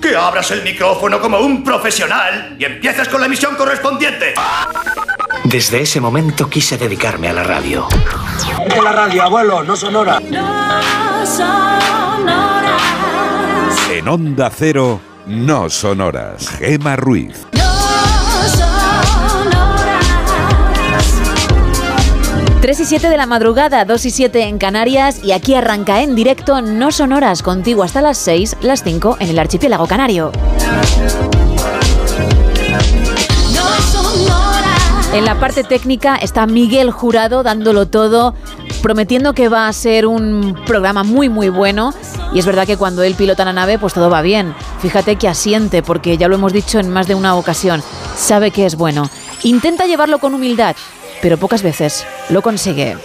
que abras el micrófono como un profesional y empieces con la emisión correspondiente. Desde ese momento quise dedicarme a la radio. De la radio, abuelo, no sonora. En Onda Cero, no sonoras. Gema Ruiz. Y 7 de la madrugada, 2 y 7 en Canarias y aquí arranca en directo No Sonoras, contigo hasta las 6, las 5 en el archipiélago canario. En la parte técnica está Miguel Jurado dándolo todo, prometiendo que va a ser un programa muy muy bueno. Y es verdad que cuando él pilota la nave, pues todo va bien. Fíjate que asiente, porque ya lo hemos dicho en más de una ocasión, sabe que es bueno. Intenta llevarlo con humildad, pero pocas veces lo consigue.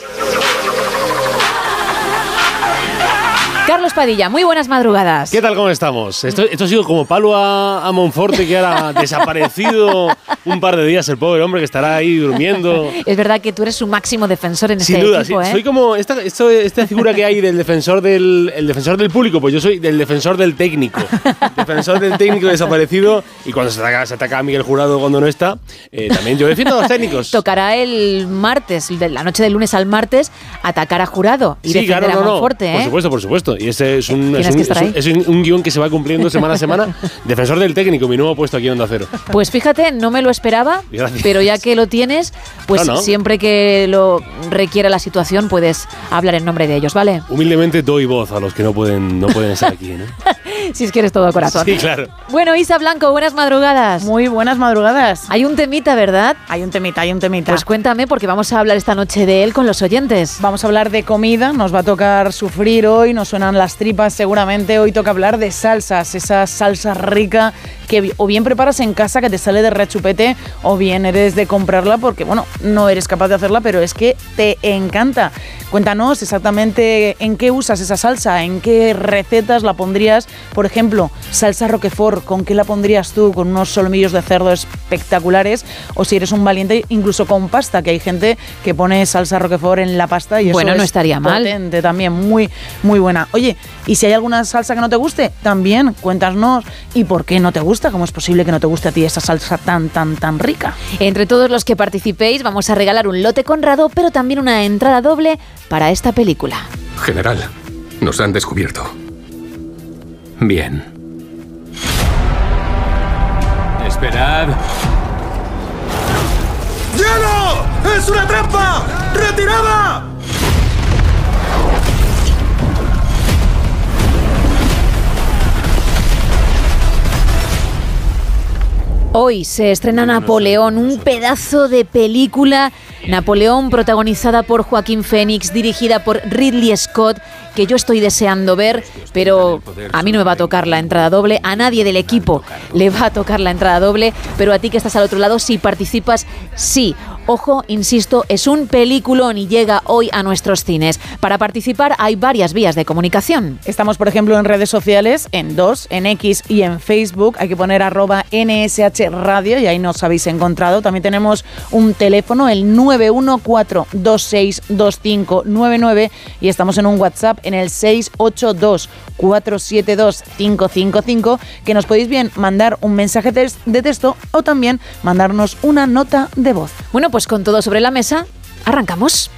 Carlos Padilla, muy buenas madrugadas. ¿Qué tal? ¿Cómo estamos? Esto, esto ha sido como palo a, a Monforte, que ahora ha desaparecido un par de días el pobre hombre que estará ahí durmiendo. Es verdad que tú eres su máximo defensor en Sin este duda, equipo, sí. ¿eh? soy como esta, esto- esta figura que hay del defensor del, el defensor del público, pues yo soy del defensor del técnico. defensor del técnico desaparecido y cuando se ataca, se ataca a Miguel Jurado cuando no está, eh, también yo defiendo a los técnicos. Tocará el martes, de la noche del lunes al martes, atacar a jurado y Sí, defender claro, no, a no. Monforte, Por ¿eh? supuesto, por supuesto. Y ese es un, es un, es es guion que se va cumpliendo semana a semana. Defensor del técnico, mi nuevo puesto aquí en Onda Cero. Pues fíjate, no me lo esperaba, Gracias. pero ya que lo tienes, pues No, no. siempre que lo requiera la situación puedes hablar en nombre de ellos, ¿vale? Humildemente doy voz a los que no pueden, no pueden estar aquí. ¿no? si es que eres todo corazón. Sí, claro. Bueno, Isa Blanco, buenas madrugadas. Muy buenas madrugadas. Hay un temita, ¿verdad? Hay un temita, hay un temita. Pues cuéntame, porque vamos a hablar esta noche de él con los oyentes. Vamos a hablar de comida, nos va a tocar sufrir hoy, nos suenan las tripas seguramente. Hoy toca hablar de salsas, esa salsa rica que o bien preparas en casa que te sale de rechupete o bien eres de comprarla porque, bueno, no eres capaz de hacerla, pero es que te encanta. Cuéntanos exactamente en qué usas esa salsa, en qué recetas la pondrías. Por ejemplo, salsa roquefort, ¿con qué la pondrías tú? ¿Con unos solomillos de cerdo espectaculares? O si eres un valiente, incluso con pasta, que hay gente que pone salsa roquefort en la pasta y eso Bueno, no es estaría mal. potente también, muy, muy buena. Oye, y si hay alguna salsa que no te guste, también cuéntanos. ¿Y por qué no te gusta? ¿Cómo es posible que no te guste a ti esa salsa tan, tan, tan rica? Entre todos los que participéis vamos a regalar un lote Conrado, pero también una entrada doble para esta película. General, nos han descubierto. Bien. Esperad. ¡Hielo! ¡Es una trampa! ¡Retirada! Hoy se estrena Napoleón, un pedazo de película. Napoleón protagonizada por Joaquín Phoenix, dirigida por Ridley Scott, que yo estoy deseando ver, pero a mí no me va a tocar la entrada doble, a nadie del equipo le va a tocar la entrada doble, pero a ti que estás al otro lado, si participas, sí. Ojo, insisto, es un peliculón y llega hoy a nuestros cines. Para participar hay varias vías de comunicación. Estamos, por ejemplo, en redes sociales, en dos, en X y en Facebook. Hay que poner arroba NSH Radio y ahí nos habéis encontrado. También tenemos un teléfono, el 914262599 y estamos en un WhatsApp en el 682472555 que nos podéis bien mandar un mensaje de texto o también mandarnos una nota de voz. Bueno, pues con todo sobre la mesa, arrancamos.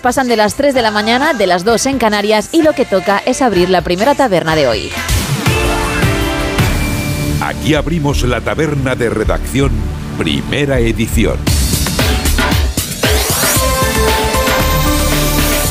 Pasan de las 3 de la mañana, de las 2 en Canarias y lo que toca es abrir la primera taberna de hoy. Aquí abrimos la taberna de redacción, primera edición.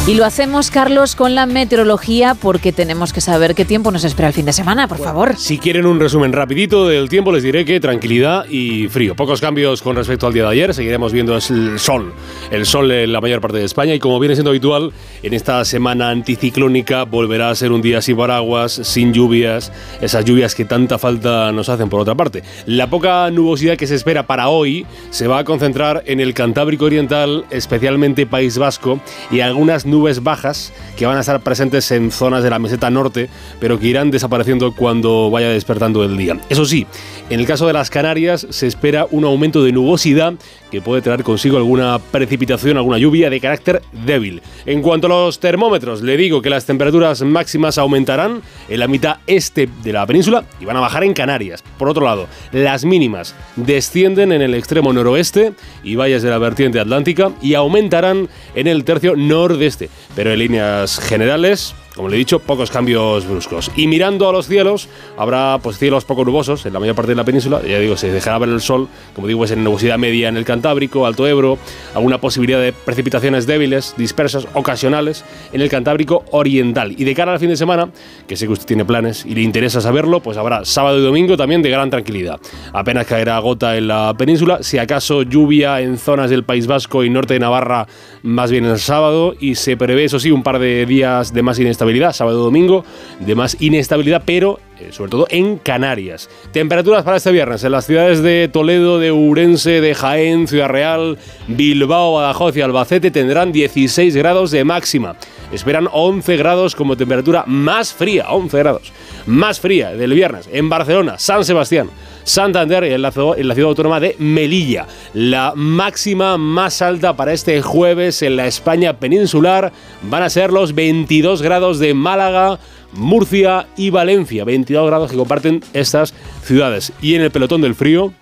Y lo hacemos, Carlos, con la meteorología porque tenemos que saber qué tiempo nos espera el fin de semana, por favor. Si quieren un resumen rapidito del tiempo, les diré que tranquilidad y frío. Pocos cambios con respecto al día de ayer. Seguiremos viendo el sol. El sol en la mayor parte de España. Y como viene siendo habitual, en esta semana anticiclónica volverá a ser un día sin paraguas, sin lluvias. Esas lluvias que tanta falta nos hacen por otra parte. La poca nubosidad que se espera para hoy se va a concentrar en el Cantábrico Oriental, especialmente País Vasco, y algunas nubes bajas que van a estar presentes en zonas de la meseta norte, pero que irán desapareciendo cuando vaya despertando el día. Eso sí, en el caso de las Canarias se espera un aumento de nubosidad que puede traer consigo alguna precipitación, alguna lluvia de carácter débil. En cuanto a los termómetros, le digo que las temperaturas máximas aumentarán en la mitad este de la península y van a bajar en Canarias. Por otro lado, las mínimas descienden en el extremo noroeste y valles de la vertiente atlántica y aumentarán en el tercio nordeste. Pero en líneas generales, como le he dicho, pocos cambios bruscos. Y mirando a los cielos, habrá pues, cielos poco nubosos en la mayor parte de la península. Ya digo, se dejará ver el sol, como digo, es en nubosidad media en el Cantábrico, Alto Ebro, alguna posibilidad de precipitaciones débiles, dispersas, ocasionales en el Cantábrico Oriental. Y de cara al fin de semana, que sé que usted tiene planes y le interesa saberlo, pues habrá sábado y domingo también de gran tranquilidad. Apenas caerá gota en la península, si acaso lluvia en zonas del País Vasco y norte de Navarra, más bien el sábado, y se prevé, eso sí, un par de días de más inestabilidad sábado y domingo, de más inestabilidad, pero eh, sobre todo en Canarias. Temperaturas para este viernes en las ciudades de Toledo, de Urense, de Jaén, Ciudad Real, Bilbao, Badajoz y Albacete tendrán 16 grados de máxima. Esperan 11 grados como temperatura más fría, 11 grados más fría del viernes en Barcelona, San Sebastián. Santander y en la, ciudad autónoma de Melilla. La máxima más alta para este jueves en la España peninsular van a ser los 22 grados de Málaga, Murcia y Valencia. 22 grados que comparten estas ciudades. Y en el pelotón del frío,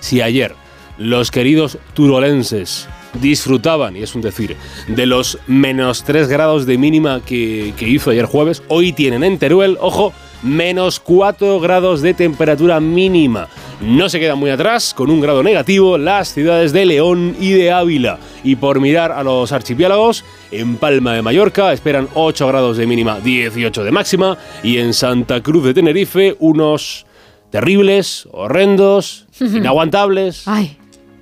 si ayer los queridos turolenses disfrutaban, y es un decir, de los menos 3 grados de mínima que, que hizo ayer jueves, hoy tienen en Teruel, ojo, menos 4 grados de temperatura mínima. No se quedan muy atrás, con un grado negativo, las ciudades de León y de Ávila. Y por mirar a los archipiélagos, en Palma de Mallorca esperan 8 grados de mínima, 18 de máxima, y en Santa Cruz de Tenerife unos terribles, horrendos, inaguantables. Ay.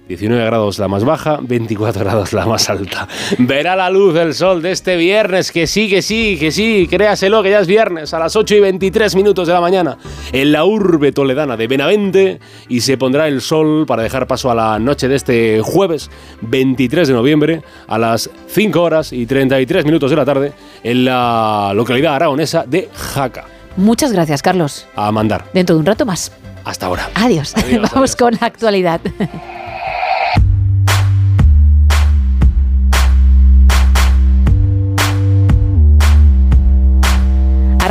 19 grados la más baja, 24 grados la más alta. Verá la luz del sol de este viernes, que sí, que sí, que sí, créaselo que ya es viernes, a las 8 y 23 minutos de la mañana, en la urbe toledana de Benavente, y se pondrá el sol para dejar paso a la noche de este jueves 23 de noviembre, a las 5 horas y 33 minutos de la tarde, en la localidad aragonesa de Jaca. Muchas gracias, Carlos. A mandar. Dentro de un rato más. Hasta ahora. Adiós. Adiós, Vamos adiós. con la actualidad.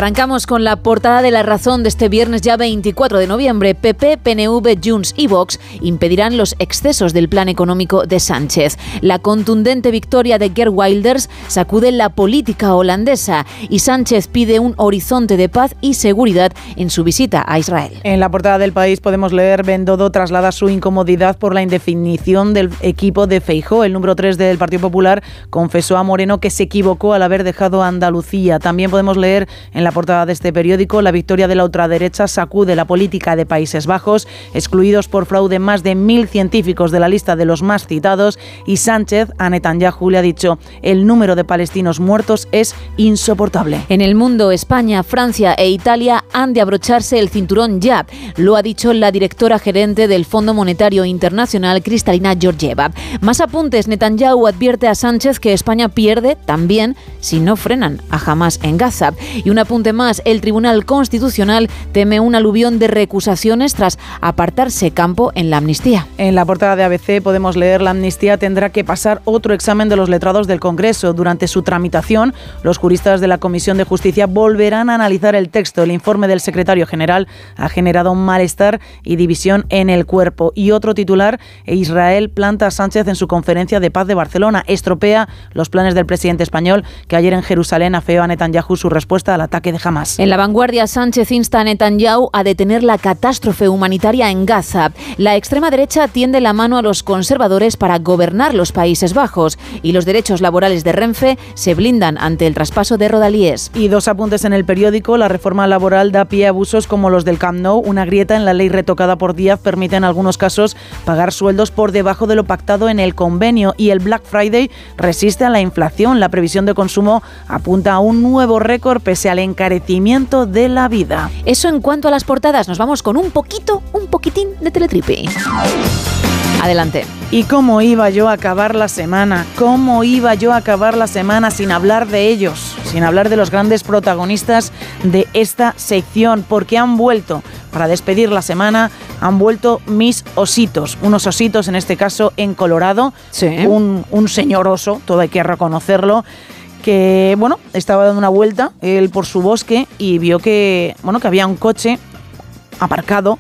Arrancamos con la portada de La Razón de este viernes ya 24 de noviembre. PP, PNV, Junts y Vox impedirán los excesos del plan económico de Sánchez. La contundente victoria de Gerd Wilders sacude la política holandesa y Sánchez pide un horizonte de paz y seguridad en su visita a Israel. En la portada del país podemos leer Bendodo traslada su incomodidad por la indefinición del equipo de Feijó. El número 3 del Partido Popular confesó a Moreno que se equivocó al haber dejado a Andalucía. También podemos leer en la portada de este periódico la victoria de la ultraderecha sacude la política de Países Bajos, excluidos por fraude más de mil científicos de la lista de los más citados y Sánchez a Netanyahu le ha dicho el número de palestinos muertos es insoportable. En el mundo, España, Francia e Italia han de abrocharse el cinturón ya, lo ha dicho la directora gerente del Fondo Monetario Internacional, Cristalina Georgieva. Más apuntes, Netanyahu advierte a Sánchez que España pierde también si no frenan a Hamas en Gaza. Y un apunte apunte más. El Tribunal Constitucional teme un aluvión de recusaciones tras apartarse campo en la amnistía. En la portada de ABC podemos leer la amnistía tendrá que pasar otro examen de los letrados del Congreso. Durante su tramitación, los juristas de la Comisión de Justicia volverán a analizar el texto. El informe del secretario general ha generado un malestar y división en el cuerpo. Y otro titular, Israel planta a Sánchez en su conferencia de paz de Barcelona. Estropea los planes del presidente español que ayer en Jerusalén afeó a Netanyahu su respuesta al ataque de Hamas. En la vanguardia, Sánchez insta a Netanyahu a detener la catástrofe humanitaria en Gaza. La extrema derecha tiende la mano a los conservadores para gobernar los Países Bajos y los derechos laborales de Renfe se blindan ante el traspaso de Rodalíes. Y dos apuntes en el periódico. La reforma laboral da pie a abusos como los del Camp Nou. Una grieta en la ley retocada por Díaz permite en algunos casos pagar sueldos por debajo de lo pactado en el convenio. Y el Black Friday resiste a la inflación. La previsión de consumo apunta a un nuevo récord pese al encarecimiento de la vida. Eso en cuanto a las portadas. Nos vamos con un poquito, un poquitín de teletripe. Adelante. ¿Y cómo iba yo a acabar la semana? ¿Cómo iba yo a acabar la semana sin hablar de ellos? Sin hablar de los grandes protagonistas de esta sección, porque han vuelto, para despedir la semana, han vuelto mis ositos. Unos ositos, en este caso, en Colorado. Un, un señor oso, todo hay que reconocerlo que bueno, estaba dando una vuelta él por su bosque y vio que bueno, que había un coche aparcado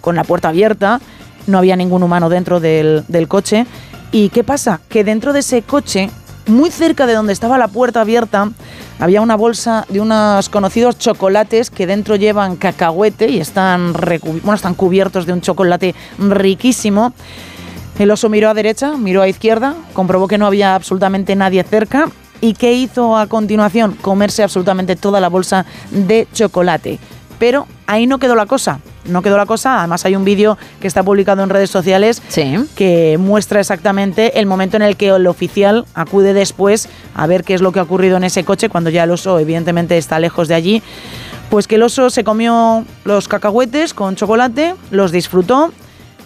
con la puerta abierta, no había ningún humano dentro del, del coche. ¿Y qué pasa? Que dentro de ese coche, muy cerca de donde estaba la puerta abierta, había una bolsa de unos conocidos chocolates que dentro llevan cacahuete y están, bueno, están cubiertos de un chocolate riquísimo. El oso miró a derecha, miró a izquierda, comprobó que no había absolutamente nadie cerca. ¿Y qué hizo a continuación? Comerse absolutamente toda la bolsa de chocolate. Pero ahí no quedó la cosa. No quedó la cosa. Además hay un vídeo que está publicado en redes sociales que muestra exactamente el momento en el que el oficial acude después a ver qué es lo que ha ocurrido en ese coche cuando ya el oso evidentemente está lejos de allí. Pues que el oso se comió los cacahuetes con chocolate, los disfrutó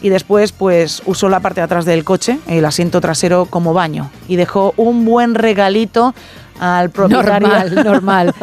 y después pues usó la parte de atrás del coche, el asiento trasero como baño y dejó un buen regalito al propietario. Normal, normal.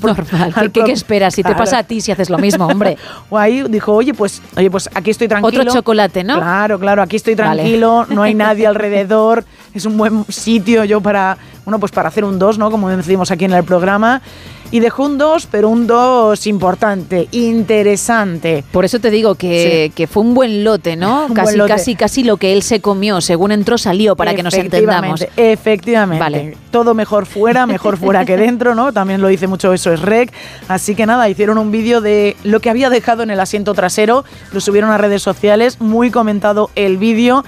normal. ¿Qué, qué- qué esperas? Si te pasa a ti, si haces lo mismo, hombre. O ahí dijo, oye, pues, oye, pues aquí estoy tranquilo. Otro chocolate, ¿no? Claro, claro, aquí estoy Vale. tranquilo, no hay nadie alrededor, es un buen sitio yo para, bueno, pues para hacer un 2, ¿no? Como decimos aquí en el programa. Y dejó un 2, pero un 2 importante, interesante. Por eso te digo que, que fue un buen lote, ¿no? Un casi, lote. casi, casi lo que él se comió. Según entró, salió, para que nos entendamos. Efectivamente, Efectivamente. Vale. Todo mejor fuera, mejor fuera que dentro, ¿no? También lo dice mucho eso es rec. Así que nada, hicieron un vídeo de lo que había dejado en el asiento trasero, lo subieron a redes sociales, muy comentado el vídeo.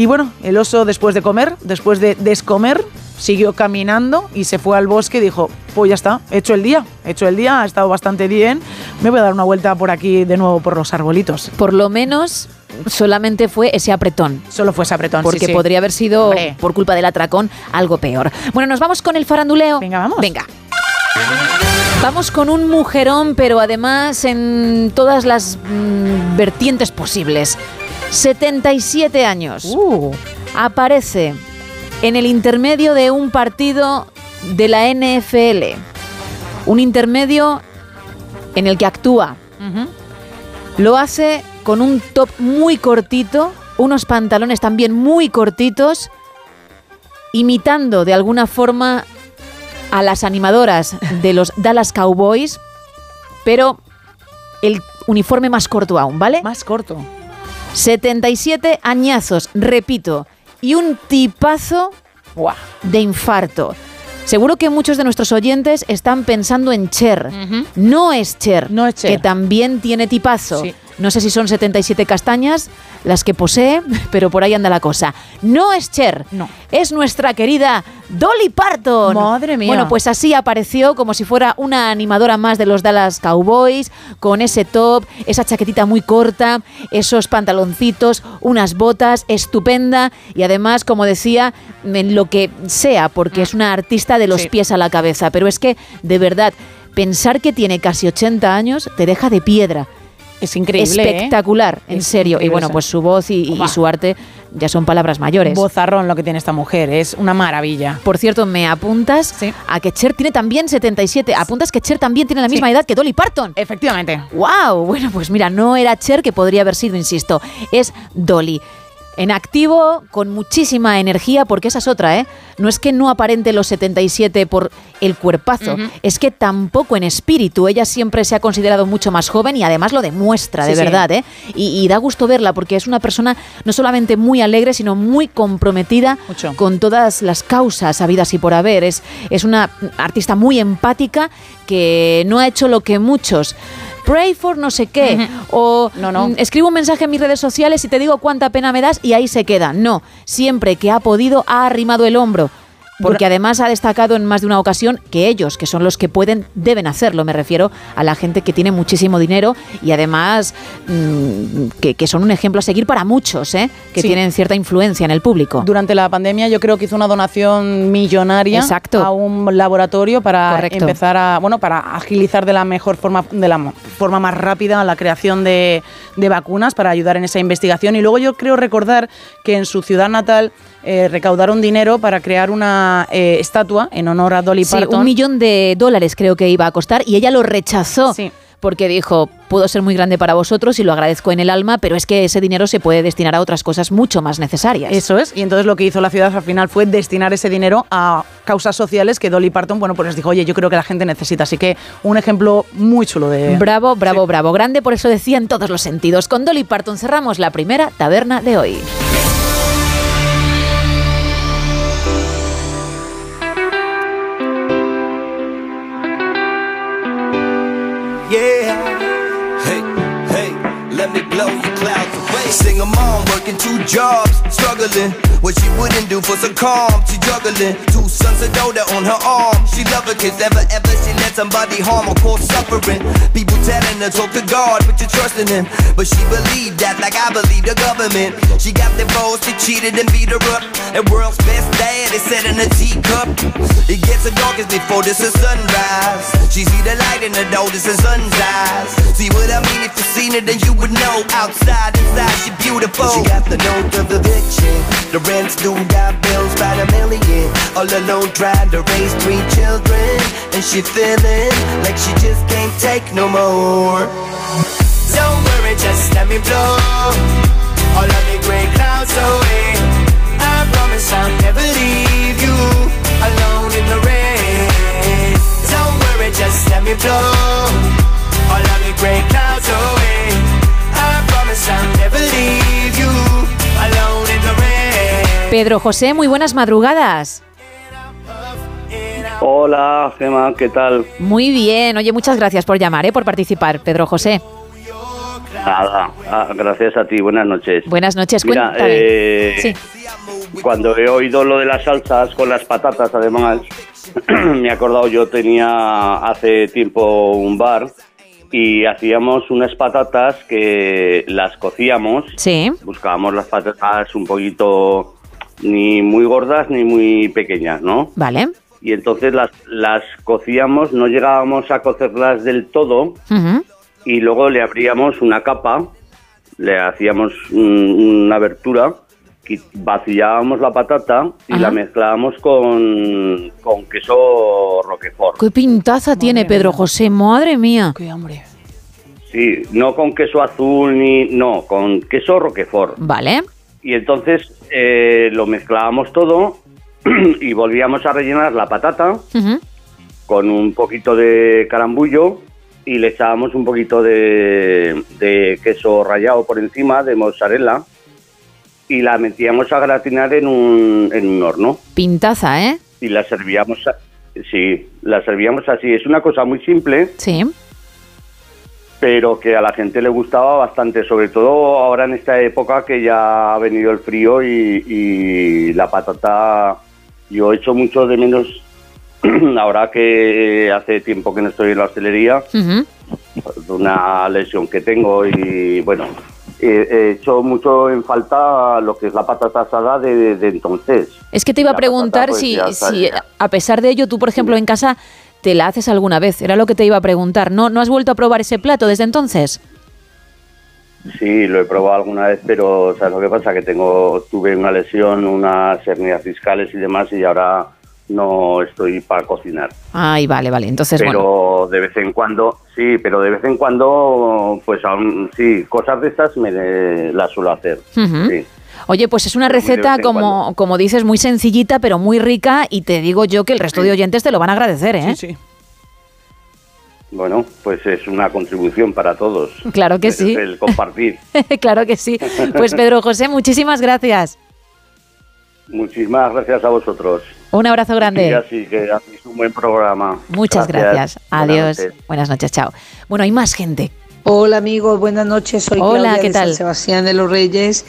Y bueno, el oso después de comer, después de descomer, siguió caminando y se fue al bosque y dijo, pues ya está, he hecho el día, he hecho el día, ha estado bastante bien, me voy a dar una vuelta por aquí de nuevo por los arbolitos. Por lo menos solamente fue ese apretón. Solo fue ese apretón, Porque sí, sí. podría haber sido, Hombre. por culpa del atracón, algo peor. Bueno, nos vamos con el faranduleo. Venga, vamos. Venga. Vamos con un mujerón, pero además en todas las mm, vertientes posibles. 77 años. Uh. Aparece en el intermedio de un partido de la NFL. Un intermedio en el que actúa. Lo hace con un top muy cortito, unos pantalones también muy cortitos, imitando de alguna forma a las animadoras de los Dallas Cowboys, pero el uniforme más corto aún, ¿vale? Más corto. 77 añazos, repito, y un tipazo de infarto. Seguro que muchos de nuestros oyentes están pensando en Cher. No es Cher, No es Cher. que también tiene tipazo. Sí. No sé si son 77 castañas las que posee, pero por ahí anda la cosa. No es Cher, No. es nuestra querida Dolly Parton. Madre mía. Bueno, pues así apareció como si fuera una animadora más de los Dallas Cowboys, con ese top, esa chaquetita muy corta, esos pantaloncitos, unas botas, estupenda y además, como decía, en lo que sea, porque es una artista de los Sí. pies a la cabeza. Pero es que, de verdad, pensar que tiene casi 80 años te deja de piedra. Es increíble, ¿eh? Espectacular, en Es serio. Y bueno, pues su voz y, su arte ya son palabras mayores. Bozarrón lo que tiene esta mujer, es una maravilla. Por cierto, me apuntas a que Cher tiene también 77. Apuntas que Cher también tiene la misma edad que Dolly Parton. Efectivamente. ¡Wow! Bueno, pues mira, no era Cher que podría haber sido, insisto, es Dolly. En activo, con muchísima energía, porque esa es otra, ¿eh? No es que no aparente los 77 por el cuerpazo, es que tampoco en espíritu. Ella siempre se ha considerado mucho más joven y además lo demuestra, de sí. verdad, ¿eh? Y, y da gusto verla porque es una persona no solamente muy alegre, sino muy comprometida Mucho. con todas las causas habidas y por haber. Es, es una artista muy empática que no ha hecho lo que muchos. Pray for no sé qué. O No, no. mm, escribo un mensaje en mis redes sociales y te digo cuánta pena me das y ahí se queda. No, siempre que ha podido ha arrimado el hombro. Porque además ha destacado en más de una ocasión que ellos, que son los que pueden, deben hacerlo. Me refiero a la gente que tiene muchísimo dinero y además mm, que, que son un ejemplo a seguir para muchos, ¿eh? que Sí. tienen cierta influencia en el público. Durante la pandemia yo creo que hizo una donación millonaria Exacto. a un laboratorio para Correcto. empezar a, bueno, para agilizar de la mejor forma, de la forma más rápida la creación de, de vacunas para ayudar en esa investigación. Y luego yo creo recordar que en su ciudad natal eh, recaudaron dinero para crear una eh, estatua en honor a Dolly Sí, Parton. un millón de dólares creo que iba a costar y ella lo rechazó. Sí. Porque dijo, puedo ser muy grande para vosotros y lo agradezco en el alma, pero es que ese dinero se puede destinar a otras cosas mucho más necesarias. Eso es, y entonces lo que hizo la ciudad al final fue destinar ese dinero a causas sociales que Dolly Parton, bueno, pues les dijo, oye, yo creo que la gente necesita. Así que un ejemplo muy chulo de... Bravo, bravo, bravo. Grande, por eso decía en todos los sentidos. Con Dolly Parton cerramos la primera taberna de hoy. love. Single mom working two jobs, struggling. What she wouldn't do for some calm, she juggling. Two sons, a daughter on her arm. She love her kids, never ever she let somebody harm or cause suffering. People telling her talk to God, put your trust in Him. But she believed that, like I believe the government. She got divorced, they cheated and beat her up. And world's best dad is set in a teacup. It gets the darkest before this is sunrise. She see the light in the door, this is sun's eyes. See what I mean? If you seen it, then you would know. Outside, inside, she beautiful. She got the note of eviction. The rent's due, got bills by the million. All alone, trying to raise three children. And she feeling like she just can't take no more. Don't worry, just let me blow all of the gray clouds away. I promise I'll never leave you alone in the rain. Don't worry, just let me blow all of the gray clouds away. Pedro José, muy buenas madrugadas. Hola, Gemma, ¿qué tal? Muy bien. Oye, muchas gracias por llamar, ¿eh? por participar, Pedro José. Nada, ah, gracias a ti, buenas noches. Buenas noches, Mira, eh, Sí. cuando he oído lo de las salsas con las patatas, además, me he acordado, yo tenía hace tiempo un bar y hacíamos unas patatas que las cocíamos. Sí. Buscábamos las patatas un poquito ni muy gordas ni muy pequeñas, ¿no? Vale. Y entonces las, las cocíamos, no llegábamos a cocerlas del todo, y luego le abríamos una capa, le hacíamos un- una abertura, y vaciábamos la patata y Ajá. la mezclábamos con, con queso roquefort. Qué pintaza tiene Pedro José, madre mía. Qué hambre. Sí, no con queso azul ni... No, con queso roquefort. Vale. Y entonces eh, lo mezclábamos todo y volvíamos a rellenar la patata con un poquito de carambullo y le echábamos un poquito de, de queso rallado por encima, de mozzarella, y la metíamos a gratinar en un, en un horno. Pintaza, ¿eh? Y la servíamos, a- sí, la servíamos así. Es una cosa muy simple, Sí. pero que a la gente le gustaba bastante, sobre todo ahora en esta época que ya ha venido el frío y, y la patata, yo echo mucho de menos, ahora que hace tiempo que no estoy en la hostelería, de una lesión que tengo y bueno, he, he hecho mucho en falta lo que es la patata asada de, de entonces. Es que te iba a preguntar patata, pues, si, a pesar de ello tú, por ejemplo, en casa te la haces alguna vez. Era lo que te iba a preguntar. ¿No, ¿No has vuelto a probar ese plato desde entonces? Sí, lo he probado alguna vez, pero ¿sabes lo que pasa? Que tengo, tuve una lesión, unas hernias fiscales y demás, y ahora no estoy para cocinar. Ay, vale, vale. Entonces, pero bueno. de vez en cuando, sí, pero de vez en cuando, pues aún, sí, cosas de estas me las suelo hacer. Sí. Oye, pues es una receta, como, como dices, muy sencillita, pero muy rica. Y te digo yo que el resto de oyentes te lo van a agradecer, ¿eh? Sí, sí. Bueno, pues es una contribución para todos. Claro que Es sí. El compartir. claro que sí. Pues Pedro José, muchísimas gracias. Muchísimas gracias a vosotros. Un abrazo Y grande. así que hacéis un buen programa. Muchas gracias. Adiós. noches. Buenas noches, chao. Bueno, hay más gente. Hola amigos, buenas noches. Soy Hola, Claudia ¿qué de tal? San Sebastián de los Reyes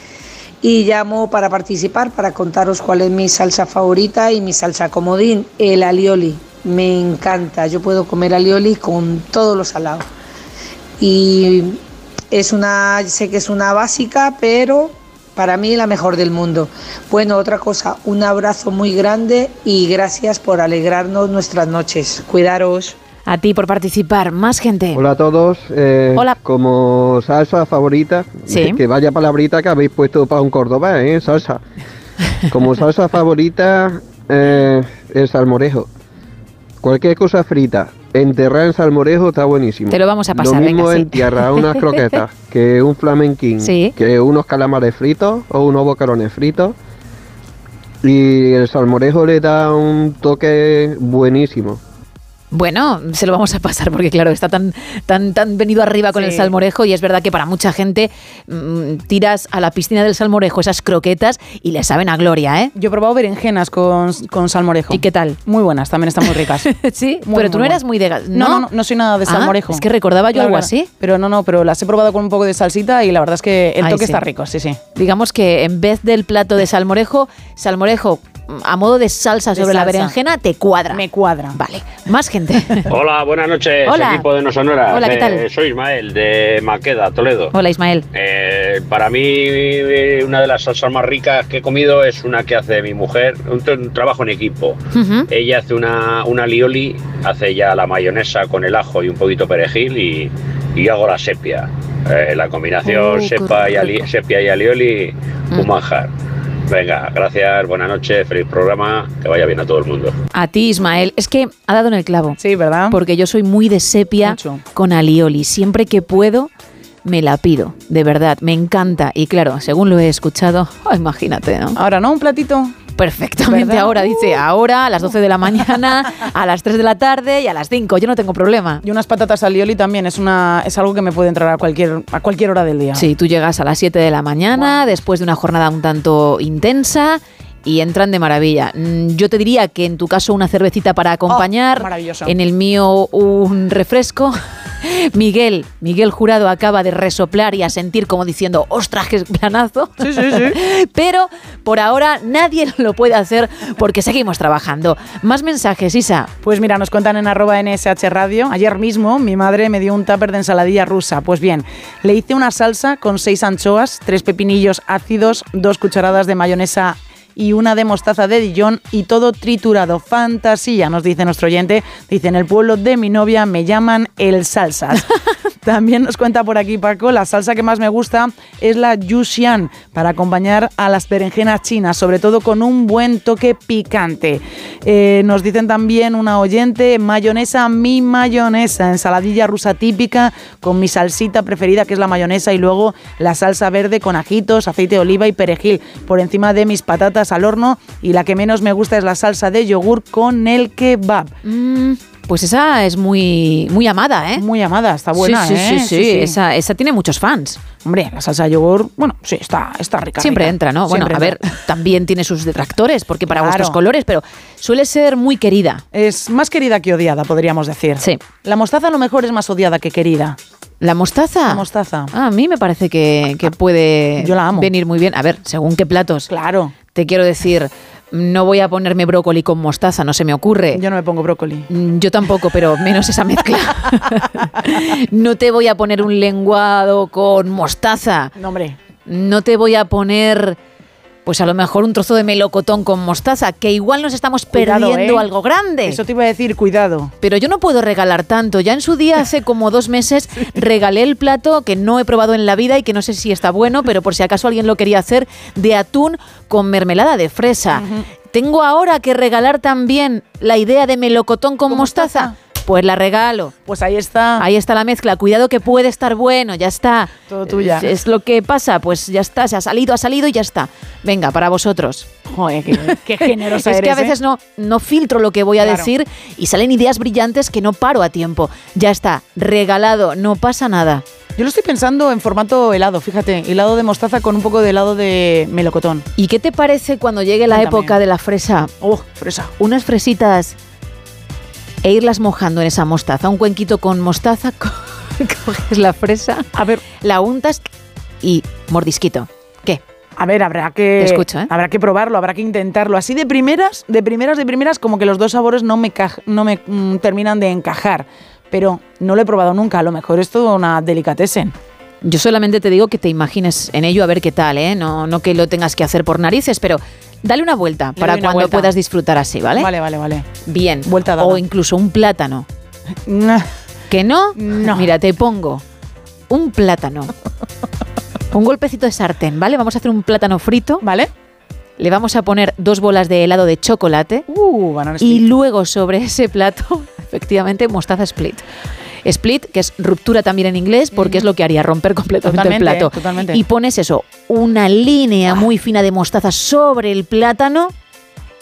y llamo para participar, para contaros cuál es mi salsa favorita y mi salsa comodín, el alioli. Me encanta, yo puedo comer alioli con todos los salados. Y es una, sé que es una básica, pero para mí la mejor del mundo. Bueno, otra cosa, un abrazo muy grande y gracias por alegrarnos nuestras noches. Cuidaros. A ti por participar. Más gente. Hola a todos. eh, Hola. Como salsa favorita, Sí. que vaya palabrita que habéis puesto para un cordobés, ¿eh? Salsa. Como salsa favorita, eh, el salmorejo. Cualquier cosa frita, enterrar en salmorejo está buenísimo. Te lo vamos a pasar, Lo mismo venga, sí. en tierra, unas croquetas, que un flamenquín, Sí. que unos calamares fritos o unos bocarones fritos. Y el salmorejo le da un toque buenísimo. Bueno, se lo vamos a pasar porque claro, está tan tan tan venido arriba con Sí. el salmorejo y es verdad que para mucha gente mm, tiras a la piscina del salmorejo esas croquetas y le saben a gloria, ¿eh? Yo he probado berenjenas con, con salmorejo. ¿Y qué tal? Muy buenas, también están muy ricas. sí, Muy, pero tú muy no eras muy de No, ¿no? no, no, no soy nada de Ah, salmorejo. es que recordaba yo Claro, algo así. Pero no, no, pero las he probado con un poco de salsita y la verdad es que el Ay, toque sí. está rico, sí, sí. Digamos que en vez del plato de salmorejo, salmorejo a modo de salsa De sobre la berenjena te cuadra. Me cuadra. Vale, más gente. Hola, buenas noches, Hola. equipo de No Sonora. Hola, ¿qué Eh, tal? soy Ismael, de Maqueda, Toledo. Hola Ismael. Eh, para mí, eh, una de las salsas más ricas que he comido es una que hace mi mujer, un, tra- un trabajo en equipo. Ella hace una, una lioli, hace ya la mayonesa con el ajo y un poquito perejil y, y yo hago la sepia. Eh, la combinación qué sepa y ali- rico. sepia y alioli, un manjar. Venga, gracias, buenas noches, feliz programa, que vaya bien a todo el mundo. A ti, Ismael. Es que ha dado en el clavo. Sí, ¿verdad? Porque yo soy muy de sepia Mucho. con alioli. Siempre que puedo, me la pido. De verdad, me encanta. Y claro, según lo he escuchado, oh, imagínate, ¿no? Ahora, ¿no? Un platito. Perfectamente ¿Verdad? ahora, dice, ahora a las 12 de la mañana, a las 3 de la tarde y a las 5. Yo no tengo problema. Y unas patatas alioli también es una es algo que me puede entrar a cualquier a cualquier hora del día. Sí, tú llegas a las 7 de la mañana, después de una jornada un tanto intensa. Y entran de maravilla. Mm, Yo te diría que en tu caso una cervecita para acompañar. Oh, maravilloso. En el mío un refresco. Miguel, Miguel Jurado acaba de resoplar y a sentir como diciendo, ostras, qué planazo. Sí, sí, sí. Pero por ahora nadie lo puede hacer porque seguimos trabajando. Más mensajes, Isa. Pues mira, nos cuentan en arroba NSH Radio. Ayer mismo mi madre me dio un tupper de ensaladilla rusa. Pues bien, le hice una salsa con seis anchoas, tres pepinillos ácidos, dos cucharadas de mayonesa y una de mostaza de Dijon y todo triturado. Fantasía, nos dice nuestro oyente. Dice, en el pueblo de mi novia me llaman el salsas. También nos cuenta por aquí Paco, la salsa que más me gusta es la Yuxian para acompañar a las berenjenas chinas, sobre todo con un buen toque picante. Eh, nos dicen también una oyente, mayonesa, mi mayonesa, ensaladilla rusa típica con mi salsita preferida que es la mayonesa y luego la salsa verde con ajitos, aceite de oliva y perejil por encima de mis patatas al horno y la que menos me gusta es la salsa de yogur con el kebab. Mm, pues esa es muy, muy amada, ¿eh? Muy amada, está buena, sí, sí, ¿eh? sí, sí, Esa, esa tiene muchos fans. Hombre, la salsa de yogur, bueno, sí, está, está rica. Siempre rica. entra, ¿no? Bueno, a ver, también tiene sus detractores, porque para Claro. colores, pero suele ser muy querida. Es más querida que odiada, podríamos decir. Sí. La mostaza a lo mejor es más odiada que querida. ¿La mostaza? La mostaza. Ah, a mí me parece que, que puede Yo la amo. venir muy bien. A ver, según qué platos. Claro. Te quiero decir, no voy a ponerme brócoli con mostaza, no se me ocurre. Yo no me pongo brócoli. Mm, Yo tampoco, pero menos esa mezcla. no te voy a poner un lenguado con mostaza. No, hombre. No te voy a poner pues a lo mejor un trozo de melocotón con mostaza, que igual nos estamos Cuidado, perdiendo ¿eh? algo grande. Eso te iba a decir, cuidado. Pero yo no puedo regalar tanto. Ya en su día, hace como dos meses, regalé el plato que no he probado en la vida y que no sé si está bueno, pero por si acaso alguien lo quería hacer, de atún con mermelada de fresa. Tengo ahora que regalar también la idea de melocotón con mostaza. Pues la regalo. Pues ahí está. Ahí está la mezcla. Cuidado que puede estar bueno, ya está. Todo tuya. Es, es lo que pasa, pues ya está, se ha salido, ha salido y ya está. Venga, para vosotros. Joder, qué, qué generosa es que a eres, ¿eh? veces no, no filtro lo que voy a Claro. decir y salen ideas brillantes que no paro a tiempo. Ya está, regalado, no pasa nada. Yo lo estoy pensando en formato helado, fíjate, helado de mostaza con un poco de helado de melocotón. ¿Y qué te parece cuando llegue la Cuéntame. época de la fresa? Oh, fresa. Unas fresitas e irlas mojando en esa mostaza. Un cuenquito con mostaza, co- coges la fresa, a ver, la untas y mordisquito. ¿Qué? A ver, habrá que. Escucho, ¿eh? Habrá que probarlo, habrá que intentarlo. Así de primeras, de primeras, de primeras, como que los dos sabores no me, no me mm, terminan de encajar. Pero no lo he probado nunca. A lo mejor es todo una delicatessen. Yo solamente te digo que te imagines en ello a ver qué tal, ¿eh? No, no que lo tengas que hacer por narices, pero dale una vuelta Le para una cuando vuelta. puedas disfrutar así, ¿vale? Vale, vale, vale. Bien. Vuelta dada. O incluso un plátano. Nah. ¿Que no? No. Mira, te pongo un plátano. Un golpecito de sartén, ¿vale? Vamos a hacer un plátano frito. ¿Vale? Le vamos a poner dos bolas de helado de chocolate. Uh, Y luego sobre ese plato, efectivamente, mostaza split. Split, que es ruptura también en inglés, porque es lo que haría romper completamente el plato. Y pones eso, una línea muy fina de mostaza sobre el plátano.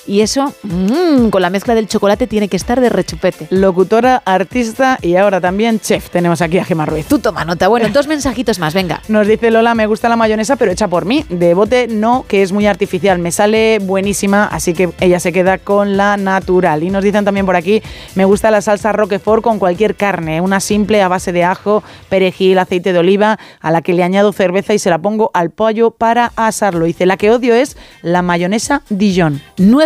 Y eso, mm, con la mezcla del chocolate, tiene que estar de rechupete. Locutora, artista y ahora también chef. Tenemos aquí a Gemma Ruiz. Tú toma nota. Bueno, dos mensajitos más, venga. Nos dice Lola, me gusta la mayonesa, pero hecha por mí. De bote no, que es muy artificial. Me sale buenísima, así que ella se queda con la natural. Y nos dicen también por aquí, me gusta la salsa Roquefort con cualquier carne. Una simple a base de ajo, perejil, aceite de oliva, a la que le añado cerveza y se la pongo al pollo para asarlo. Dice, la que odio es la mayonesa Dijon.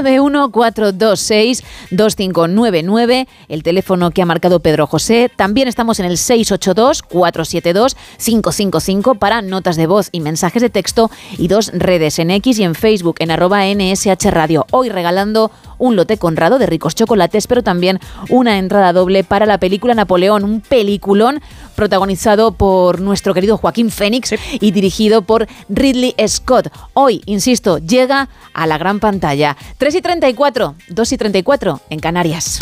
914262599, el teléfono que ha marcado Pedro José. También estamos en el 682-472-555 para notas de voz y mensajes de texto y dos redes en X y en Facebook en arroba NSH Radio. Hoy regalando un lote conrado de ricos chocolates, pero también una entrada doble para la película Napoleón, un peliculón protagonizado por nuestro querido Joaquín Fénix y dirigido por Ridley Scott. Hoy, insisto, llega a la gran pantalla. 3 y 34, 2 y 34 en Canarias.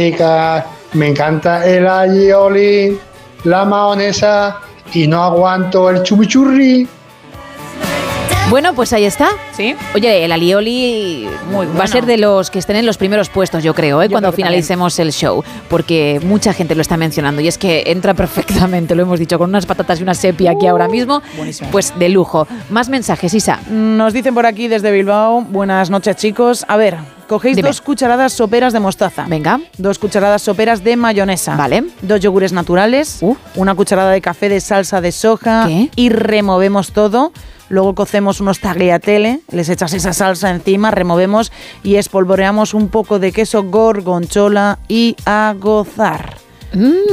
Chicas, me encanta el aioli, la mayonesa y no aguanto el chimichurri. Bueno, pues ahí está. Sí. Oye, el alioli Muy va a ser de los que estén en los primeros puestos, yo creo, ¿eh? Yo cuando creo finalicemos el show, porque mucha gente lo está mencionando y es que entra perfectamente, lo hemos dicho, con unas patatas y una sepia aquí ahora mismo, buenísimo. pues de lujo. Más mensajes, Isa. Nos dicen por aquí desde Bilbao, buenas noches chicos. A ver, cogéis Dime. dos cucharadas soperas de mostaza. Venga. Dos cucharadas soperas de mayonesa. Vale. Dos yogures naturales. Uh. Una cucharada de café de salsa de soja. ¿Qué? Y removemos todo. Luego cocemos unos tagliatelle, les echas esa salsa encima, removemos y espolvoreamos un poco de queso gorgonzola y a gozar.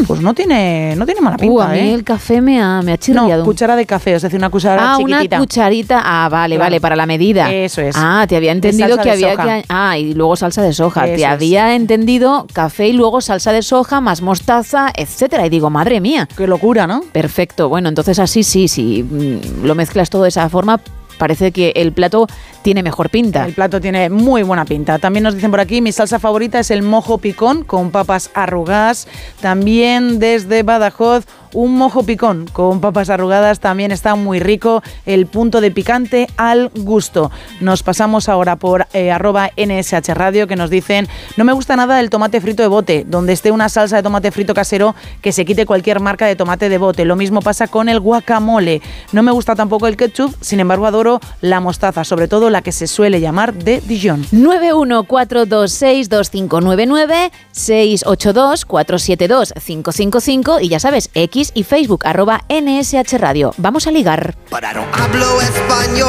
Pues no tiene, no tiene mala pinta, Uh, a mí ¿eh? el café me ha, me ha No, chirriado. cuchara de café, es decir, una cuchara Ah, chiquitita. una cucharita. Ah, vale, Claro. vale, para la medida. Eso es. Ah, te había entendido que había que. Ah, y luego salsa de soja. Eso te es. había entendido café y luego salsa de soja, más mostaza, etcétera. Y digo, madre mía. Qué locura, ¿no? Perfecto. Bueno, entonces así sí, sí. mm, Lo mezclas todo de esa forma. Parece que el plato tiene mejor pinta. El plato tiene muy buena pinta. También nos dicen por aquí, mi salsa favorita es el mojo picón con papas arrugadas. También desde Badajoz, un mojo picón con papas arrugadas también está muy rico. El punto de picante al gusto. Nos pasamos ahora por eh, arroba NSH Radio que nos dicen, no me gusta nada el tomate frito de bote, donde esté una salsa de tomate frito casero que se quite cualquier marca de tomate de bote. Lo mismo pasa con el guacamole. No me gusta tampoco el ketchup, sin embargo adoro la mostaza, sobre todo la que se suele llamar de Dijon. 914262599 682-472-555 y ya sabes, X y Facebook, arroba NSH Radio. Vamos a ligar. Hablo español.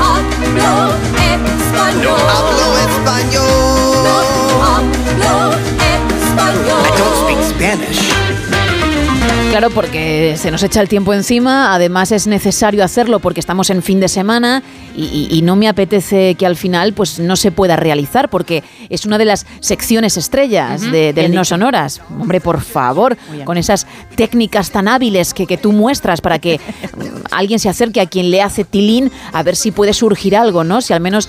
hablo español. hablo español. hablo español. I don't speak Spanish. Claro, porque se nos echa el tiempo encima, además es necesario hacerlo porque estamos en fin de semana y, y- y no me apetece que al final pues no se pueda realizar porque es una de las secciones estrellas de, del No dicho. Sonoras. Hombre, por favor, con esas técnicas tan hábiles que, que tú muestras para que mm, alguien se acerque a quien le hace tilín a ver si puede surgir algo, ¿no? Si al menos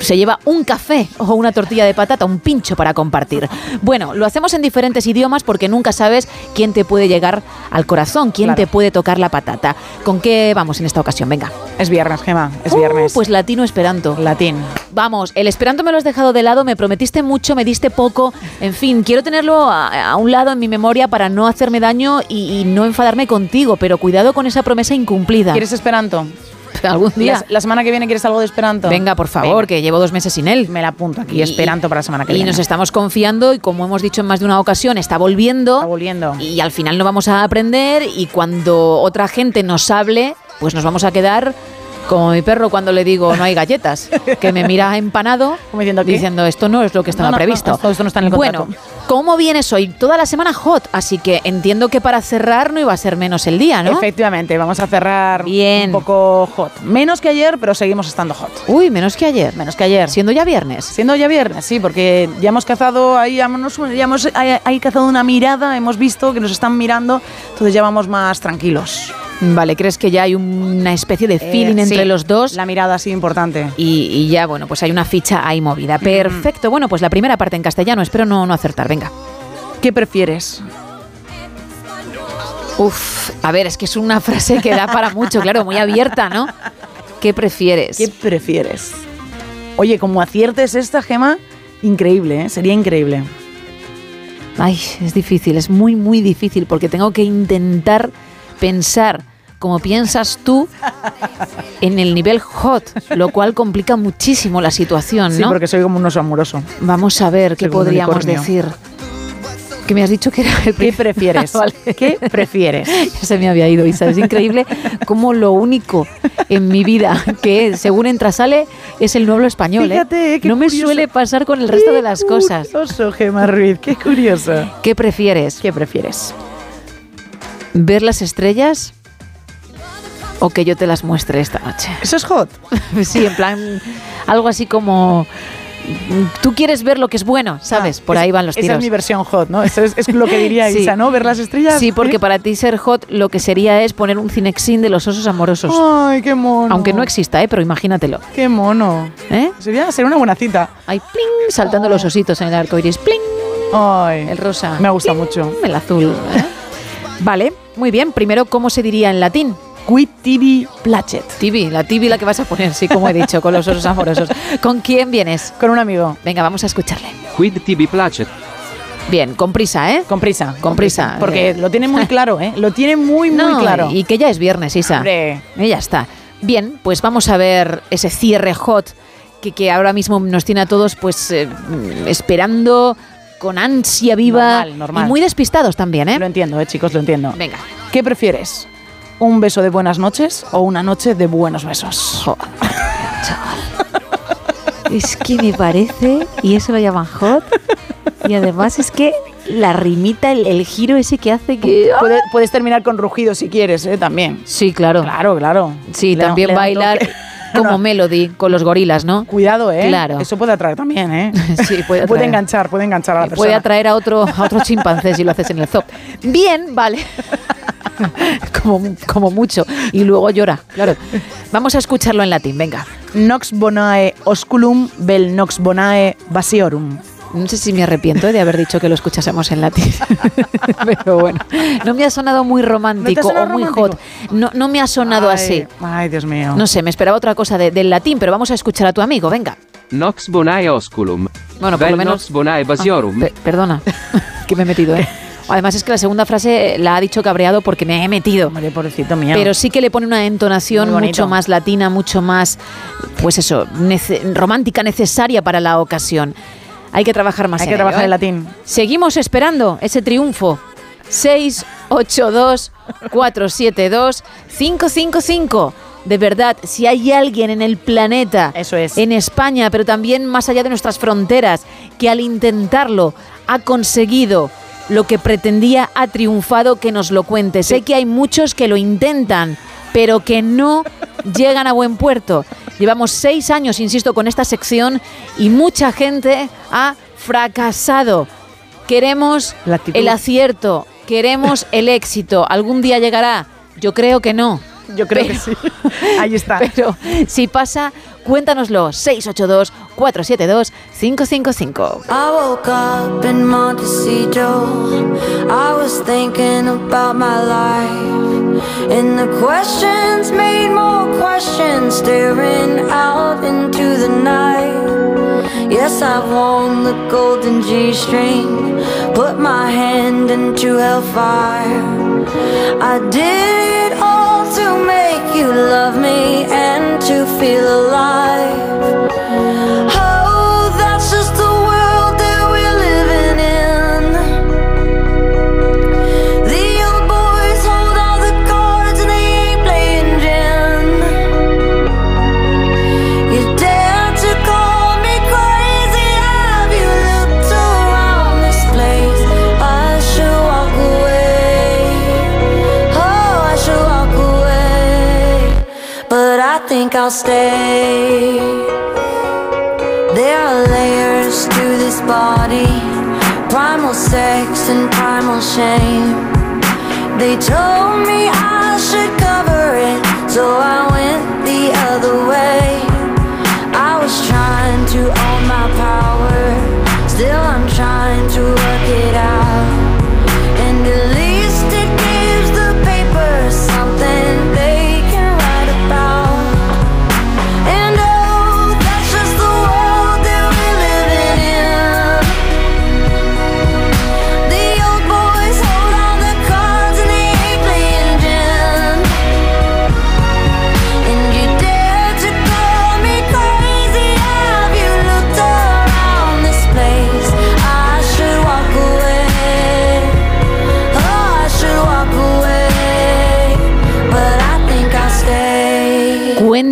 se lleva un café o una tortilla de patata, un pincho para compartir. Bueno, lo hacemos en diferentes idiomas porque nunca sabes quién te puede llegar al corazón, quién Claro. te puede tocar la patata. ¿Con qué vamos en esta ocasión? Venga. Es viernes, Gema, es Uh, viernes. Pues latino esperanto. Latín. Vamos, el esperanto me lo has dejado de lado, me prometiste mucho, me diste poco. En fin, quiero tenerlo a, a un lado en mi memoria para no hacerme daño y, y no enfadarme contigo, pero cuidado con esa promesa incumplida. ¿Quieres Esperanto? algún día? La, la semana que viene quieres algo de Esperanto. Venga, por favor, que llevo dos meses sin él. Me la apunto aquí, Esperanto para la semana que y viene. nos estamos confiando y como hemos dicho en más de una ocasión, está volviendo. Está volviendo. Y al final no vamos a aprender y cuando otra gente nos hable, pues nos vamos a quedar como mi perro cuando le digo no hay galletas, que me mira empanado diciendo, esto no es lo que estaba No, no, no, previsto. esto- esto no está en el contrato. Bueno, ¿cómo vienes hoy? Toda la semana hot, así que entiendo que para cerrar no iba a ser menos el día, ¿no? Efectivamente, vamos a cerrar un poco hot. Menos que ayer, pero seguimos estando hot. Uy, menos que ayer. Menos que ayer. Siendo ya viernes. Siendo ya viernes, sí, porque ya hemos cazado, ahí, ya hemos, ya hemos ahí- ahí cazado una mirada, hemos visto que nos están mirando, entonces ya vamos más tranquilos. Vale, ¿crees que ya hay una especie de feeling Eh, entre sí, los dos? La mirada así importante. Y, y ya, bueno, pues hay una ficha ahí movida. Perfecto. Bueno, pues la primera parte en castellano. Espero no, no acertar. Venga. ¿Qué prefieres? Uf, a ver, es que es una frase que da para mucho, claro, muy abierta, ¿no? ¿Qué prefieres? ¿Qué prefieres? Oye, como aciertes esta gema, increíble, ¿eh? sería increíble. Ay, es difícil, es muy, muy difícil porque tengo que intentar pensar como piensas tú en el nivel hot, lo cual complica muchísimo la situación, Sí, ¿no? porque soy como un oso amoroso. Vamos a ver qué podríamos decir. Que me has dicho que era el ¿Qué prefieres? Vale. ¿Qué prefieres? Ya se me había ido, Isa. Es increíble cómo lo único en mi vida que según entra sale es el nuevo español. ¿eh? Qué no me curioso. suele pasar con el resto de las cosas. Curioso, Gema Ruiz, qué curioso. ¿Qué prefieres? ¿Qué prefieres? ¿Ver las estrellas o que yo te las muestre esta noche? ¿Eso es hot? Sí, en plan, algo así como... Tú quieres ver lo que es bueno, ¿sabes? Por Es- ahí van los Esa tiros. es mi versión hot, ¿no? Eso es, es lo que diría Sí. Isa, ¿no? Ver las estrellas. Sí, porque para ti ser hot lo que sería es poner un cinexin de los osos amorosos. Ay, qué mono. Aunque no exista, ¿eh? Pero imagínatelo. Qué mono. ¿Eh? Sería, sería una buena cita. Hay pling, saltando los ositos en el arco iris. Pling, Ay, el rosa. me gusta mucho. El azul. ¿eh? Vale, muy bien. Primero, ¿cómo se diría en latín? Squid TV Plachet. Tibi, la Tibi la que vas a poner, sí, como he dicho, con los osos amorosos. ¿Con quién vienes? Con un amigo. Venga, vamos a escucharle. Quid tibi placet. Bien, con prisa, ¿eh? Con prisa. Con prisa. Porque lo tiene muy claro, ¿eh? Lo tiene muy, muy No, claro. Y que ya es viernes, Isa. Hombre. Y ya está. Bien, pues vamos a ver ese cierre hot que, que ahora mismo nos tiene a todos pues eh, esperando con ansia viva Normal, normal. y muy despistados también, ¿eh? Lo entiendo, eh, chicos, lo entiendo. Venga. ¿Qué prefieres? ¿Un beso de buenas noches o una noche de buenos besos? Es que me parece, y eso lo llaman hot, y además es que la rimita, el, el giro ese que hace que... Puede- puedes terminar con rugido si quieres, ¿eh? También. Sí, claro. Claro, claro. Sí, Le también le bailar. Como No. Melody con los gorilas, ¿no? Cuidado, ¿eh? Claro. Eso puede atraer también, ¿eh? Sí, puede Puede atraer. enganchar, puede enganchar a la persona. puede atraer a otro, a otro chimpancé si lo haces en el zoo. Bien, vale. como, como mucho. Y luego llora, claro. Vamos a escucharlo en latín, venga. Nox bonae osculum vel nox bonae vasiorum. No sé si me arrepiento de haber dicho que lo escuchásemos en latín. Pero bueno, no me ha sonado muy romántico sonado o muy romántico? hot. No, no me ha sonado Ay, así. Ay, Dios mío. No sé, me esperaba otra cosa de- del latín, pero vamos a escuchar a tu amigo, venga. Nox bonae osculum. Bueno, por lo menos- Nox bonae vasiorum. Pe- perdona, que me he metido, ¿eh? Además es que la segunda frase la ha dicho cabreado porque me he metido. Hombre, pobrecito mío. Pero sí que le pone una entonación mucho más latina, mucho más, pues eso, nece- romántica, necesaria para la ocasión. Hay que trabajar más Hay en que ello, trabajar ¿eh? en latín. Seguimos esperando ese triunfo. 682-472-555. De verdad, si hay alguien en el planeta, Eso es. en España, pero también más allá de nuestras fronteras, que al intentarlo ha conseguido lo que pretendía, ha triunfado, que nos lo cuente. Sé que hay muchos que lo intentan, pero que no llegan a buen puerto. Llevamos seis años, insisto, con esta sección y mucha gente ha fracasado. Queremos el acierto, queremos el éxito. ¿Algún día llegará? Yo creo que no. Yo creo que Pero- sí. Ahí está. Pero si pasa, cuéntanoslo. 682-472-555. I woke up in Montecito. I was thinking about my life. And the questions made more questions staring out into the night. Yes, I've worn the golden G string, put my hand into hellfire. I did you love me and to feel alive. I'll stay. There are layers to this body primal sex and primal shame. They told me I should cover it, so I went the other way. I was trying to own my power, still I'm trying to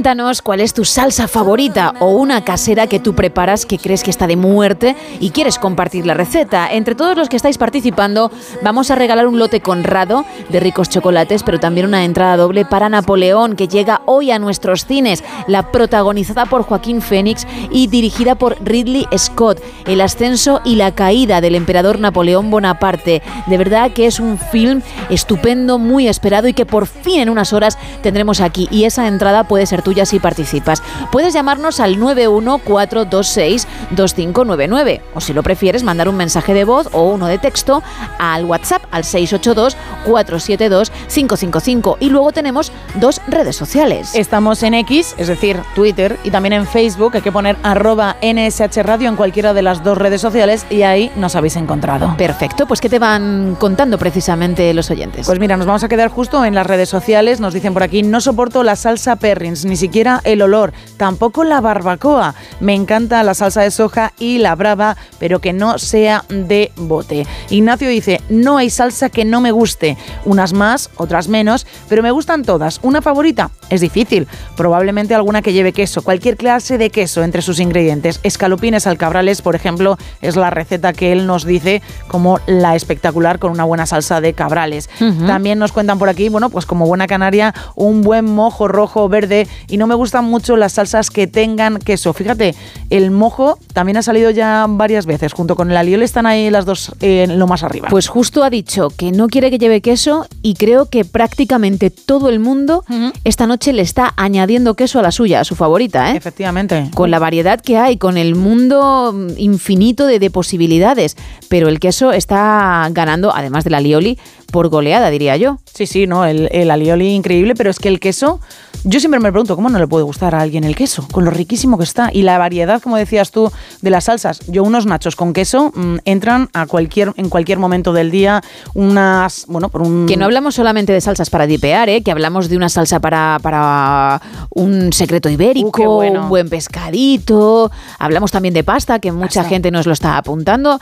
Cuéntanos cuál es tu salsa favorita o una casera que tú preparas que crees que está de muerte y quieres compartir la receta. Entre todos los que estáis participando, vamos a regalar un lote conrado de ricos chocolates, pero también una entrada doble para Napoleón que llega hoy a nuestros cines, la protagonizada por Joaquín Phoenix y dirigida por Ridley Scott, El ascenso y la caída del emperador Napoleón Bonaparte. De verdad que es un film estupendo, muy esperado y que por fin en unas horas tendremos aquí y esa entrada puede ser tuya tuyas y participas. Puedes llamarnos al 914262599 o si lo prefieres mandar un mensaje de voz o uno de texto al WhatsApp al 682-472-555 y luego tenemos dos redes sociales. Estamos en X, es decir, Twitter, y también en Facebook. Hay que poner arroba NSH Radio en cualquiera de las dos redes sociales y ahí nos habéis encontrado. Perfecto, pues ¿qué te van contando precisamente los oyentes? Pues mira, nos vamos a quedar justo en las redes sociales. Nos dicen por aquí, no soporto la salsa perrins, ni siquiera el olor, tampoco la barbacoa. Me encanta la salsa de soja y la brava, pero que no sea de bote. Ignacio dice, no hay salsa que no me guste. Unas más, otras menos, pero me gustan todas. ¿Una favorita? Es difícil. Probablemente alguna que lleve queso, cualquier clase de queso entre sus ingredientes. Escalopines al cabrales, por ejemplo, es la receta que él nos dice como la espectacular con una buena salsa de cabrales. También nos cuentan por aquí, bueno, pues como buena canaria, un buen mojo rojo o verde. Y no me gustan mucho las salsas que tengan queso. Fíjate, el mojo también ha salido ya varias veces. Junto con el alioli están ahí las dos eh, en lo más arriba. Pues justo ha dicho que no quiere que lleve queso y creo que prácticamente todo el mundo esta noche le está añadiendo queso a la suya, a su favorita, ¿eh? Efectivamente. Con la variedad que hay, con el mundo mm, infinito de, de posibilidades. Pero el queso está ganando, además del alioli, por goleada, diría yo. Sí, sí, no, el, el alioli increíble, pero es que el queso, yo siempre me pregunto, ¿cómo no le puede gustar a alguien el queso? Con lo riquísimo que está. Y la variedad, como decías tú, de las salsas. Yo unos nachos con queso mm, entran a cualquier, en cualquier momento del día, unas, bueno, por un... Que no hablamos solamente de salsas para dipear, ¿eh? que hablamos de una salsa para, para un secreto ibérico, Uh, bueno. un buen pescadito. Hablamos también de pasta, que mucha gente nos lo está apuntando.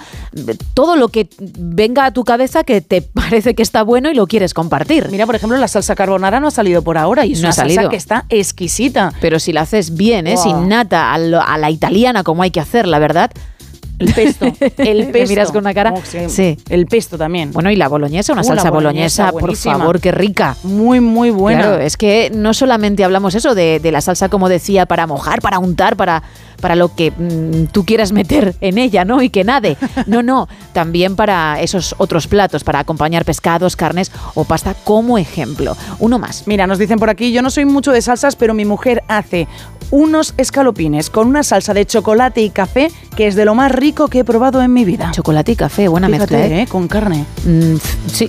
Todo lo que venga a tu cabeza que te parece que está bueno y lo quieres compartir. Mira, por ejemplo, la salsa carbonara no ha salido por ahora y es No una ha salsa salido. Que está exquisita. Pero si la haces bien, ¿eh? Sin nata, a, lo- a la italiana, como hay que hacer, la verdad. El pesto, el pesto. miras con una cara. Oh, sí. Sí. El pesto también. Bueno, y la boloñesa, una salsa boloñesa, por favor, qué rica. Muy, muy buena. Claro, es que no solamente hablamos eso de, de la salsa, como decía, para mojar, para untar, para, para lo que mm, tú quieras meter en ella, ¿no? Y que nade. No, no, también para esos otros platos, para acompañar pescados, carnes o pasta como ejemplo. Uno más. Mira, nos dicen por aquí, yo no soy mucho de salsas, pero mi mujer hace unos escalopines con una salsa de chocolate y café que es de lo más rico que he probado en mi vida. Chocolate y café, buena Fíjate, mezcla, ¿eh? ¿eh? Con carne. Mm, sí,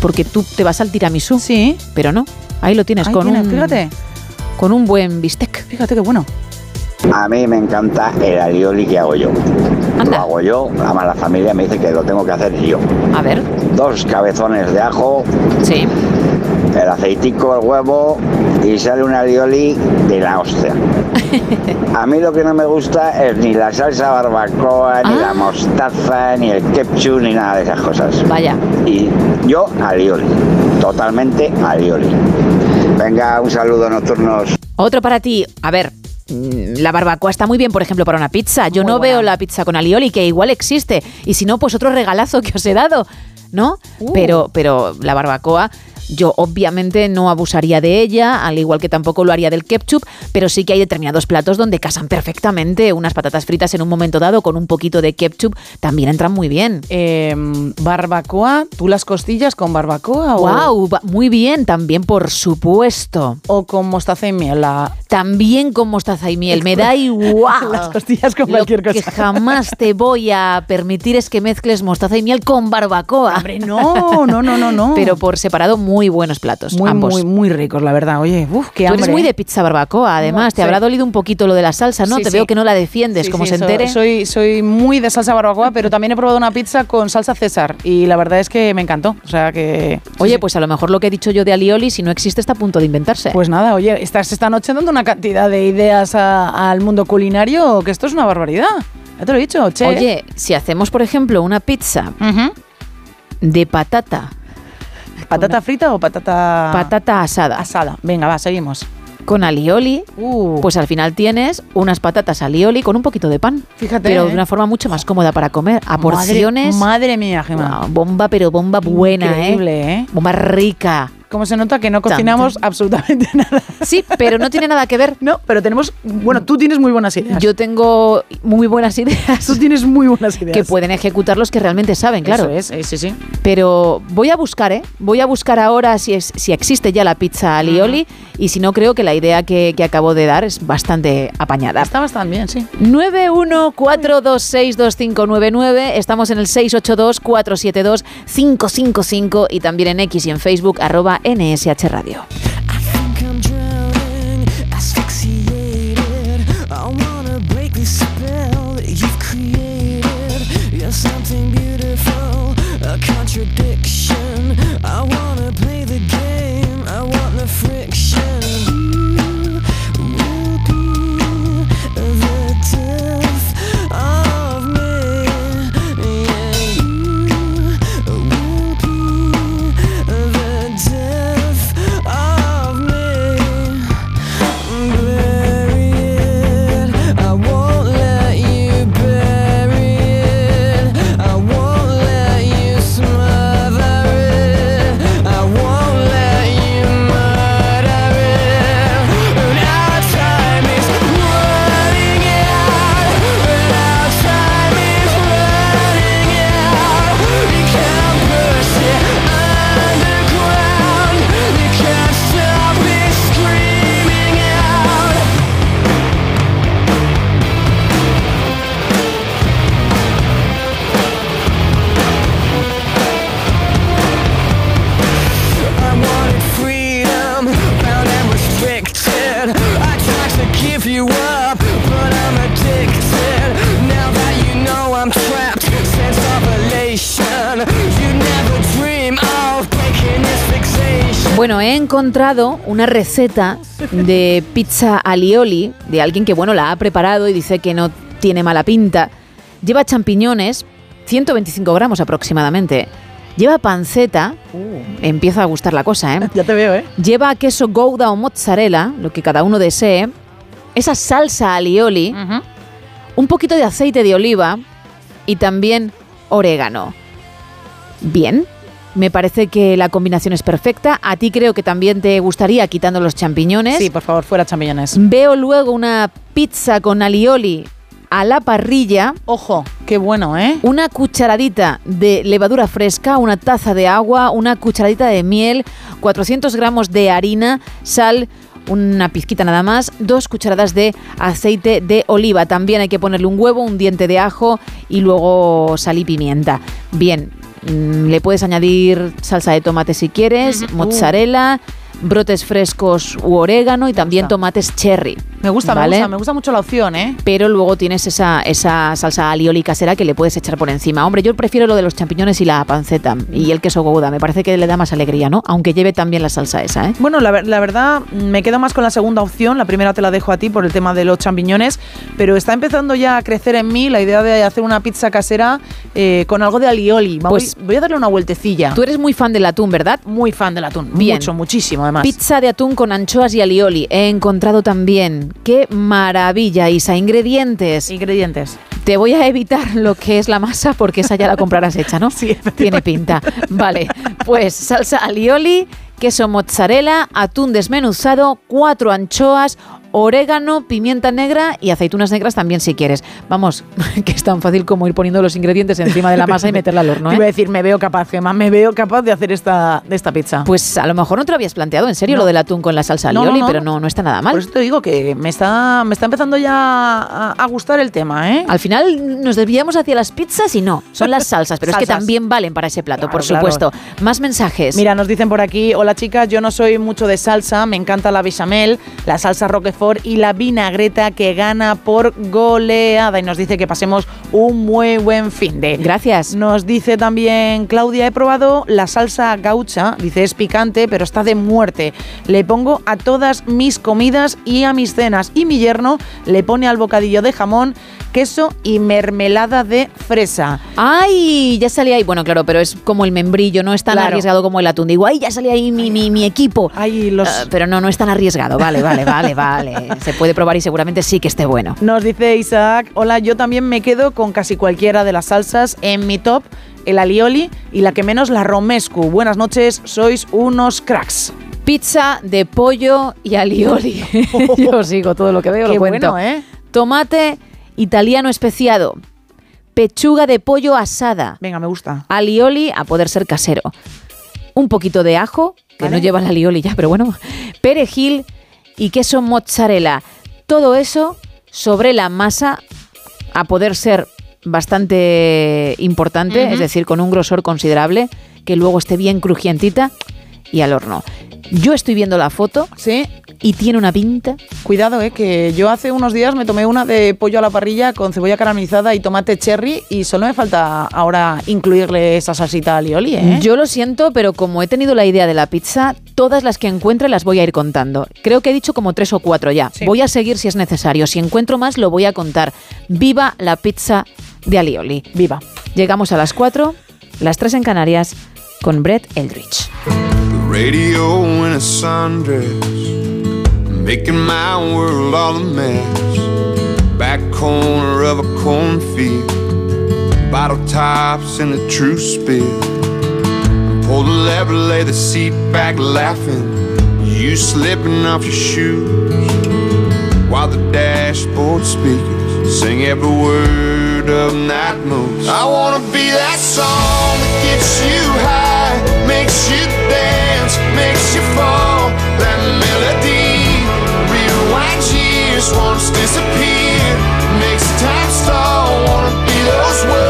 porque tú te vas al tiramisú. Sí. Pero no, ahí lo tienes Ahí con un... fíjate. Con un buen bistec. Fíjate qué bueno. A mí me encanta el alioli que hago yo. Lo hago yo, además la familia me dice que lo tengo que hacer yo. A ver. Dos cabezones de ajo. Sí. El aceitico, el huevo y sale un alioli de la hostia. A mí lo que no me gusta es ni la salsa barbacoa, ni la mostaza, ni el ketchup, ni nada de esas cosas. Vaya. Y yo alioli, totalmente alioli. Venga, un saludo nocturnos. Otro para ti. A ver, mm, la barbacoa está muy bien, por ejemplo, para una pizza. Yo no veo la pizza con alioli, que igual existe. Y si no, pues otro regalazo que os he dado, ¿no? Pero, pero la barbacoa. Yo obviamente no abusaría de ella, al igual que tampoco lo haría del ketchup, pero sí que hay determinados platos donde casan perfectamente. Unas patatas fritas en un momento dado con un poquito de ketchup también entran muy bien. Em, barbacoa, ¿tú las costillas con barbacoa o...? ¡Wow! Muy bien, también por supuesto. O con mostaza y miel. La... También con mostaza y miel, me da igual. Las costillas con Lo cualquier que cosa. jamás te voy a permitir es que mezcles mostaza y miel con barbacoa. Hombre, no, no, no, no, no. Pero por separado, muy buenos platos, Muy, ambos. muy, muy ricos, la verdad. Oye, uff, qué Tú hambre. eres muy ¿eh? de pizza barbacoa, además. No, te sí. habrá dolido un poquito lo de la salsa, ¿no? Sí, te sí. veo que no la defiendes, como se entere. Soy, soy muy de salsa barbacoa, pero también he probado una pizza con salsa César y la verdad es que me encantó. O sea que. Oye, pues a lo mejor lo que he dicho yo de alioli, si no existe, está a punto de inventarse. Pues nada, oye, estás esta noche dando una cantidad de ideas al mundo culinario que esto es una barbaridad. Ya te lo he dicho, che. Oye, si hacemos, por ejemplo, una pizza de patata. ¿Patata frita o patata...? Patata asada. Asada. Venga, va, seguimos. Con alioli, Uh. pues al final tienes unas patatas alioli con un poquito de pan. Fíjate, Pero ¿eh? de una forma mucho más cómoda para comer. A porciones. Madre, madre mía, Gemma. Wow, bomba, pero bomba buena, Increíble, ¿eh? ¿eh? Bomba rica. Cómo se nota que no cocinamos absolutamente nada. Sí, pero no tiene nada que ver. No, pero tenemos, bueno, tú tienes muy buenas ideas. Yo tengo muy buenas ideas. Tú tienes muy buenas ideas. Que pueden ejecutar los que realmente saben, claro. Eso es, sí, sí. Pero voy a buscar, ¿eh? Voy a buscar ahora si, es, si existe ya la pizza alioli y si no, creo que la idea que, que acabo de dar es bastante apañada. Está bastante bien, sí. 914262599. Estamos en el 682472555 y también en X y en Facebook, arroba NSH Radio. Bueno, he encontrado una receta de pizza alioli de alguien que, bueno, la ha preparado y dice que no tiene mala pinta. Lleva champiñones, 125 gramos aproximadamente. Lleva panceta, empieza a gustar la cosa, ¿eh? Ya te veo, ¿eh? Lleva queso gouda o mozzarella, lo que cada uno desee. Esa salsa alioli, un poquito de aceite de oliva y también orégano. Bien, me parece que la combinación es perfecta. A ti creo que también te gustaría quitando los champiñones. Sí, por favor, fuera champiñones. Veo luego una pizza con alioli a la parrilla. Ojo, qué bueno, ¿eh? Una cucharadita de levadura fresca, una taza de agua, una cucharadita de miel, 400 gramos de harina, sal, una pizquita nada más, dos cucharadas de aceite de oliva. También hay que ponerle un huevo, un diente de ajo y luego sal y pimienta. Bien, le puedes añadir salsa de tomate si quieres, mozzarella, brotes frescos u orégano y también tomates cherry. Me gusta, ¿vale? me gusta, me gusta mucho la opción, ¿eh? Pero luego tienes esa, esa salsa alioli casera que le puedes echar por encima. Hombre, yo prefiero lo de los champiñones y la panceta y el queso gouda. Me parece que le da más alegría, ¿no? Aunque lleve también la salsa esa, ¿eh? Bueno, la, la verdad, me quedo más con la segunda opción. La primera te la dejo a ti por el tema de los champiñones. Pero está empezando ya a crecer en mí la idea de hacer una pizza casera eh, con algo de alioli. Vamos, Pues- voy a darle una vueltecilla. Tú eres muy fan del atún, ¿verdad? Muy fan del atún. Bien. Mucho, muchísimo además. Pizza de atún con anchoas y alioli. He encontrado también. ¡Qué maravilla, Isa! Ingredientes. Ingredientes. Te voy a evitar lo que es la masa porque esa ya la comprarás hecha, ¿no? Sí, Tiene pinta. Vale, pues salsa alioli, queso mozzarella, atún desmenuzado, cuatro anchoas, orégano, pimienta negra y aceitunas negras también si quieres. Vamos, que es tan fácil como ir poniendo los ingredientes encima de la masa y meterla al horno, Te iba a ¿eh? decir, me veo capaz, Gemma, me veo capaz de hacer esta, de esta pizza. Pues a lo mejor no te lo habías planteado en serio No. lo del atún con la salsa No, alioli, no. pero no, no está nada Por mal. eso te digo que me está, me está empezando ya a, a gustar el tema, ¿eh? Al final nos desviamos hacia las pizzas y no, son las salsas, pero es que también valen para ese plato, por Claro, supuesto. Más mensajes. Mira, nos dicen por aquí, hola chicas, yo no soy mucho de salsa, me encanta la bechamel, la salsa roquefort y la vinagreta que gana por goleada y nos dice que pasemos un muy buen fin de. Gracias. Nos dice también Claudia, he probado la salsa gaucha, dice es picante, pero está de muerte. Le pongo a todas mis comidas y a mis cenas y mi yerno le pone al bocadillo de jamón queso y mermelada de fresa. ¡Ay! Ya salía ahí. Bueno, claro, pero es como el membrillo, no es tan Claro. arriesgado como el atún. Digo, ¡ay! Ya salía ahí mi, mi, mi equipo. Ay, los... Ah, pero no, no es tan arriesgado. Vale, vale, vale, vale. Se puede probar y seguramente sí que esté bueno. Nos dice Isaac, hola, yo también me quedo con casi cualquiera de las salsas en mi top, el alioli y la que menos la romescu. Buenas noches, sois unos cracks. Pizza de pollo y alioli. Yo sigo todo lo que veo, Qué lo cuento. bueno, ¿eh? Tomate italiano especiado. Pechuga de pollo asada. Venga, me gusta. Alioli a poder ser casero. Un poquito de ajo, que Vale. no lleva el alioli ya, pero bueno. Perejil y queso mozzarella. Todo eso sobre la masa a poder ser bastante importante, es decir, con un grosor considerable, que luego esté bien crujientita y al horno. Yo estoy viendo la foto Sí. y tiene una pinta. Cuidado, eh, que yo hace unos días me tomé una de pollo a la parrilla con cebolla caramelizada y tomate cherry y solo me falta ahora incluirle esa salsita alioli, ¿eh? Yo lo siento, pero como he tenido la idea de la pizza, todas las que encuentre las voy a ir contando. Creo que he dicho como tres o cuatro ya. Sí. Voy a seguir si es necesario. Si encuentro más, lo voy a contar. Viva la pizza de alioli. Viva. Llegamos a las cuatro, las tres en Canarias, con Brett Eldridge. Radio in a sundress, making my world all a mess. Back corner of a cornfield, bottle tops in the true spill. Pull the lever, lay the seat back, laughing. You slipping off your shoes, while the dashboard speakers sing every word of night moves. I wanna be that song that gets you high, makes you dance, makes you fall. That melody rewinds years, once disappeared, makes time stall. Wanna be those words,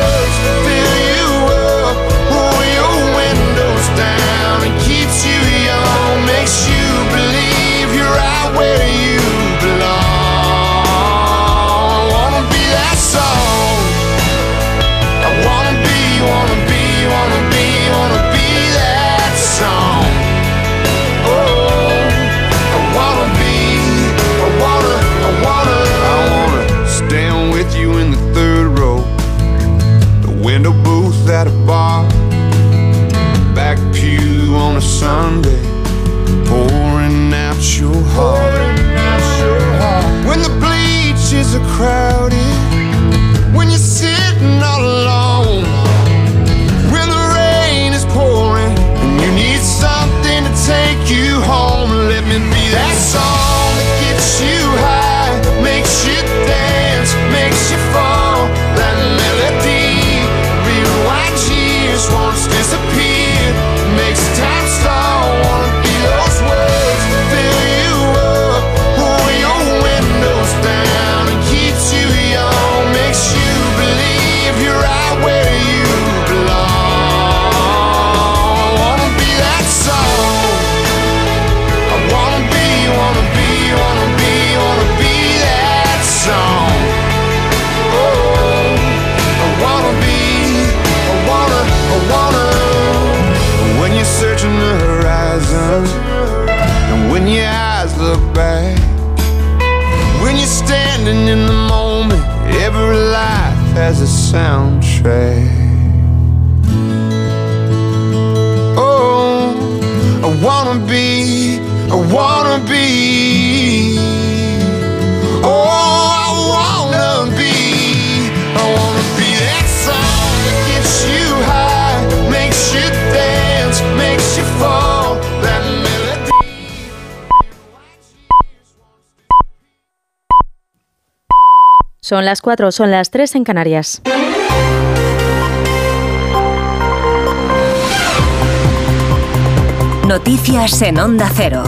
Sunday, pouring out your heart. When the bleachers are crowded standing in the moment, every life has a soundtrack. Oh, I wanna be, I wanna be. Son las 4, son las 3 en Canarias. Noticias en Onda Cero.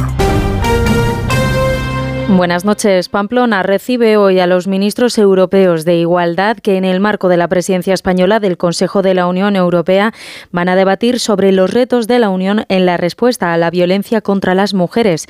Buenas noches. Pamplona recibe hoy a los ministros europeos de Igualdad que en el marco de la presidencia española del Consejo de la Unión Europea van a debatir sobre los retos de la Unión en la respuesta a la violencia contra las mujeres.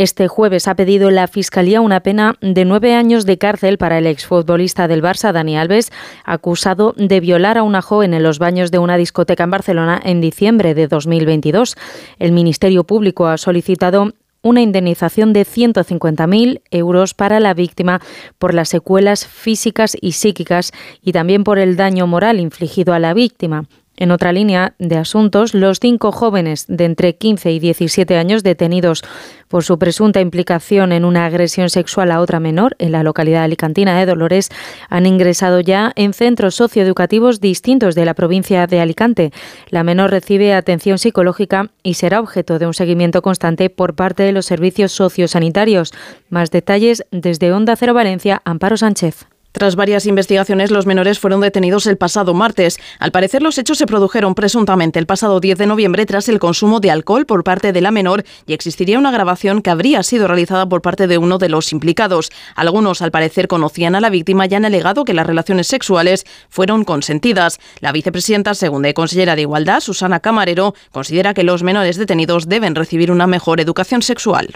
Este jueves ha pedido la Fiscalía una pena de nueve años de cárcel para el exfutbolista del Barça, Dani Alves, acusado de violar a una joven en los baños de una discoteca en Barcelona en diciembre de 2022. El Ministerio Público ha solicitado una indemnización de 150.000 euros para la víctima por las secuelas físicas y psíquicas y también por el daño moral infligido a la víctima. En otra línea de asuntos, los cinco jóvenes de entre 15 y 17 años detenidos por su presunta implicación en una agresión sexual a otra menor en la localidad alicantina de Dolores han ingresado ya en centros socioeducativos distintos de la provincia de Alicante. La menor recibe atención psicológica y será objeto de un seguimiento constante por parte de los servicios sociosanitarios. Más detalles desde Onda Cero Valencia, Amparo Sánchez. Tras varias investigaciones, los menores fueron detenidos el pasado martes. Al parecer, los hechos se produjeron presuntamente el pasado 10 de noviembre tras el consumo de alcohol por parte de la menor y existiría una grabación que habría sido realizada por parte de uno de los implicados. Algunos, al parecer, conocían a la víctima y han alegado que las relaciones sexuales fueron consentidas. La vicepresidenta segunda y consellera de Igualdad, Susana Camarero, considera que los menores detenidos deben recibir una mejor educación sexual.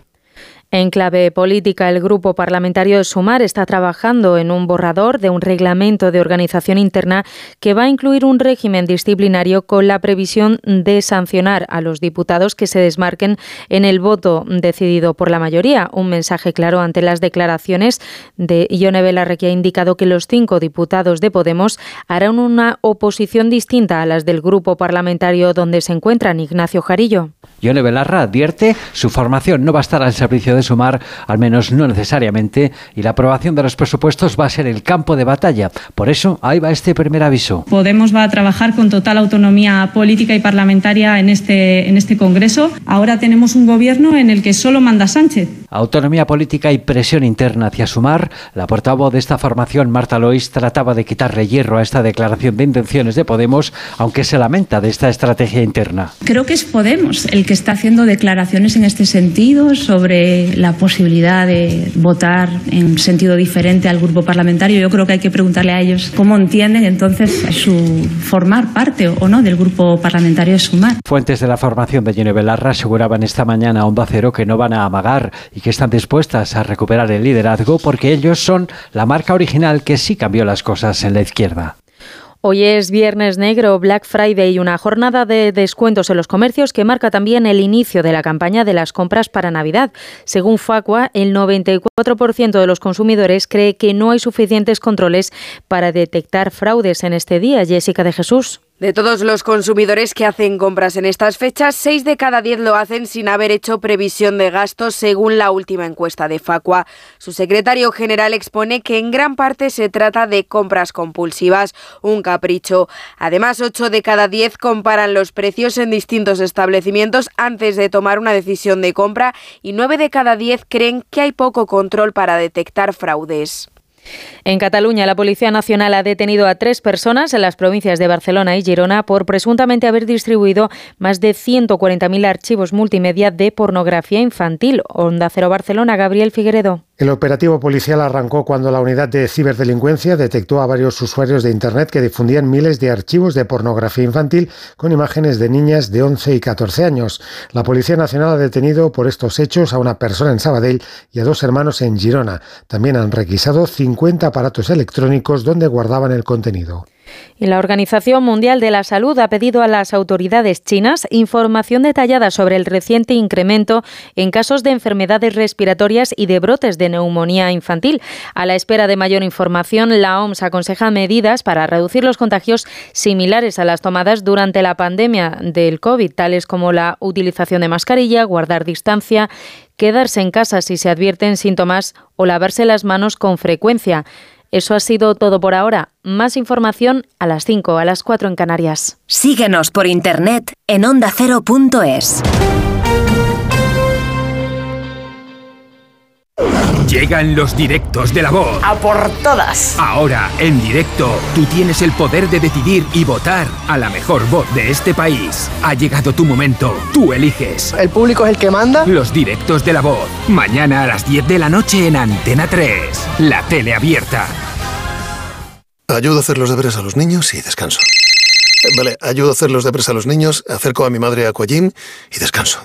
En clave política, el grupo parlamentario de Sumar está trabajando en un borrador de un reglamento de organización interna que va a incluir un régimen disciplinario con la previsión de sancionar a los diputados que se desmarquen en el voto decidido por la mayoría. Un mensaje claro ante las declaraciones de Ione Belarre, que ha indicado que los cinco diputados de Podemos harán una oposición distinta a las del grupo parlamentario donde se encuentran Ignacio Jarillo. Ione advierte su formación no va a estar al servicio sumar, al menos no necesariamente, y la aprobación de los presupuestos va a ser el campo de batalla. Por eso, ahí va este primer aviso. Podemos va a trabajar con total autonomía política y parlamentaria en este, en este Congreso. Ahora tenemos un gobierno en el que solo manda Sánchez. Autonomía política y presión interna hacia Sumar. La portavoz de esta formación, Marta Lois, trataba de quitarle hierro a esta declaración de intenciones de Podemos, aunque se lamenta de esta estrategia interna. Creo que es Podemos el que está haciendo declaraciones en este sentido sobre la posibilidad de votar en sentido diferente al grupo parlamentario. Yo creo que hay que preguntarle a ellos cómo entienden entonces su formar parte o no del grupo parlamentario de Sumar. Fuentes de la formación de Jenny Belarra aseguraban esta mañana a Onda Cero que no van a amagar y que están dispuestas a recuperar el liderazgo porque ellos son la marca original que sí cambió las cosas en la izquierda. Hoy es Viernes Negro, Black Friday y una jornada de descuentos en los comercios que marca también el inicio de la campaña de las compras para Navidad. Según Facua, el 94% de los consumidores cree que no hay suficientes controles para detectar fraudes en este día. Jessica de Jesús. De todos los consumidores que hacen compras en estas fechas, 6 de cada 10 lo hacen sin haber hecho previsión de gastos, según la última encuesta de Facua. Su secretario general expone que en gran parte se trata de compras compulsivas, un capricho. Además, 8 de cada 10 comparan los precios en distintos establecimientos antes de tomar una decisión de compra y 9 de cada 10 creen que hay poco control para detectar fraudes. En Cataluña, la Policía Nacional ha detenido a tres personas en las provincias de Barcelona y Girona por presuntamente haber distribuido más de 140.000 archivos multimedia de pornografía infantil. Onda Cero Barcelona, Gabriel Figueredo. El operativo policial arrancó cuando la unidad de ciberdelincuencia detectó a varios usuarios de Internet que difundían miles de archivos de pornografía infantil con imágenes de niñas de 11 y 14 años. La Policía Nacional ha detenido por estos hechos a una persona en Sabadell y a dos hermanos en Girona. También han requisado 50 aparatos electrónicos donde guardaban el contenido. Y la Organización Mundial de la Salud ha pedido a las autoridades chinas información detallada sobre el reciente incremento en casos de enfermedades respiratorias y de brotes de neumonía infantil. A la espera de mayor información, la OMS aconseja medidas para reducir los contagios similares a las tomadas durante la pandemia del COVID, tales como la utilización de mascarilla, guardar distancia, quedarse en casa si se advierten síntomas o lavarse las manos con frecuencia. Eso ha sido todo por ahora. Más información a las 5, a las 4 en Canarias. Síguenos por internet en ondacero.es. Llegan los directos de la voz. A por todas. Ahora, en directo, tú tienes el poder de decidir y votar a la mejor voz de este país. Ha llegado tu momento. Tú eliges. ¿El público es el que manda? Los directos de la voz. Mañana a las 10 de la noche en Antena 3. La tele abierta. Ayudo a hacer los deberes a los niños y descanso. Vale, ayudo a hacer los deberes a los niños, acerco a mi madre a Aquagym y descanso.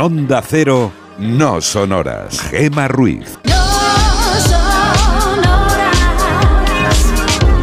En Onda Cero, no son horas. Gema Ruiz.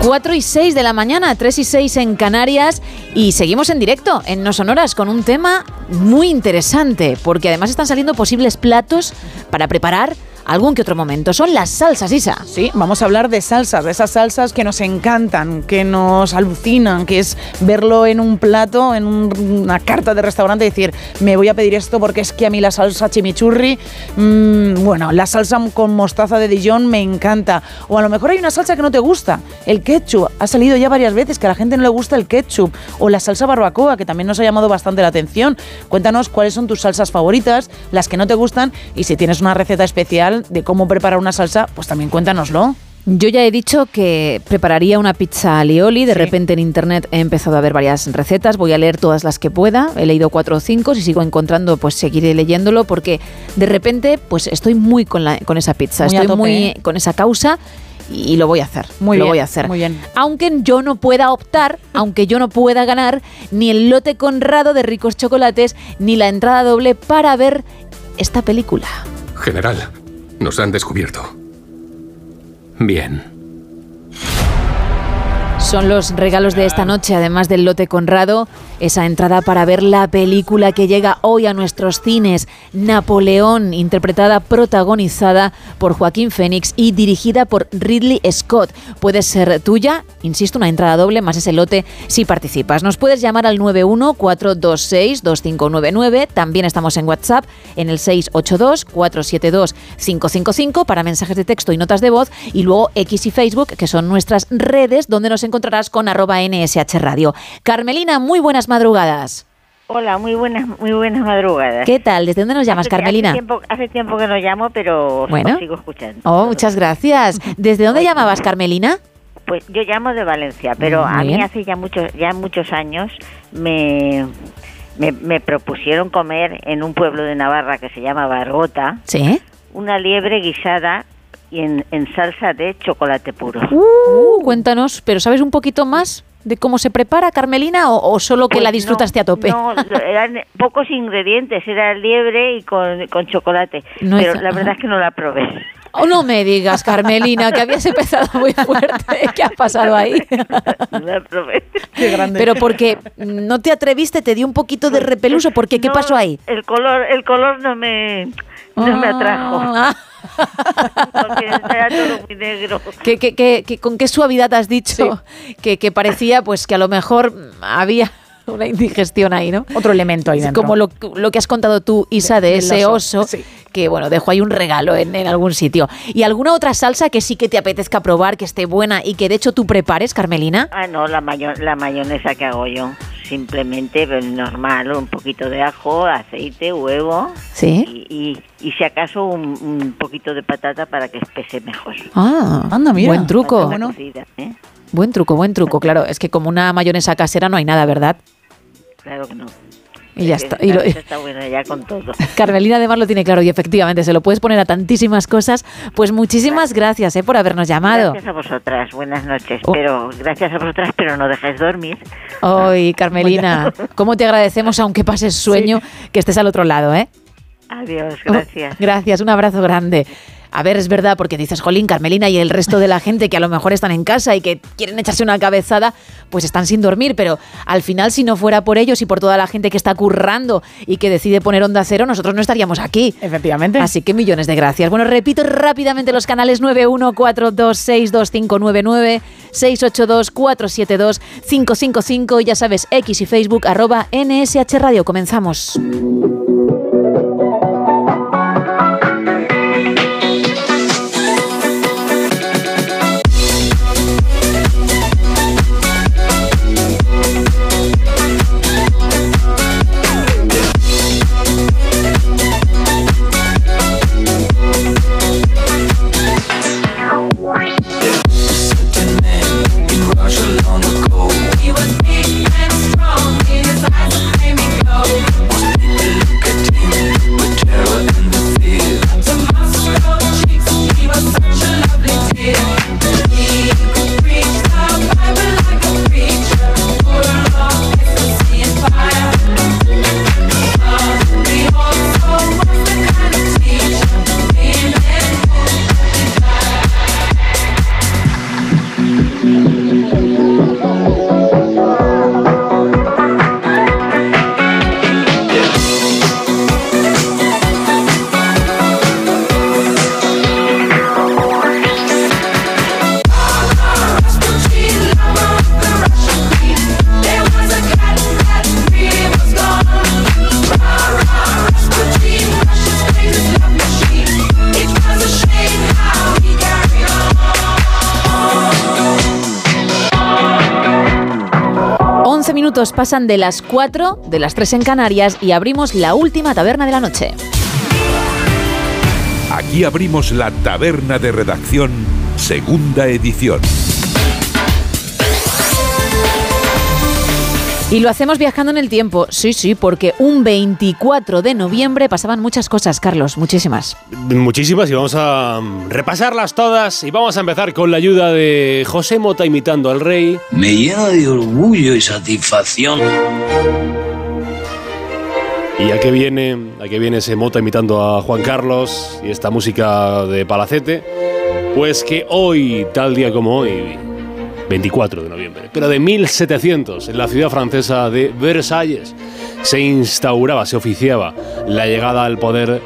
4 y 6 de la mañana, 3 y 6 en Canarias y seguimos en directo en No Sonoras con un tema muy interesante porque además están saliendo posibles platos para preparar algún que otro momento. Son las salsas, Isa. Sí, vamos a hablar de salsas, de esas salsas que nos encantan, que nos alucinan, que es verlo en un plato, en un- una carta de restaurante y decir, me voy a pedir esto porque es que a mí la salsa chimichurri, mm, bueno, la salsa con mostaza de Dijon me encanta. O a lo mejor hay una salsa que no te gusta, el ketchup. Ha salido ya varias veces que a la gente no le gusta el ketchup. O la salsa barbacoa, que también nos ha llamado bastante la atención. Cuéntanos cuáles son tus salsas favoritas, las que no te gustan y si tienes una receta especial de cómo preparar una salsa, pues también cuéntanoslo. Yo ya he dicho que prepararía una pizza alioli. De repente en internet he empezado a ver varias recetas. Voy a leer todas las que pueda. He leído cuatro o cinco. Si sigo encontrando, pues seguiré leyéndolo porque de repente, pues estoy muy con, la, con esa pizza. Muy estoy muy ¿eh? con esa causa y lo voy a hacer. Muy lo bien, voy a hacer. muy bien. Aunque yo no pueda optar, aunque yo no pueda ganar ni el lote conrado de ricos chocolates ni la entrada doble para ver esta película. General, nos han descubierto. Bien. Son los regalos de esta noche, además del lote Conrado, esa entrada para ver la película que llega hoy a nuestros cines, Napoleón, interpretada, protagonizada por Joaquín Phoenix y dirigida por Ridley Scott. Puede ser tuya, insisto, una entrada doble más ese lote si participas. Nos puedes llamar al 914262599, también estamos en WhatsApp en el 682472555 para mensajes de texto y notas de voz y luego X y Facebook, que son nuestras redes donde nos encontrarás con arroba NSH Radio. Carmelina, muy buenas madrugadas. Hola, muy buenas, muy buenas madrugadas. ¿Qué tal? ¿Desde dónde nos llamas, Hace- Carmelina? Hace tiempo, hace tiempo que no llamo, pero Bueno. os sigo escuchando. Oh, muchas gracias. ¿Desde dónde llamabas, Carmelina? Pues yo llamo de Valencia, pero Muy a mí bien. hace ya muchos, ya muchos años me, me, me propusieron comer en un pueblo de Navarra que se llama Bargota Sí. una liebre guisada y en, en salsa de chocolate puro. Uh, cuéntanos, pero ¿sabes un poquito más de cómo se prepara, Carmelina, o, o solo que Pues la no, disfrutaste a tope? No, eran pocos ingredientes, era liebre y con, con chocolate, No pero hizo- la verdad es que no la probé. Oh, no me digas, Carmelina, que habías empezado muy fuerte. ¿Qué ha pasado ahí? No la probé. Pero porque no te atreviste, te dio un poquito de repeluso. ¿Por qué? ¿Qué No, pasó ahí? El color, el color no me, no me atrajo. Ah. Porque era todo muy negro. ¿Qué, qué- qué- qué- con qué suavidad has dicho que, que parecía pues que a lo mejor había una indigestión ahí, ¿no? Otro elemento ahí Es dentro. Como lo, lo que has contado tú, Isa, de, ese oso, oso, que bueno, dejó ahí un regalo en, en algún sitio. ¿Y alguna otra salsa que sí que te apetezca probar, que esté buena y que de hecho tú prepares, Carmelina? Ah, no, la, mayo- la mayonesa que hago yo. Simplemente pues, normal, un poquito de ajo, aceite, huevo. Sí. Y, y, y si acaso un, un poquito de patata para que espese mejor. Ah, Anda, mira. buen truco. Cocida, ¿eh? Buen truco, buen truco, claro. Es que como una mayonesa casera no hay nada, ¿verdad? Claro que no. Y ya está. Y lo- está buena ya con todo. Carmelina además lo tiene claro y efectivamente se lo puedes poner a tantísimas cosas. Pues muchísimas gracias eh, por habernos llamado. Gracias a vosotras, buenas noches. Oh. Pero gracias a vosotras, pero no dejáis dormir. Hoy, Carmelina, ¿cómo te agradecemos, aunque pases sueño, que estés al otro lado, eh? Adiós, gracias. Gracias, un abrazo grande. A ver, es verdad, porque dices, Jolín, Carmelina y el resto de la gente que a lo mejor están en casa y que quieren echarse una cabezada, pues están sin dormir, pero al final, si no fuera por ellos y por toda la gente que está currando y que decide poner onda cero, nosotros no estaríamos aquí. Efectivamente. Así que millones de gracias. Bueno, repito rápidamente los canales 914262599, 682472555 y ya sabes, X y Facebook, arroba NSH Radio. Comenzamos. Pasan de las 4, de las 3 en Canarias y abrimos la última taberna de la noche. Aquí abrimos la taberna de redacción, segunda edición. Y lo hacemos viajando en el tiempo, sí, sí, porque un 24 de noviembre pasaban muchas cosas, Carlos, muchísimas. Muchísimas y vamos a mm, repasarlas todas y vamos a empezar con la ayuda de José Mota imitando al rey. Me llena de orgullo y satisfacción. Y a qué viene, a qué viene ese Mota imitando a Juan Carlos y esta música de Palacete. Pues que hoy, tal día como hoy, 24 de noviembre, pero de 1700, en la ciudad francesa de Versalles, se instauraba, se oficiaba la llegada al poder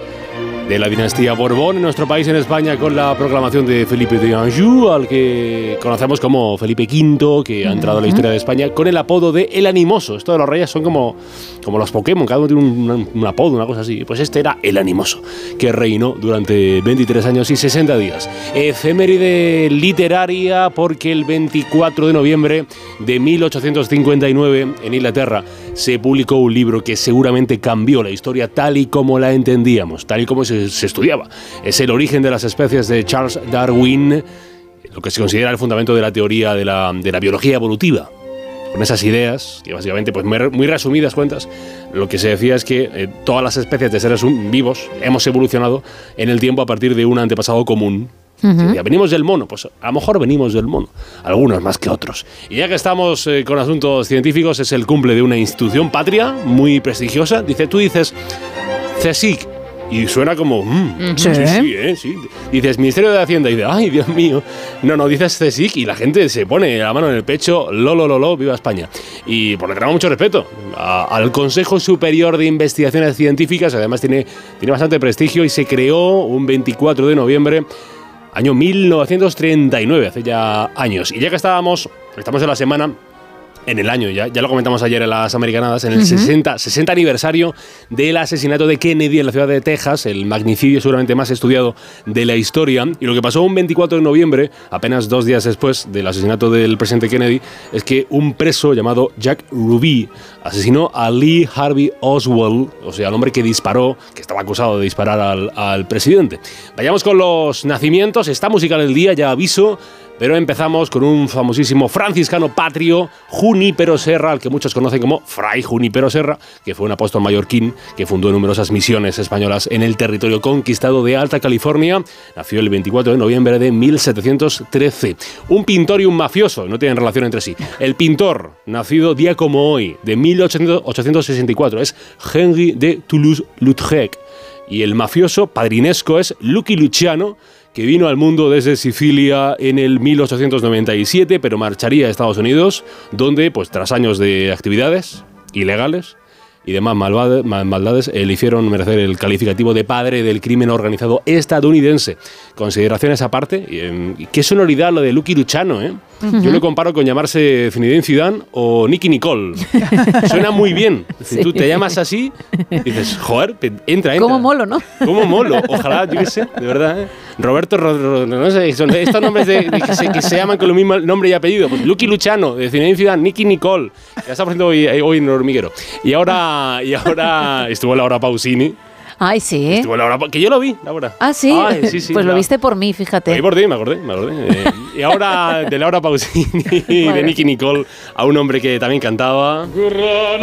de la dinastía Borbón en nuestro país, en España, con la proclamación de Felipe de Anjou, al que conocemos como Felipe V, que ha entrado en la historia de España, con el apodo de El Animoso. Esto de los reyes son como, como los Pokémon, cada uno tiene un, un apodo, una cosa así. Pues este era El Animoso, que reinó durante 23 años y 60 días. Efeméride literaria, porque el 24 de noviembre de 1859, en Inglaterra, se publicó un libro que seguramente cambió la historia tal y como la entendíamos, tal y como se, se estudiaba. Es El origen de las especies de Charles Darwin, lo que se considera el fundamento de la teoría de la, de la biología evolutiva. Con esas ideas, que básicamente, pues muy resumidas cuentas, lo que se decía es que eh, todas las especies de seres vivos hemos evolucionado en el tiempo a partir de un antepasado común. Venimos del mono, pues a lo mejor venimos del mono, algunos más que otros. Y ya que estamos eh, con asuntos científicos, es el cumple de una institución patria muy prestigiosa. Dice, tú dices CSIC y suena como, mm, Sí. sí, sí, eh, sí. Dices Ministerio de Hacienda y dices, ay, Dios mío. No, no, dices CSIC y la gente se pone la mano en el pecho, lo, lo, lo, lo, viva España. Y por lo que tenemos mucho respeto a- al Consejo Superior de Investigaciones Científicas, además tiene, tiene bastante prestigio y se creó un 24 de noviembre año 1939, hace ya años. Y ya que estábamos, estamos en la semana, en el año ya, ya lo comentamos ayer en las americanadas, en el Ujú. 60, 60 aniversario del asesinato de Kennedy en la ciudad de Texas, el magnicidio seguramente más estudiado de la historia. Y lo que pasó un 24 de noviembre, apenas dos días después del asesinato del presidente Kennedy, es que un preso llamado Jack Ruby asesinó a Lee Harvey Oswald, o sea, el hombre que disparó, que estaba acusado de disparar al, al presidente. Vayamos con los nacimientos, está musical del día, ya aviso. Pero empezamos con un famosísimo franciscano patrio, Junípero Serra, al que muchos conocen como Fray Junípero Serra, que fue un apóstol mallorquín que fundó numerosas misiones españolas en el territorio conquistado de Alta California. Nació el 24 de noviembre de 1713. Un pintor y un mafioso, no tienen relación entre sí. El pintor, nacido día como hoy, de 1864, es Henry de Toulouse-Lautrec. Y el mafioso padrinesco es Lucky Luciano, que vino al mundo desde Sicilia en el 1897, pero marcharía a Estados Unidos, donde, pues tras años de actividades ilegales y demás malvade- ma- maldades, eh, le hicieron merecer el calificativo de padre del crimen organizado estadounidense. Consideraciones aparte, y qué sonoridad lo de Lucky Luciano, ¿eh? Ujú. Yo lo comparo con llamarse Zinedine Zidane o Nicky Nicole. Suena muy bien. Si Sí. tú te llamas así, dices, joder, entra, entra. Cómo molo, ¿no? ¿Cómo molo? Ojalá, yo qué sé, de verdad. ¿eh? Roberto, Ro- Ro- no sé, son estos nombres de, de que, se, que se llaman con el mismo nombre y apellido. Pues Lucky Luciano, de Zinedine Zidane, Nicky Nicole. Ya está haciendo hoy, hoy en el hormiguero. Y ahora, y ahora estuvo Laura Pausini. Ay, sí. Estuvo Laura, Pa- que yo lo vi, Laura. Ah, sí. Ay, sí, sí, pues lo viste por mí, fíjate. Ahí por ti, me acordé, me acordé. Eh, y ahora de Laura Pausini y de. Nicky Nicole a un hombre que también cantaba. tierra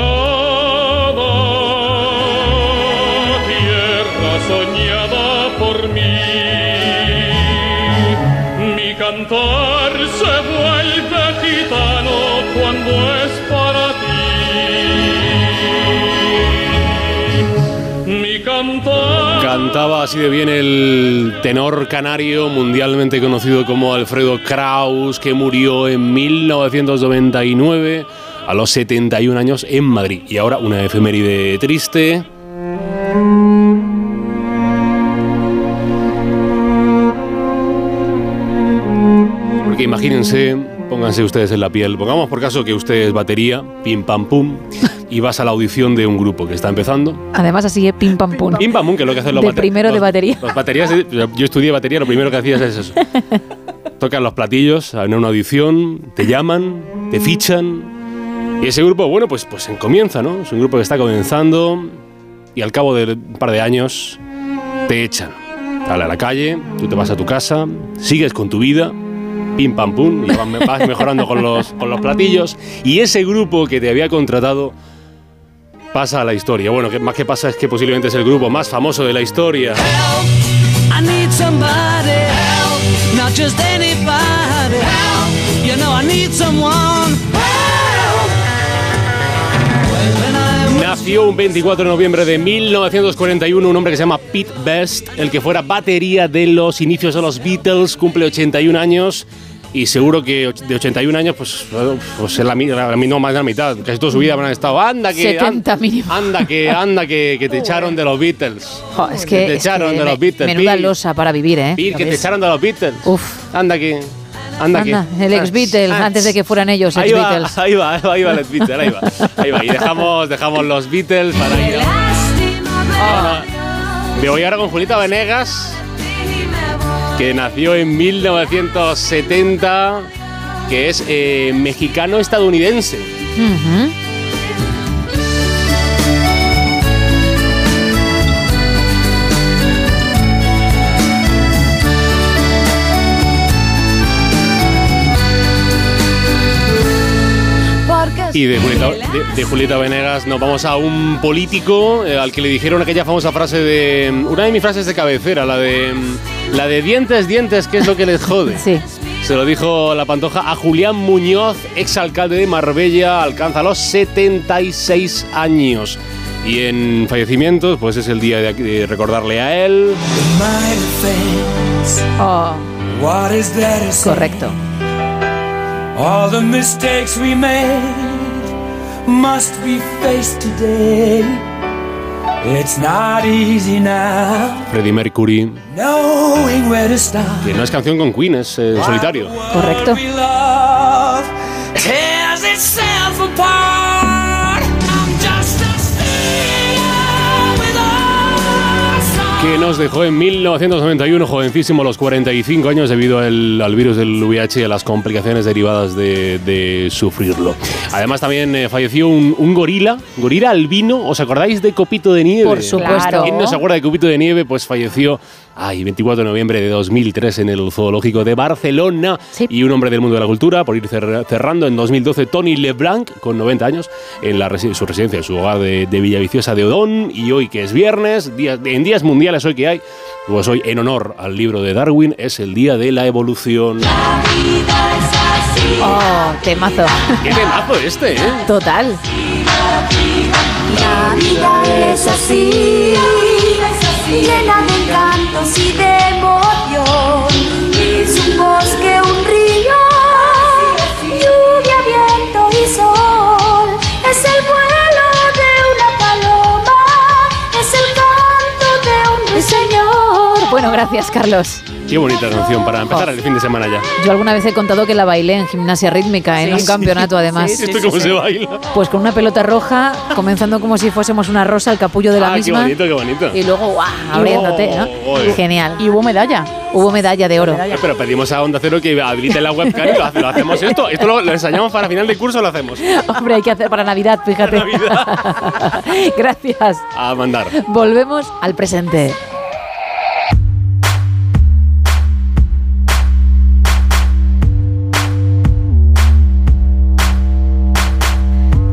Cantaba así de bien el tenor canario mundialmente conocido como Alfredo Kraus, que murió en 1999 a los 71 años en Madrid. Y ahora una efeméride triste. Porque imagínense, pónganse ustedes en la piel, pongamos por caso que usted es batería, pim pam pum, y vas a la audición de un grupo que está empezando. Además así es pim pam pum. Pim pam pum, que es lo que hacen los De bate- primero de batería. Los baterías, yo estudié batería, lo primero que hacías es eso. Tocan los platillos en una audición, te llaman, te fichan. Y ese grupo, bueno, pues, pues comienza, ¿no? Es un grupo que está comenzando y al cabo de un par de años te echan. Sale a la calle, tú te vas a tu casa, sigues con tu vida, pim pam pum, y vas mejorando con los, con los platillos. Y ese grupo que te había contratado pasa a la historia. Bueno, que más que pasa es que posiblemente es el grupo más famoso de la historia. I need somebody help, not just anybody help. You know I need someone help. When I Nació un 24 de noviembre de 1941 un hombre que se llama Pete Best, el que fuera batería de los inicios de los Beatles, cumple 81 años y seguro que de 81 años, pues, pues es la, la, mi- no más de la mitad, casi toda su vida habrán estado. Anda que, 70 mínimo. anda que, anda que, que te echaron de los Beatles. Jo, es Que que, te es echaron que de los me- Beatles, menuda losa para vivir, ¿eh? Pete, que te ¿Ves? echaron de los Beatles. Uf. Anda que, anda, Anda, que. el ex Beatle, Ah, antes de que fueran ellos Ahí ex va, Beatles. ahí va, ahí va el ex Beatle, ahí va, ahí va. Y dejamos, dejamos los Beatles para ir a... Me voy ahora con Julita Venegas, que nació en 1970, que es eh, mexicano-estadounidense. Y de Julieta, de, de Julieta Venegas nos vamos a un político eh, al que le dijeron aquella famosa frase de... Una de mis frases de cabecera, la de... La de dientes, dientes, ¿qué es lo que les jode? Sí. Se lo dijo la pantoja a Julián Muñoz, exalcalde de Marbella, alcanza los 76 años. Y en fallecimientos, pues es el día de, de recordarle a él. Oh, correcto. All the mistakes we made must be faced today. It's not easy now, Freddie Mercury, knowing where to start. que no es canción con Queen, es eh, en solitario. Correcto. Que nos dejó en 1991, jovencísimo, a los 45 años, debido al, al virus del VIH y a las complicaciones derivadas de, de sufrirlo. Además, también eh, falleció un, un gorila, gorila albino. ¿Os acordáis de Copito de Nieve? Por supuesto. ¿Quién no se acuerda de Copito de Nieve? Pues falleció. Ay, 24 de noviembre de 2003 en el Zoológico de Barcelona. Y un hombre del mundo de la cultura, por ir cer- cerrando, en 2012, Tony Leblanc, con 90 años, en la resi- su residencia, en su hogar de, de Villaviciosa de Odón. Y hoy, que es viernes, días- en días mundiales hoy que hay, pues hoy, en honor al libro de Darwin, es el Día de la Evolución. Oh, temazo. ¡Qué temazo este, eh! Total. La vida es así, llena de encantos y de Bueno, gracias, Carlos. Qué bonita canción para empezar el fin de semana ya. Yo alguna vez he contado que la bailé en gimnasia rítmica, en un sí. campeonato además. ¿Esto cómo se baila? Pues con una pelota roja, comenzando como si fuésemos una rosa, el capullo de la Ah, qué misma. bonito, qué bonito. Y luego, ¡guau! abriéndote, ¿no? Oh, Genial. Y hubo medalla. Hubo medalla de oro. Eh, Pero pedimos a Onda Cero que habilite la webcam y lo, hace- lo hacemos esto. Esto lo, lo ensayamos para final de curso, lo hacemos. Hombre, hay que hacer para Navidad, fíjate. Gracias. A mandar. Volvemos al presente.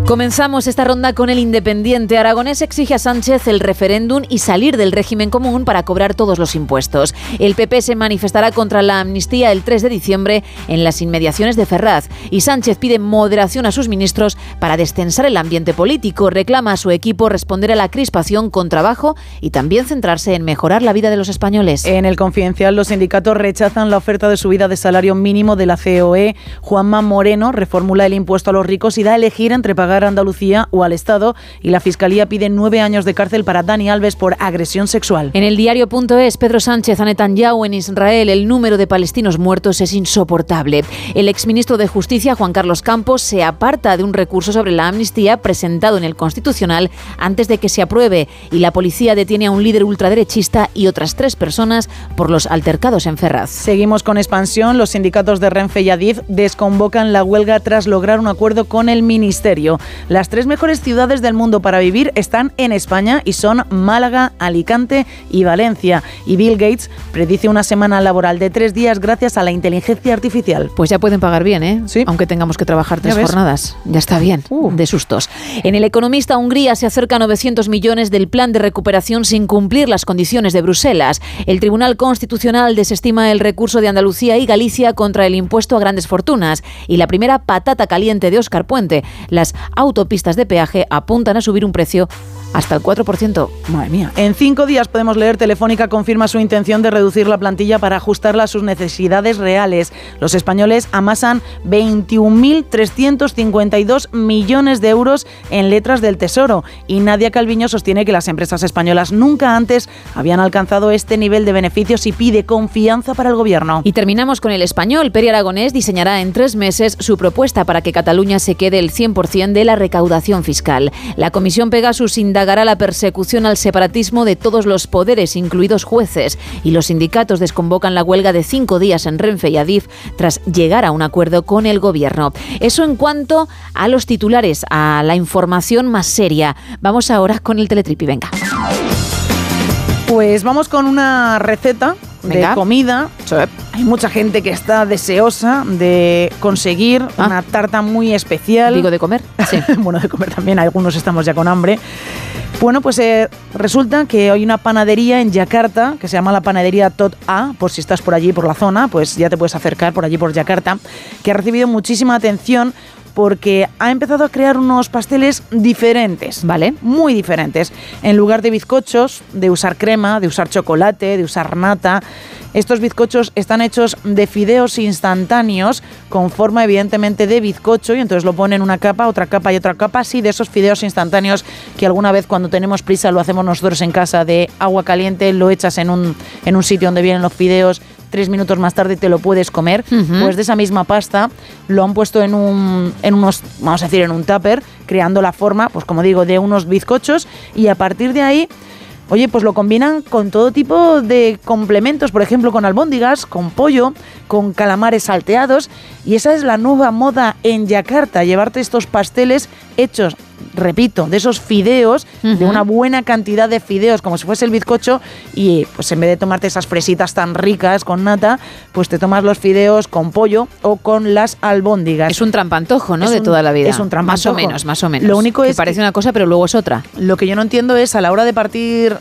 Comenzamos esta ronda con el Independiente. Aragonés exige a Sánchez el referéndum y salir del régimen común para cobrar todos los impuestos. El PP se manifestará contra la amnistía el 3 de diciembre en las inmediaciones de Ferraz. Y Sánchez pide moderación a sus ministros para destensar el ambiente político. Reclama a su equipo responder a la crispación con trabajo y también centrarse en mejorar la vida de los españoles. En el confidencial, los sindicatos rechazan la oferta de subida de salario mínimo de la COE. Juanma Moreno reformula el impuesto a los ricos y da a elegir entre pagar a Andalucía o al Estado. Y la Fiscalía pide nueve años de cárcel para Dani Alves por agresión sexual. En el diario.es, Pedro Sánchez a Netanyahu en Israel, el número de palestinos muertos es insoportable. El exministro de Justicia, Juan Carlos Campos, se aparta de un recurso sobre la amnistía presentado en el Constitucional antes de que se apruebe y la policía detiene a un líder ultraderechista y otras tres personas por los altercados en Ferraz. Seguimos con expansión. Los sindicatos de Renfe y Adif desconvocan la huelga tras lograr un acuerdo con el Ministerio. Las tres mejores ciudades del mundo para vivir están en España y son Málaga, Alicante y Valencia. Y Bill Gates predice una semana laboral de tres días gracias a la inteligencia artificial. Pues ya pueden pagar bien, ¿eh? Sí. Aunque tengamos que trabajar tres jornadas. Ya está bien. Uh. De sustos. En El Economista, Hungría se acerca a 900 millones del plan de recuperación sin cumplir las condiciones de Bruselas. El Tribunal Constitucional desestima el recurso de Andalucía y Galicia contra el impuesto a grandes fortunas. Y la primera patata caliente de Óscar Puente. Las autopistas de peaje apuntan a subir un precio hasta el 4%. Madre mía. En cinco días podemos leer Telefónica confirma su intención de reducir la plantilla para ajustarla a sus necesidades reales. Los españoles amasan 21.352 millones de euros en letras del Tesoro y Nadia Calviño sostiene que las empresas españolas nunca antes habían alcanzado este nivel de beneficios y pide confianza para el gobierno. Y terminamos con el español. Peri Aragonés diseñará en tres meses su propuesta para que Cataluña se quede el 100% de la recaudación fiscal. La Comisión Pegasus indagará la persecución al separatismo de todos los poderes, incluidos jueces, y los sindicatos desconvocan la huelga de cinco días en Renfe y Adif tras llegar a un acuerdo con el gobierno. Eso en cuanto a los titulares, a la información más seria. Vamos ahora con el teletripi. Venga. Pues vamos con una receta Venga. de comida. Hay mucha gente que está deseosa de conseguir una tarta muy especial. Ah. Digo de comer. Sí. bueno, de comer también, algunos estamos ya con hambre. Bueno, pues eh, resulta que hay una panadería en Yakarta que se llama la panadería Tot A, por si estás por allí, por la zona, pues ya te puedes acercar por allí, por Yakarta, que ha recibido muchísima atención porque ha empezado a crear unos pasteles diferentes. Vale. Muy diferentes. En lugar de bizcochos, de usar crema, de usar chocolate, de usar nata, estos bizcochos están hechos de fideos instantáneos con forma evidentemente de bizcocho y entonces lo ponen una capa, otra capa y otra capa, así de esos fideos instantáneos que alguna vez cuando tenemos prisa lo hacemos nosotros en casa de agua caliente, lo echas en un, en un sitio donde vienen los fideos, tres minutos más tarde te lo puedes comer, pues de esa misma pasta lo han puesto en un, en unos, vamos a decir, en un tupper, creando la forma, pues como digo, de unos bizcochos. Y a partir de ahí Oye, pues lo combinan con todo tipo de complementos, por ejemplo, con albóndigas, con pollo, con calamares salteados. Y esa es la nueva moda en Yakarta, llevarte estos pasteles hechos, repito, de esos fideos, de una buena cantidad de fideos, como si fuese el bizcocho, y pues en vez de tomarte esas fresitas tan ricas con nata, pues te tomas los fideos con pollo o con las albóndigas. Es un trampantojo, ¿no? Es de un- toda la vida. es un Más o trampantojo. menos, más o menos. Lo único que es parece que- una cosa, pero luego es otra. Lo que yo no entiendo es a la hora de partir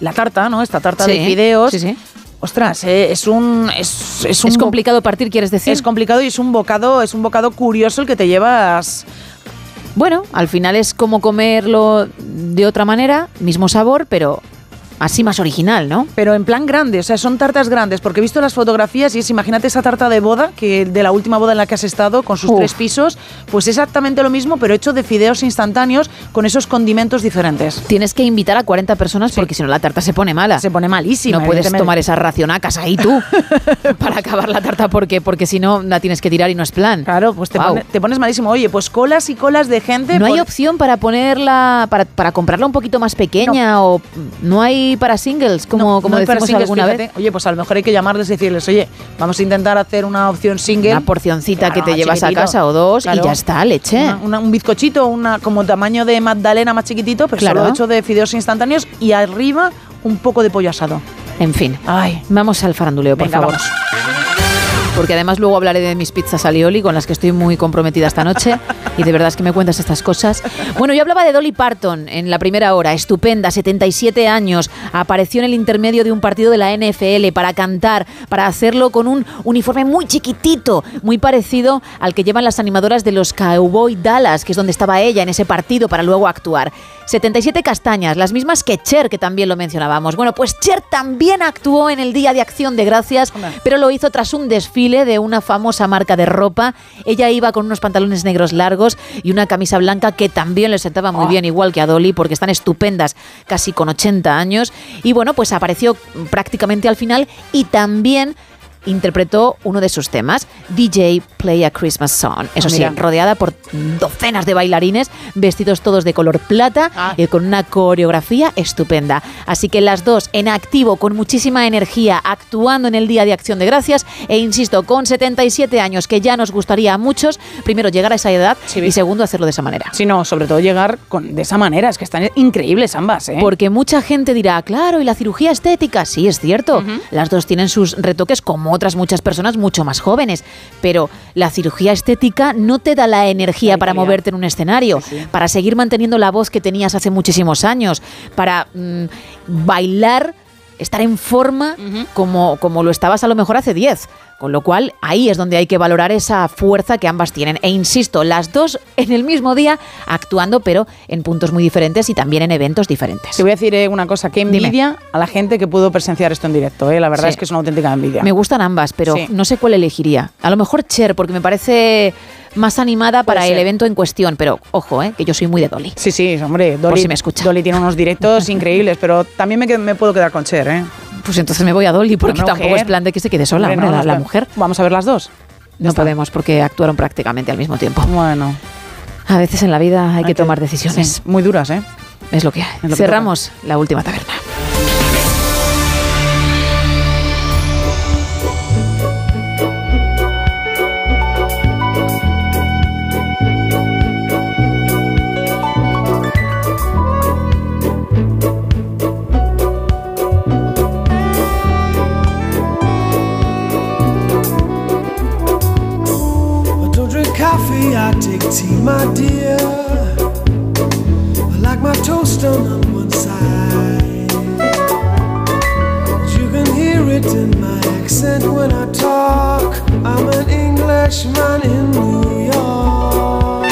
la tarta, ¿no? Esta tarta Sí, de fideos. sí, sí. Ostras, eh, es un es, es un Es complicado partir, ¿quieres decir? Es complicado y es un bocado, es un bocado curioso el que te llevas. Bueno, al final es como comerlo de otra manera, mismo sabor, pero así más original, ¿no? Pero en plan grande, o sea, son tartas grandes, porque he visto las fotografías y es, imagínate esa tarta de boda, que de la última boda en la que has estado, con sus Uf. tres pisos, pues exactamente lo mismo, pero hecho de fideos instantáneos con esos condimentos diferentes. Tienes que invitar a 40 personas porque si no la tarta se pone mala. Se pone malísima. no puedes tomar esas racionacas ahí tú para acabar la tarta porque porque si no la tienes que tirar y no es plan. Claro, pues te, pone- te pones malísimo. Oye, pues colas y colas de gente. No hay opción para ponerla, para, para comprarla un poquito más pequeña o no hay para singles, como, como No para decimos singles, alguna fíjate. vez. Oye, pues a lo mejor hay que llamarles y decirles, oye, vamos a intentar hacer una opción single. Una porcioncita que te llevas a casa o dos Claro. y ya está, leche. Una- una- un bizcochito, una como tamaño de magdalena más chiquitito, pero Claro. solo hecho de fideos instantáneos y arriba un poco de pollo asado. En fin, Ay, vamos al faranduleo, por venga, favor. vamos. Porque además luego hablaré de mis pizzas alioli con las que estoy muy comprometida esta noche y de verdad es que me cuentas estas cosas. Bueno, yo hablaba de Dolly Parton en la primera hora, estupenda, 77 años, apareció en el intermedio de un partido de la NFL para cantar, para hacerlo con un uniforme muy chiquitito, muy parecido al que llevan las animadoras de los Cowboy Dallas, que es donde estaba ella en ese partido para luego actuar. 77 castañas, las mismas que Cher, que también lo mencionábamos. Bueno, pues Cher también actuó en el Día de Acción de Gracias, pero lo hizo tras un desfile de una famosa marca de ropa. Ella iba con unos pantalones negros largos y una camisa blanca que también le sentaba muy bien, igual que a Dolly, porque están estupendas, casi con 80 años. Y bueno, pues apareció prácticamente al final y también interpretó uno de sus temas, DJ Play a Christmas Song. Eso Ah, sí, rodeada por docenas de bailarines, vestidos todos de color plata, Ah. eh, con una coreografía estupenda. Así que las dos en activo, con muchísima energía, actuando en el Día de Acción de Gracias, e insisto, con 77 años, que ya nos gustaría a muchos, primero llegar a esa edad y segundo hacerlo de esa manera. Sí, no, sobre todo llegar con, de esa manera, es que están increíbles ambas, ¿eh? Porque mucha gente dirá, claro, ¿y la cirugía estética? Sí, es cierto. Las dos tienen sus retoques como otras muchas personas mucho más jóvenes. Pero la cirugía estética no te da la energía para moverte en un escenario, para seguir manteniendo la voz que tenías hace muchísimos años, para mm, bailar, estar en forma como, como lo estabas a lo mejor hace 10. Con lo cual, ahí es donde hay que valorar esa fuerza que ambas tienen. E insisto, las dos en el mismo día actuando, pero en puntos muy diferentes y también en eventos diferentes. Te voy a decir eh, una cosa, que envidia a la gente que pudo presenciar esto en directo, ¿eh? La verdad Sí. es que es una auténtica envidia. Me gustan ambas, pero Sí. no sé cuál elegiría. A lo mejor Cher, porque me parece más animada para ser. el evento en cuestión, pero ojo, ¿eh? que yo soy muy de Dolly. Sí, sí, hombre, Por Dolly, si me escucha. Dolly tiene unos directos increíbles, pero también me, me puedo quedar con Cher, ¿eh? Pues entonces me voy a Dolly, porque tampoco mujer. es plan de que se quede sola, Hombre, hombre, no, la, mujer. Vamos a ver las dos. No podemos, porque actuaron prácticamente al mismo tiempo. Bueno. A veces en la vida hay, que, tomar decisiones. sí, muy duras, ¿eh? Es lo que hay. lo que Cerramos la última taberna. Tea, my dear. I like my toast on one side. You can hear it in my accent when I talk. I'm an Englishman in New York.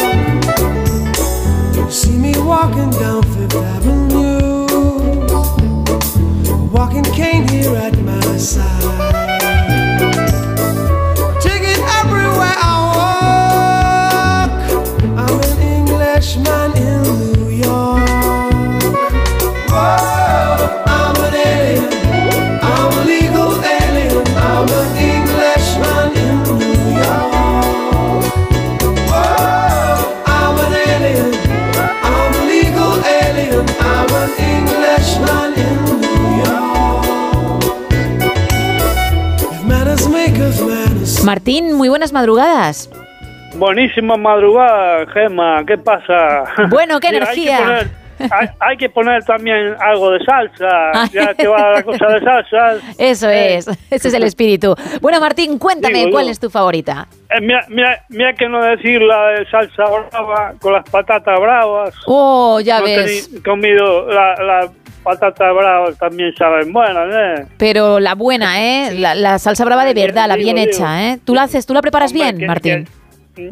You see me walking down Fifth Avenue, walking cane here at my side. Martín, muy buenas madrugadas. Buenísima madrugada, Gemma. ¿Qué pasa? Bueno, qué energía. Hay que, poner, hay, hay que poner también algo de salsa, ya que va la cosa de salsa. Eso es, ese es el espíritu. Bueno, Martín, cuéntame, Digo, ¿cuál digo. es tu favorita? Eh, mira, mira, mira que no decir la de salsa brava con las patatas bravas. Oh, ya No ves. tení comido la, la patata brava, también saben buenas, ¿eh? Pero la buena, ¿eh? La, la salsa brava de verdad, la bien digo. hecha, ¿eh? ¿Tú la haces, tú la preparas Hombre, bien, que- Martín?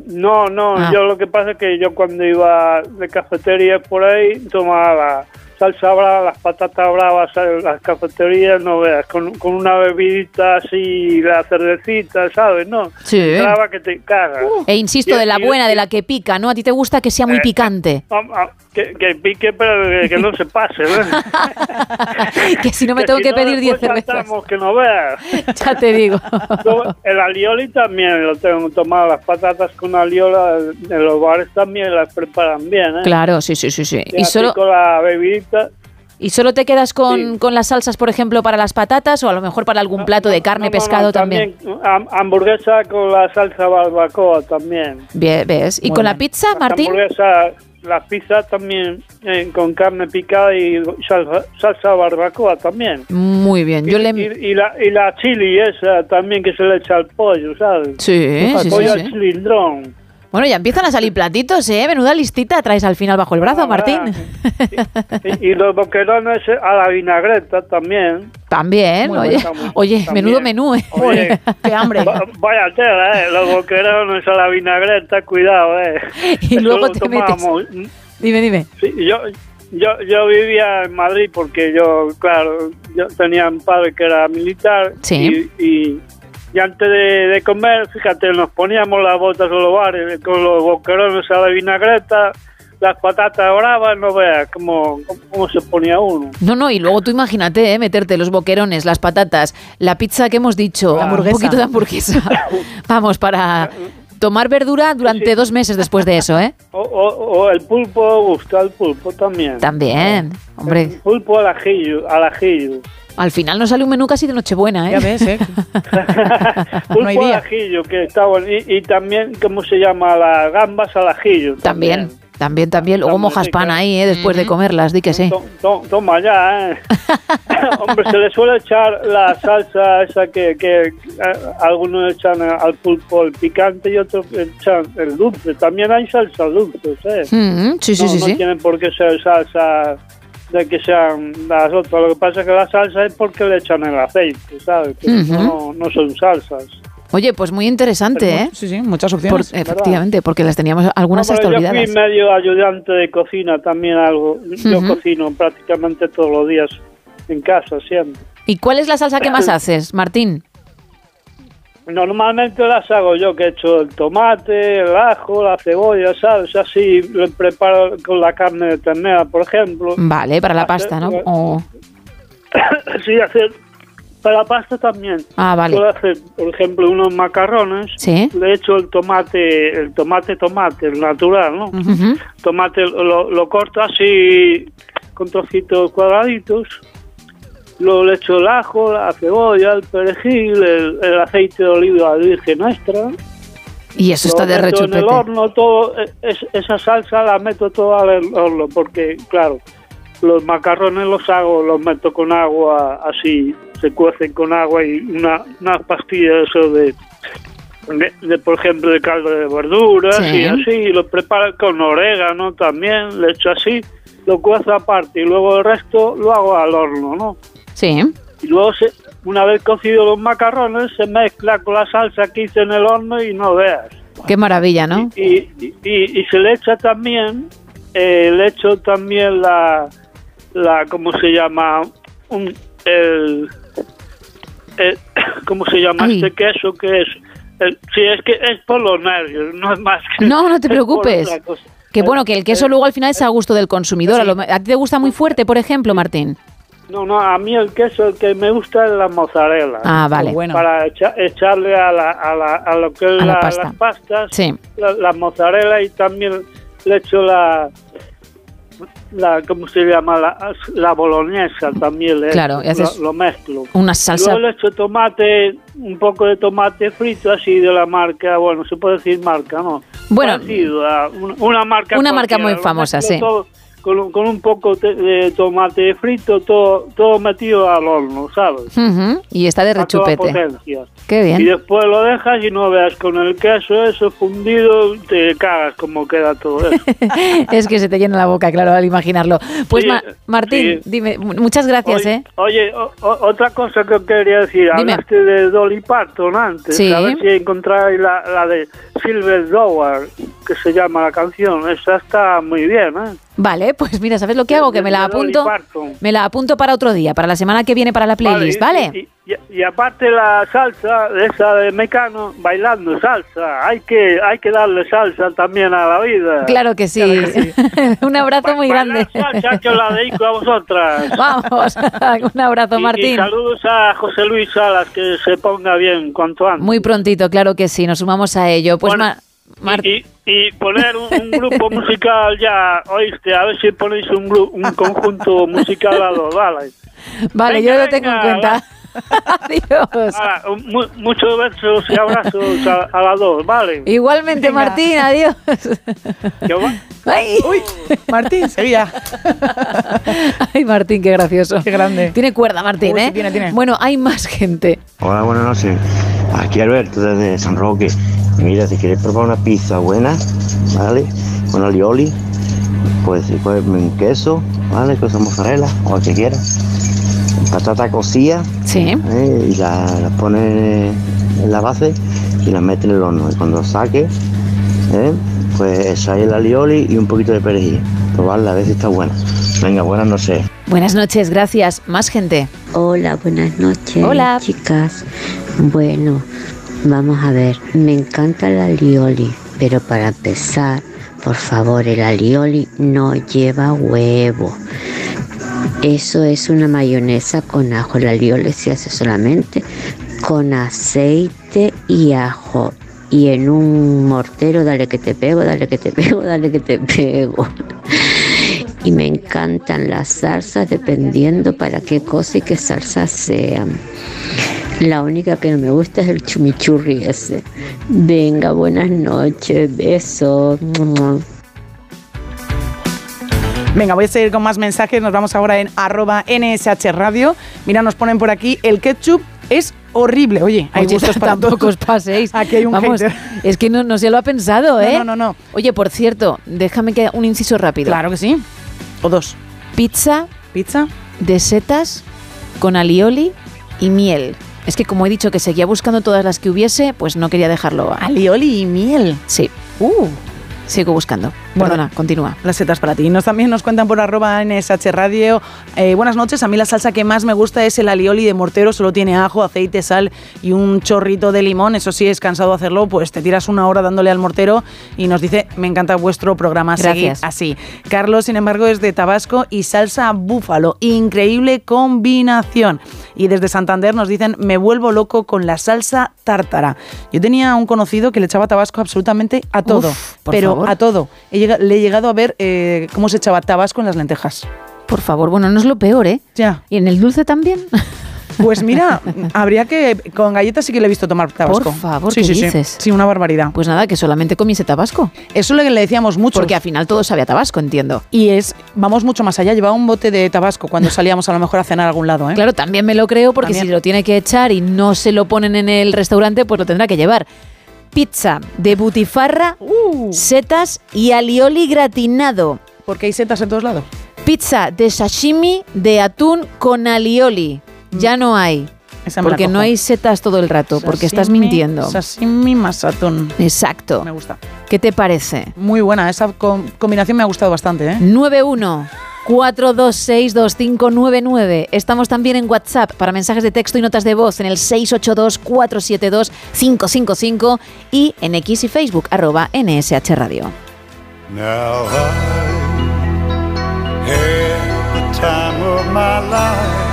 No, no, Ah. yo lo que pasa es que yo cuando iba de cafetería por ahí tomaba salsa brava, las patatas bravas, las cafeterías, no veas, con, con una bebidita así, la cervecita, ¿sabes? No, Sí. brava que te cagas. E insisto, Y- de la y- buena, de la que pica, ¿no? A ti te gusta que sea muy Eh, picante. Ah, ah, que, que pique, pero que, que no se pase, ¿ves? que si no me tengo si que pedir 10 después cervezas. que no veas. Ya te digo. El alioli también lo tengo tomado, las patatas con aliola en los bares también las preparan bien, ¿eh? Claro, sí, sí, sí, sí. Y Y solo, con la ¿Y solo te quedas con, con las salsas, por ejemplo, para las patatas o a lo mejor para algún plato de carne, No, no, pescado no, también? ham- hamburguesa con la salsa barbacoa también. Bien, ¿Ves? ¿Y Muy con la bien. pizza, Martín? Hamburguesa, la pizza también eh, con carne picada y salsa, salsa barbacoa también. Muy bien. Yo y, le... y- y la, y la chili esa también que se le echa al pollo, ¿sabes? Sí, Al sí, pollo sí, al sí. cilindrón. Bueno, ya empiezan a salir platitos, ¿eh? Menuda listita traes al final bajo el brazo, Martín. Y, y los boquerones a la vinagreta también. También, Muy oye, bueno, oye, También. menudo menú, ¿eh? Oye, qué hambre. Va- Vaya tela, ¿eh? Los boquerones a la vinagreta, cuidado, ¿eh? Y Eso luego te metes. Dime, dime. Sí, yo, yo, yo vivía en Madrid porque yo, claro, yo tenía un padre que era militar. Sí. Y, y, y antes de, de comer, fíjate, nos poníamos las botas o los bares con los boquerones a la vinagreta, las patatas bravas, no veas cómo, cómo, se ponía uno. No, no, y luego tú imagínate, ¿eh? meterte los boquerones, las patatas, la pizza que hemos dicho, un poquito de hamburguesa. Vamos, para tomar verdura durante dos meses después de eso, ¿eh? O, o, o el pulpo, gusta el pulpo también. También, hombre. El pulpo al ajillo, al ajillo. Al final nos sale un menú casi de Nochebuena, ¿eh? Ya ves, ¿eh? Pulpo hay día. ajillo, que está bueno. Y, y también, ¿cómo se llama? Las gambas al ajillo. También, también, también. Luego mojas pan ahí, ¿eh? Después de comerlas, di que sí. To- to- toma ya, ¿eh? Hombre, se le suele echar la salsa esa que, que eh, algunos echan al pulpo el picante y otros echan el dulce. También hay salsa dulce, ¿eh? Mm, sí, sí, no, sí, no sí. tienen por qué ser salsa de que sean las otras. Lo que pasa es que la salsa es porque le echan el aceite, ¿sabes? Que no, no son salsas. Oye, pues muy interesante, ¿eh? Sí, sí, muchas Por- opciones. efectivamente, porque las teníamos algunas No, hasta yo olvidadas. fui medio ayudante de cocina también algo. Yo cocino prácticamente todos los días en casa siempre. ¿Y cuál es la salsa que más haces, Martín? Normalmente las hago yo, que he hecho el tomate, el ajo, la cebolla, ¿sabes? Así lo preparo con la carne de ternera, por ejemplo. Vale, para la Hacer- pasta, ¿no? O- sí, hacer para la pasta también. Ah, vale. Puedo hacer, por ejemplo, unos macarrones. Sí. Le echo el tomate, el tomate, tomate, el natural, ¿no? Ujú. Tomate lo, lo corto así con trocitos cuadraditos. Luego le echo el ajo, la cebolla, el perejil, el, el aceite de oliva virgen extra. Y eso está Lo de meto en el rechupete. horno, todo, es- esa salsa la meto toda al horno, porque, claro, los macarrones los hago, los meto con agua, así, se cuecen con agua y una, unas pastillas eso de, de, de, por ejemplo, de caldo de verduras Sí. y así, y lo preparo con orégano también, le echo así, lo cuezo aparte y luego el resto lo hago al horno, ¿no? Sí. Y luego, se, una vez cocidos los macarrones, se mezcla con la salsa que hice en el horno y no veas. Qué maravilla, ¿no? Y, y, y- y se le echa también, eh, le echo también la, la ¿cómo se llama? Un, el, el- ¿Cómo se llama Ay. este queso que es? El, sí, es que es por los nervios, no es más que... No, no te preocupes. Que bueno, que el queso luego al final es a gusto del consumidor. A, lo- ¿a ti te gusta muy fuerte, por ejemplo, Martín? No, no, a mí el queso el que me gusta es la mozzarella. Ah, vale. Qué bueno. Para echa- echarle a, la, a, la, a lo que es A la la- pasta. las pastas, Sí. la, la mozzarella y también le echo la, la ¿cómo se llama? La, la boloñesa también le Claro, echo, y haces lo, lo mezclo. Una salsa. Luego le echo tomate, un poco de tomate frito así de la marca, bueno, se puede decir marca, ¿no? Bueno, Parecido una, una marca una marca muy famosa, sí. todo con, un- con un poco de tomate frito, todo, todo metido al horno, ¿sabes? Ujú, Y está de rechupete. Qué Y bien. después lo dejas y no veas con el queso eso fundido, te cagas como queda todo eso. es que se te llena la boca, claro, al imaginarlo. Pues Sí, Ma- Martín, sí. dime, mu- muchas gracias, oye, ¿eh? Oye, o- otra cosa que quería decir, Dime. hablaste de Dolly Parton antes, Sí. a ver si encontráis la, la de Silver Dollar, que se llama la canción, esa está muy bien, ¿eh? Vale, pues mira, ¿sabes lo que hago? Que me la apunto. Me la apunto para otro día, para la semana que viene para la playlist, ¿vale? y- Y, y aparte la salsa, esa de Mecano, bailando salsa, hay que hay que darle salsa también a la vida. Claro que sí. Un abrazo muy grande. Salsa que os la dedico a vosotras. Vamos, un abrazo, Y- Martín. saludos a José Luis Salas, que se ponga bien cuanto antes. Muy prontito, claro que sí, nos sumamos a ello. Pues Bueno, y, y poner un, un grupo musical ya, oíste, a ver si ponéis un, gru- un conjunto musical a los vale. vale, venga, yo lo tengo en venga, cuenta. Adiós. Ah, mu- muchos besos y abrazos a, a las dos, ¿vale? Igualmente, Martín, adiós. ¡Ay! Uy, Martín, seguía. Ay, Martín, qué gracioso. Qué grande. Tiene cuerda, Martín, Uy, sí, ¿eh? tiene, tiene. Bueno, hay más gente. Hola, buenas noches. Aquí Alberto desde San Roque. Mira, si quieres probar una pizza buena, ¿vale? Con alioli, pues si puedes en queso, ¿vale? Queso mozzarella o el que quieras. Patata cocida. Sí. ¿eh? Y la, la pones en la base y la metes en el horno. Y cuando saques, ¿eh? pues echáis el alioli y un poquito de perejil. Probarla, a ver si está buena. Venga, buenas noches. Buenas noches, gracias. Más gente. Hola, buenas noches. Hola. Chicas. Bueno, vamos a ver. Me encanta el alioli, pero para empezar, por favor, el alioli no lleva huevo. Eso es una mayonesa con ajo. El alioli se hace solamente con aceite y ajo. Y en un mortero, dale que te pego, dale que te pego, dale que te pego. Y me encantan las salsas dependiendo para qué cosa y qué salsa sean. La única que no me gusta es el chumichurri ese. Venga, buenas noches, besos. Venga, voy a seguir con más mensajes. Nos vamos ahora en arroba NSH Radio. Mira, nos ponen por aquí, el ketchup es horrible. Oye, hay Oye, gustos para tampoco todos. os paséis. Aquí hay un Vamos, hater. es que no, no se lo ha pensado, ¿eh? No, no, no, no. Oye, por cierto, déjame que un inciso rápido. Claro que sí. O dos. Pizza. Pizza. De setas con alioli y miel. Es que como he dicho que seguía buscando todas las que hubiese, pues no quería dejarlo. Alioli y miel. Sí. Uh. Sigo buscando. Bueno, Perdona, continúa. Las setas para ti. Nos también nos cuentan por arroba NSH Radio. Eh, buenas noches. A mí la salsa que más me gusta es el alioli de mortero. Solo tiene ajo, aceite, sal y un chorrito de limón. Eso sí, es cansado hacerlo. Pues te tiras una hora dándole al mortero y nos dice, me encanta vuestro programa. Gracias. así. Carlos, sin embargo, es de Tabasco y salsa búfalo. Increíble combinación. Y desde Santander nos dicen, me vuelvo loco con la salsa tártara. Yo tenía un conocido que le echaba tabasco absolutamente a todo. Uf, por pero favor. a todo. He le he llegado a ver eh, cómo se echaba tabasco en las lentejas. Por favor, bueno, no es lo peor, ¿eh? Ya. ¿Y en el dulce también? Pues mira, habría que. Con galletas sí que le he visto tomar tabasco. Por favor, sí, ¿qué sí, sí. dices? Sí, una barbaridad. Pues nada, que solamente comiese tabasco. Eso es lo que le decíamos mucho. Porque al final todo sabe a tabasco, entiendo. Y es, vamos mucho más allá. Llevaba un bote de tabasco cuando salíamos a lo mejor a cenar a algún lado, ¿eh? Claro, también me lo creo porque También. si lo tiene que echar y no se lo ponen en el restaurante, pues lo tendrá que llevar. Pizza de butifarra, setas y alioli gratinado. Porque hay setas en todos lados. Pizza de sashimi de atún con alioli. Ya no hay. Mm. Esa Porque no hay setas todo el rato, porque estás mintiendo. Sashimi más atún. Exacto. Me gusta. ¿Qué te parece? Muy buena. Esa com- combinación me ha gustado bastante, ¿eh? 91 426 2599. Estamos también en WhatsApp para mensajes de texto y notas de voz en el 682 472 555 y en X y Facebook arroba NSH Radio. Now I the time of my life.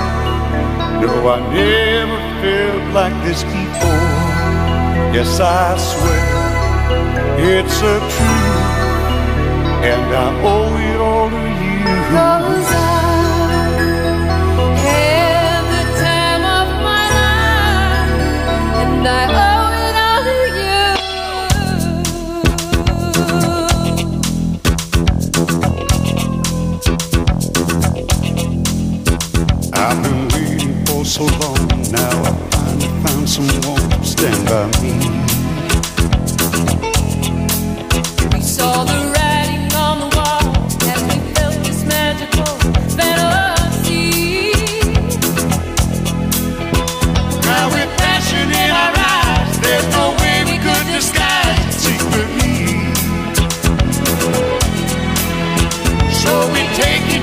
No, I never felt like this before. Yes, I swear it's a truth, and I owe it all to you. And I owe it all to you. I've been waiting for so long. Now I finally found someone to stand by me. We saw the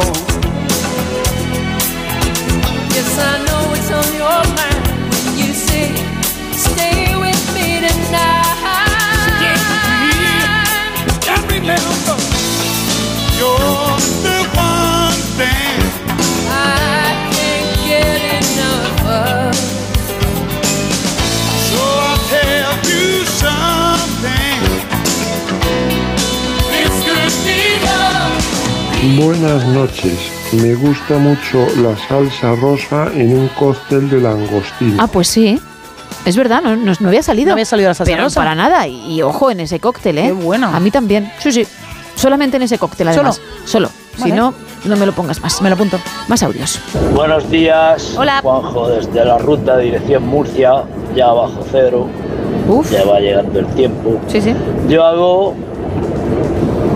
know. Yes, I know it's on your mind when you say, stay with me tonight. So just me and remember. Buenas noches. Me gusta mucho la salsa rosa en un cóctel de langostino. Ah, pues sí. Es verdad, no, no, no había salido. No había salido la salsa Pero rosa. para nada. Y, y ojo en ese cóctel, ¿eh? Qué bueno. A mí también. Sí, sí. Solamente en ese cóctel, ¿Solo? además. Solo. Si Vale. no, no me lo pongas más. Me lo apunto. Más audios. Buenos días. Hola. Juanjo, desde la ruta dirección Murcia, ya bajo cero. Ya va llegando el tiempo. Sí, sí. Yo hago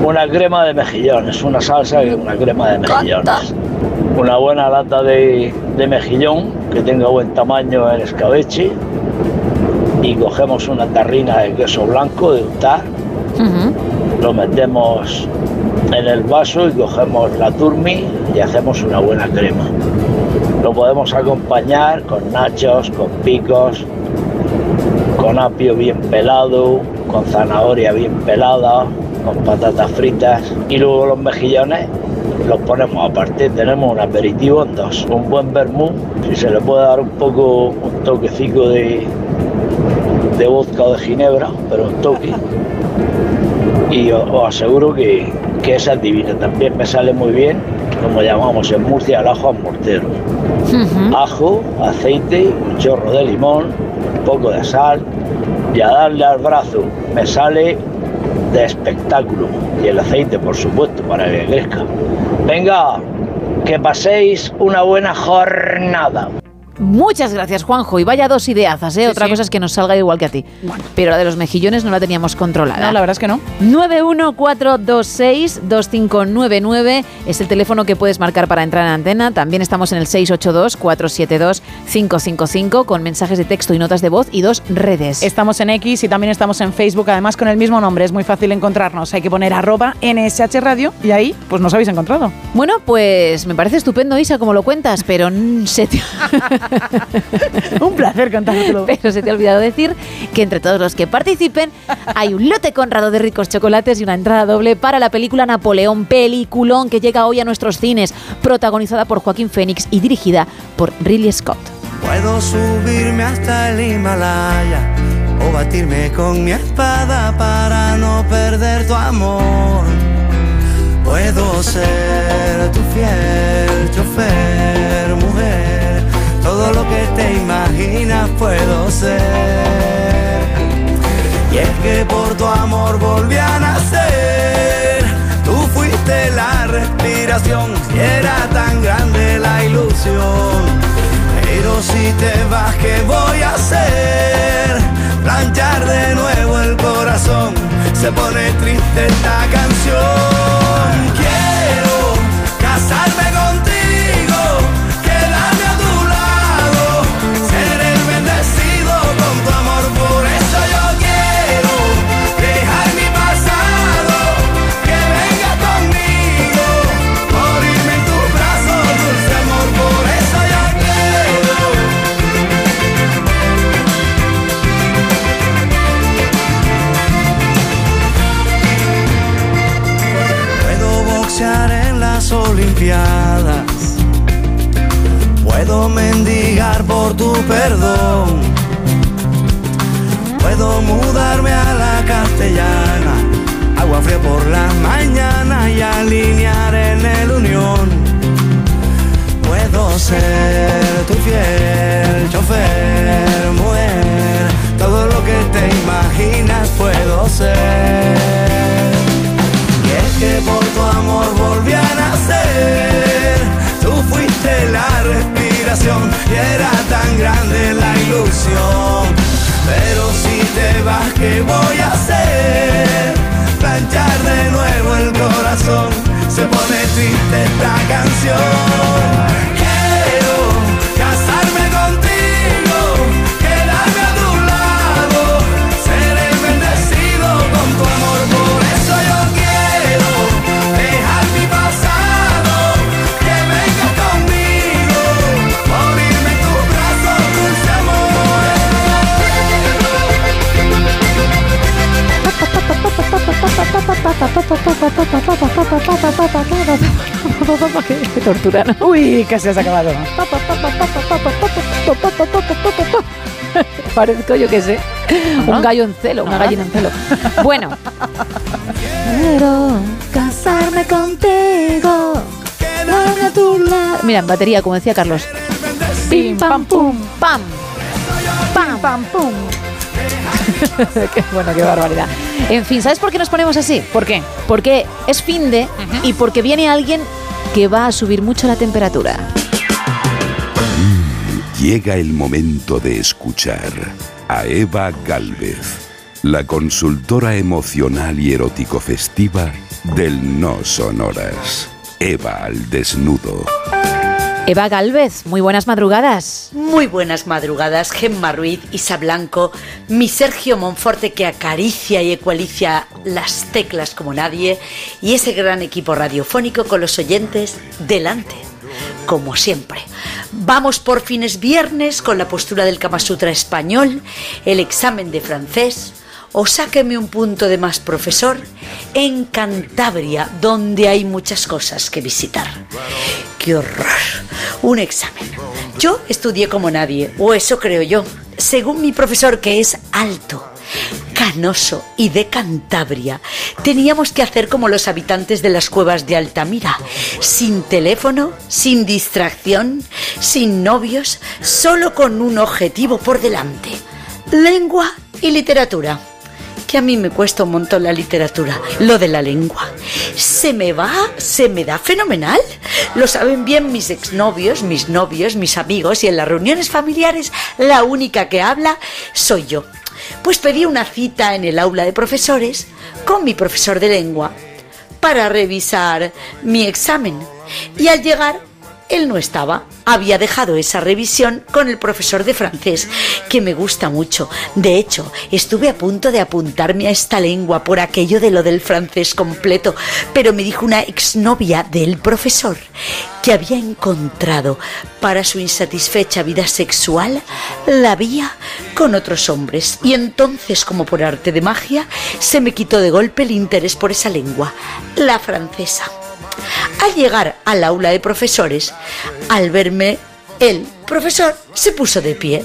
una crema de mejillones, una salsa y una crema de mejillones. Una buena lata de, de mejillón que tenga buen tamaño en escabeche. Y cogemos una tarrina de queso blanco de untar. Lo metemos en el vaso y cogemos la turmi y hacemos una buena crema. Lo podemos acompañar con nachos, con picos, con apio bien pelado, con zanahoria bien pelada, con patatas fritas y luego los mejillones los ponemos aparte. Tenemos un aperitivo en dos, un buen vermú, si se le puede dar un poco un toquecito de, de vodka o de ginebra, pero un toque. Y os, os aseguro que, que esa es divina. También me sale muy bien, como llamamos en Murcia, el ajo al mortero. Ajo, aceite, un chorro de limón, un poco de sal y a darle al brazo. Me sale de espectáculo. Y el aceite, por supuesto, para que crezca. Venga, que paséis una buena jornada. Muchas gracias, Juanjo. Y vaya dos ideazas, ¿eh? Otra cosa es que nos salga igual que a ti. Pero la de los mejillones no la teníamos controlada. No, la verdad es que no. 914262599 es el teléfono que puedes marcar para entrar en antena. También estamos en el 682-472-555 con mensajes de texto y notas de voz y dos redes. Estamos en X y también estamos en Facebook, además con el mismo nombre. Es muy fácil encontrarnos. Hay que poner arroba NSH Radio y ahí pues nos habéis encontrado. Bueno, pues me parece estupendo, Isa, como lo cuentas, pero se te... Un placer contártelo. Pero se te ha olvidado decir que entre todos los que participen hay un lote conrado de ricos chocolates y una entrada doble para la película Napoleón, peliculón que llega hoy a nuestros cines, protagonizada por Joaquín Phoenix y dirigida por Ridley Scott. Puedo subirme hasta el Himalaya o batirme con mi espada para no perder tu amor. Puedo ser tu fiel chofer, lo que te imaginas puedo ser. Y es que por tu amor volví a nacer. Tú fuiste la respiración y era tan grande la ilusión. Pero si te vas, ¿qué voy a hacer? Planchar de nuevo el corazón. Se pone triste esta canción. Quiero casarme contigo, las Olimpiadas. Puedo mendigar por tu perdón. Puedo mudarme a la castellana. Agua fría por la mañana y alinear en el unión. Puedo ser tu fiel chofer, mujer. Todo lo que te imaginas puedo ser. Que por tu amor volví a nacer. Tú fuiste la respiración y era tan grande la ilusión. Pero si te vas, ¿qué voy a hacer? Planchar de nuevo el corazón. Se pone triste esta canción. Qué tortura, ¿no? Uy, casi has acabado. Parezco, yo qué sé, un gallo en celo, una gallina en celo. Bueno. Quiero casarme contigo. A tu lado. Mira, en batería, como decía Carlos. Pim, pam, pum, pam. Pam, pam, pum. qué bueno, qué barbaridad. En fin, ¿sabes por qué nos ponemos así? ¿Por qué? Porque es fin de y porque viene alguien que va a subir mucho la temperatura. Llega el momento de escuchar a Eva Galvez, la consultora emocional y erótico festiva del No Sonoras. Eva al desnudo. Eva Galvez, muy buenas madrugadas. Muy buenas madrugadas, Gemma Ruiz, Isa Blanco, mi Sergio Monforte que acaricia y ecualicia las teclas como nadie y ese gran equipo radiofónico con los oyentes delante, como siempre. Vamos por fines viernes con la postura del Kama Sutra español, el examen de francés o sáqueme un punto de más profesor en Cantabria, donde hay muchas cosas que visitar. ¡Qué horror! Un examen. Yo estudié como nadie, o eso creo yo. Según mi profesor, que es alto, canoso y de Cantabria, teníamos que hacer como los habitantes de las cuevas de Altamira, sin teléfono, sin distracción, sin novios, solo con un objetivo por delante, lengua y literatura que a mí me cuesta un montón la literatura, lo de la lengua. Se me va, se me da fenomenal. Lo saben bien mis exnovios, mis novios, mis amigos y en las reuniones familiares la única que habla soy yo. Pues pedí una cita en el aula de profesores con mi profesor de lengua para revisar mi examen. Y al llegar él no estaba. Había dejado esa revisión con el profesor de francés, que me gusta mucho. De hecho, estuve a punto de apuntarme a esta lengua por aquello de lo del francés completo, pero me dijo una exnovia del profesor que había encontrado para su insatisfecha vida sexual la vía con otros hombres. Y entonces, como por arte de magia, se me quitó de golpe el interés por esa lengua, la francesa. Al llegar al aula de profesores, al verme, el profesor se puso de pie.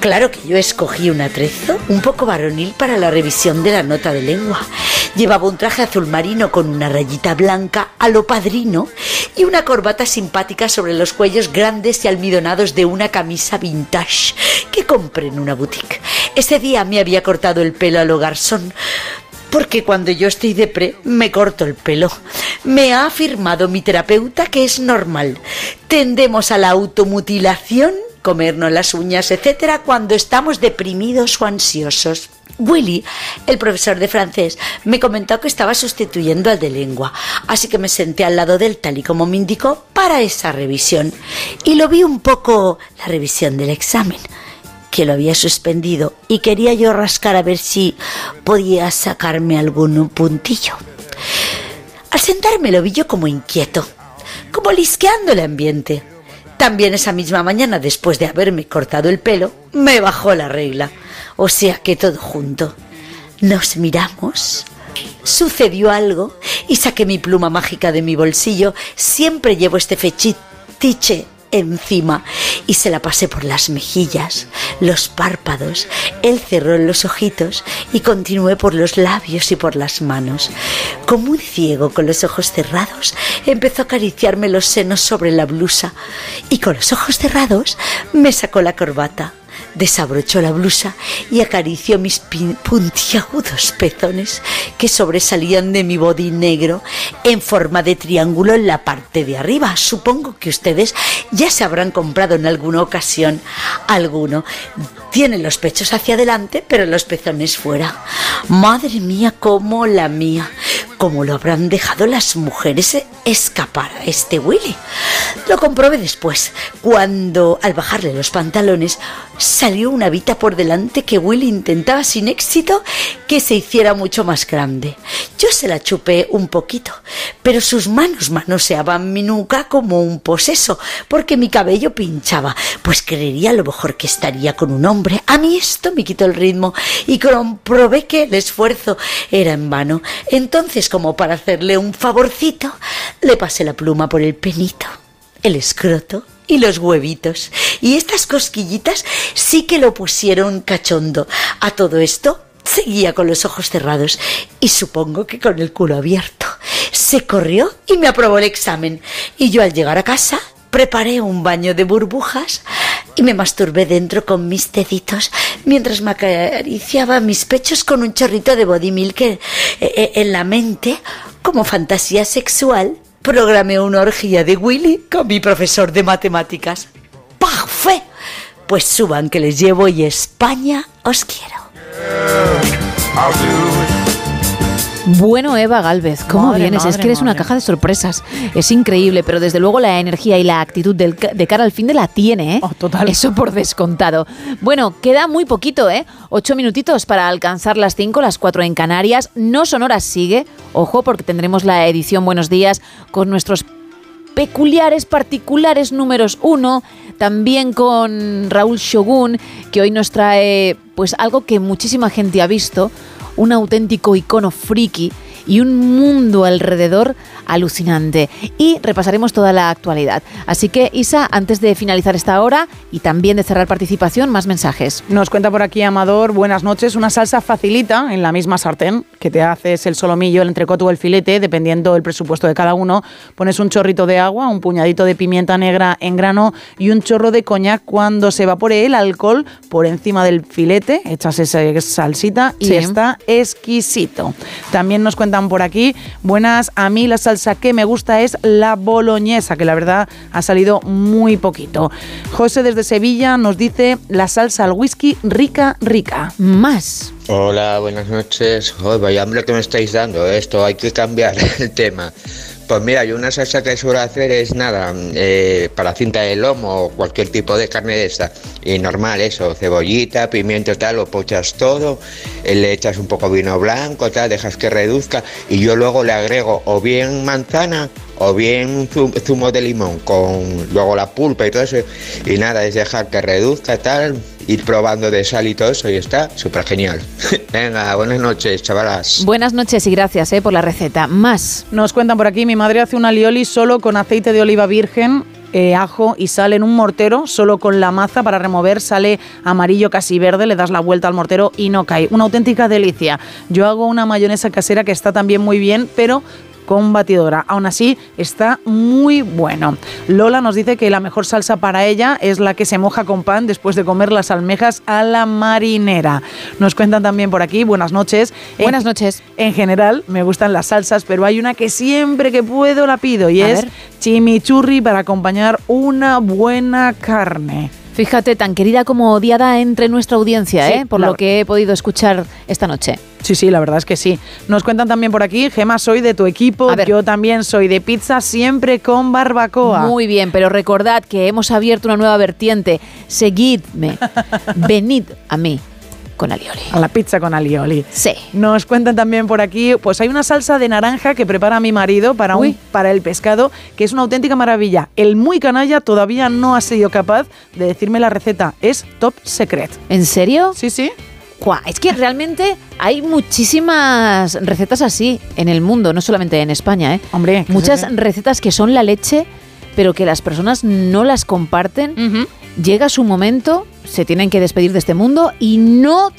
Claro que yo escogí un atrezo un poco varonil para la revisión de la nota de lengua. Llevaba un traje azul marino con una rayita blanca a lo padrino y una corbata simpática sobre los cuellos grandes y almidonados de una camisa vintage que compré en una boutique. Ese día me había cortado el pelo a lo garzón porque cuando yo estoy depre me corto el pelo. Me ha afirmado mi terapeuta que es normal. Tendemos a la automutilación, comernos las uñas, etcétera, cuando estamos deprimidos o ansiosos. Willy, el profesor de francés, me comentó que estaba sustituyendo al de lengua, así que me senté al lado de él tal y como me indicó para esa revisión. Y lo vi un poco la revisión del examen que lo había suspendido y quería yo rascar a ver si podía sacarme algún puntillo. Al sentarme lo vi yo como inquieto, como lisqueando el ambiente. También esa misma mañana, después de haberme cortado el pelo, me bajó la regla. O sea que todo junto. Nos miramos. Sucedió algo y saqué mi pluma mágica de mi bolsillo. Siempre llevo este fetiche encima y se la pasé por las mejillas, los párpados, él cerró los ojitos y continué por los labios y por las manos. Como un ciego con los ojos cerrados, empezó a acariciarme los senos sobre la blusa y con los ojos cerrados me sacó la corbata. Desabrochó la blusa y acarició mis puntiagudos pezones que sobresalían de mi body negro en forma de triángulo en la parte de arriba. Supongo que ustedes ya se habrán comprado en alguna ocasión alguno. Tiene los pechos hacia adelante, pero los pezones fuera. Madre mía, cómo la mía. ¿Cómo lo habrán dejado las mujeres escapar a este Willy? Lo comprobé después, cuando al bajarle los pantalones salió una vita por delante que Willy intentaba sin éxito que se hiciera mucho más grande. Yo se la chupé un poquito, pero sus manos manoseaban mi nuca como un poseso, porque mi cabello pinchaba, pues creería a lo mejor que estaría con un hombre. A mí esto me quitó el ritmo y comprobé que el esfuerzo era en vano. Entonces, como para hacerle un favorcito, le pasé la pluma por el penito, el escroto y los huevitos. Y estas cosquillitas sí que lo pusieron cachondo. A todo esto seguía con los ojos cerrados y supongo que con el culo abierto. se corrió y me aprobó el examen. Y yo al llegar a casa preparé un baño de burbujas y me masturbé dentro con mis deditos mientras me acariciaba mis pechos con un chorrito de body milk en, eh, en la mente como fantasía sexual. Programé una orgía de Willy con mi profesor de matemáticas. ¡Parfait! Pues suban que les llevo y España os quiero. Bueno, Eva Galvez, ¿cómo Madre, vienes? es que eres una caja de sorpresas. Es increíble, pero desde luego la energía y la actitud del de cara al fin de la tiene, ¿eh? total. Eso por descontado. Bueno, queda muy poquito, ¿eh? Ocho minutitos para alcanzar las cinco, las cuatro en Canarias. No Sonoras sigue. Ojo, porque tendremos la edición Buenos Días con nuestros peculiares, particulares números uno, también con Raúl Shogun, que hoy nos trae pues algo que muchísima gente ha visto, un auténtico icono friki y un mundo alrededor alucinante. Y repasaremos toda la actualidad. Así que, Isa, antes de finalizar esta hora y también de cerrar participación, más mensajes. Nos cuenta por aquí Amador, buenas noches, una salsa facilita en la misma sartén, que te haces el solomillo, el entrecoto o el filete, dependiendo del presupuesto de cada uno. Pones un chorrito de agua, un puñadito de pimienta negra en grano y un chorro de coñac cuando se evapore el alcohol por encima del filete, echas esa salsita y Sí. está exquisito. También nos por aquí, buenas, a mí la salsa que me gusta es la boloñesa, que la verdad ha salido muy poquito. José desde Sevilla nos dice la salsa al whisky rica, rica. Más. Hola, buenas noches. Joder, vaya hambre que me estáis dando. Esto hay que cambiar el tema. Pues mira, yo una salsa que suelo hacer es nada, eh, para cinta de lomo o cualquier tipo de carne de esta. Y normal, eso, cebollita, pimiento, tal, lo pochas todo, eh, le echas un poco vino blanco, tal, dejas que reduzca y yo luego le agrego o bien manzana o bien zu- zumo de limón con luego la pulpa y todo eso. Y nada, es dejar que reduzca, tal, ir probando de sal y todo eso y está súper genial. Venga, buenas noches, chavalas. Buenas noches y gracias eh, por la receta. Más. Nos cuentan por aquí, mi madre hace un alioli solo con aceite de oliva virgen. eh, ajo y sal en un mortero, solo con la maza para remover, sale amarillo casi verde, le das la vuelta al mortero y no cae. Una auténtica delicia. Yo hago una mayonesa casera que está también muy bien, pero con batidora. Aún así, está muy bueno. Lola nos dice que la mejor salsa para ella es la que se moja con pan después de comer las almejas a la marinera. Nos cuentan también por aquí, buenas noches. Buenas noches. En general, me gustan las salsas, pero hay una que siempre que puedo la pido y A es ver. chimichurri para acompañar una buena carne. Fíjate, tan querida como odiada entre nuestra audiencia, Sí, ¿eh? por lo que he podido escuchar esta noche. Sí, sí, la verdad es que sí. Nos cuentan también por aquí, Gema, soy de tu equipo, yo también soy de pizza, siempre con barbacoa. Muy bien, pero recordad que hemos abierto una nueva vertiente. Seguidme, venid a mí con alioli. A la pizza con alioli. Sí. Nos cuentan también por aquí, pues hay una salsa de naranja que prepara mi marido para, un, para el pescado, que es una auténtica maravilla. El muy canalla todavía no ha sido capaz de decirme la receta. Es top secret. ¿En serio? Sí, sí. Es que realmente hay muchísimas recetas así en el mundo, no solamente en España, ¿eh? Hombre, Muchas sí, sí. recetas que son la leche, pero que las personas no las comparten. Llega su momento, se tienen que despedir de este mundo y no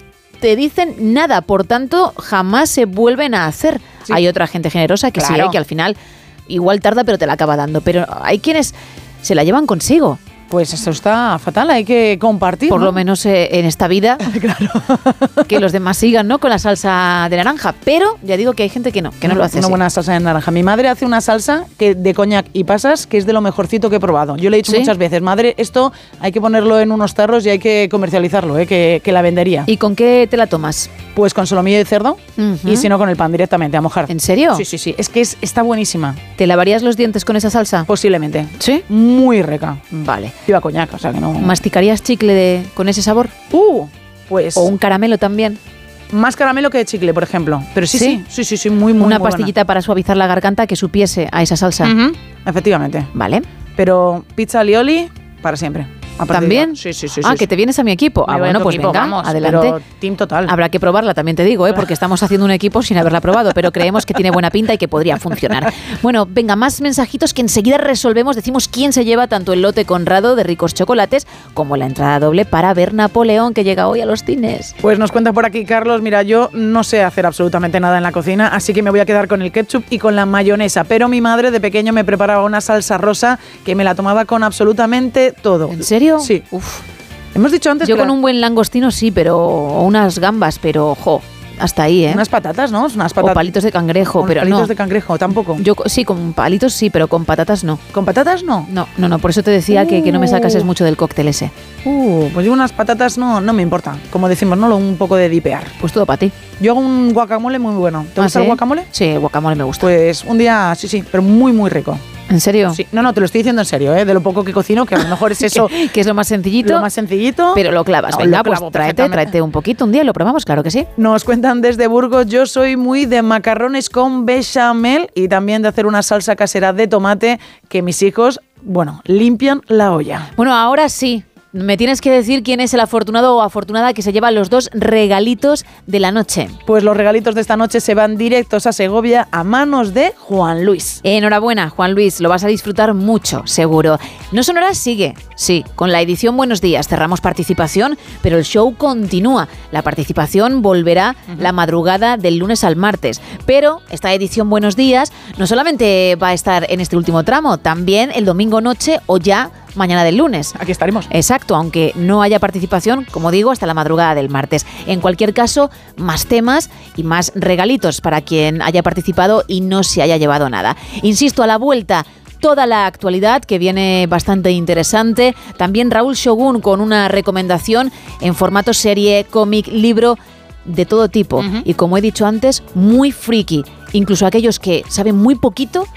te dicen nada, por tanto, jamás se vuelven a hacer. Hay otra gente generosa que sí, Claro. ¿eh? que al final igual tarda, pero te la acaba dando. Pero hay quienes se la llevan consigo. Pues esto está fatal, hay que compartir. Por ¿no? lo menos eh, en esta vida. que los demás sigan, ¿no? Con la salsa de naranja. Pero ya digo que hay gente que no, que no lo hace Una así. buena salsa de naranja. Mi madre hace una salsa que de coñac y pasas que es de lo mejorcito que he probado. Yo le he dicho ¿Sí? muchas veces, madre, esto hay que ponerlo en unos tarros y hay que comercializarlo, ¿eh? que, que la vendería. ¿Y con qué te la tomas? Pues con solomillo de cerdo y si no con el pan directamente a mojar. ¿En serio? Sí, sí, sí. Es que es, está buenísima. ¿Te lavarías los dientes con esa salsa? Posiblemente. ¿Sí? Muy rica. Vale. Lleva coñac, o sea que no. ¿Masticarías chicle de- con ese sabor? Uh, pues. ¿O un caramelo también? Más caramelo que de chicle, por ejemplo. Pero sí, ¿Sí? sí, sí, sí, sí, muy, muy Una muy pastillita para suavizar la garganta que supiese a esa salsa. Efectivamente. Vale. Pero pizza alioli para siempre. ¿También? Sí, sí, sí. Ah, sí, que sí. te vienes a mi equipo. Ah, Me bueno, pues equipo, venga, vamos, adelante. pero team total. Habrá que probarla, también te digo, ¿eh? porque estamos haciendo un equipo sin haberla probado, pero creemos que tiene buena pinta y que podría funcionar. Bueno, venga, más mensajitos que enseguida resolvemos. Decimos quién se lleva tanto el lote Conrado de ricos chocolates como la entrada doble para ver Napoleón, que llega hoy a los cines. Pues nos cuenta por aquí Carlos, mira, yo no sé hacer absolutamente nada en la cocina, así que me voy a quedar con el ketchup y con la mayonesa, pero mi madre de pequeño me preparaba una salsa rosa que me la tomaba con absolutamente todo. ¿En serio? Sí. Hemos dicho antes Yo con un buen langostino sí, pero o unas gambas, pero jo, hasta ahí, ¿eh? Unas patatas, ¿no? Unas O patatas. palitos de cangrejo, Con pero palitos no. de cangrejo, tampoco. Yo sí, con palitos sí, pero con patatas no. ¿Con patatas no? No, no, no, por eso te decía que, que no me sacases Uh. mucho del cóctel ese. Uh, pues yo unas patatas no, no me importa. Como decimos, ¿no? Un poco de dipear. Pues todo para ti. Yo hago un guacamole muy bueno. ¿Te ¿Ah, gusta el sí? guacamole? Sí, el guacamole me gusta. Pues un día, sí, sí, pero muy, muy rico. ¿En serio? Sí. No, no, te lo estoy diciendo en serio, ¿eh? De lo poco que cocino, que a lo mejor es eso. que es lo más sencillito. Lo más sencillito. Pero lo clavas. No, Venga, lo pues tráete, tráete un poquito un día y lo probamos, claro que sí. Nos cuentan desde Burgos, yo soy muy de macarrones con bechamel y también de hacer una salsa casera de tomate que mis hijos, bueno, limpian la olla. Bueno, ahora sí. Me tienes que decir quién es el afortunado o afortunada que se lleva los dos regalitos de la noche. Pues los regalitos de esta noche se van directos a Segovia a manos de Juan Luis. Enhorabuena, Juan Luis, lo vas a disfrutar mucho, seguro. No Sonora sigue, sí, con la edición Buenos Días cerramos participación, pero el show continúa. La participación volverá la madrugada del lunes al martes, pero esta edición Buenos Días no solamente va a estar en este último tramo, también el domingo noche o ya mañana del lunes. Aquí estaremos. Exacto, aunque no haya participación, como digo, hasta la madrugada del martes. En cualquier caso, más temas y más regalitos para quien haya participado y no se haya llevado nada. Insisto, a la vuelta. Toda la actualidad que viene bastante interesante. También Raúl Shogun con una recomendación en formato serie, cómic, libro de todo tipo. Y como he dicho antes, muy friki. Incluso aquellos que saben muy poquito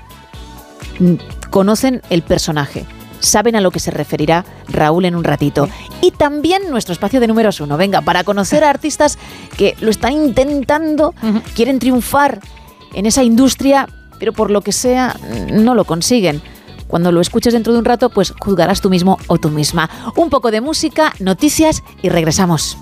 mm, conocen el personaje. Saben a lo que se referirá Raúl en un ratito. Y también nuestro espacio de números uno. Venga, para conocer a artistas que lo están intentando, quieren triunfar en esa industria, pero por lo que sea, no lo consiguen. Cuando lo escuches dentro de un rato, pues juzgarás tú mismo o tú misma. Un poco de música, noticias y regresamos.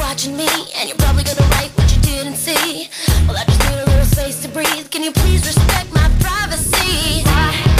watching me And you're probably gonna write what you didn't see Well, I just need a little space to breathe Can you please respect my privacy? Why?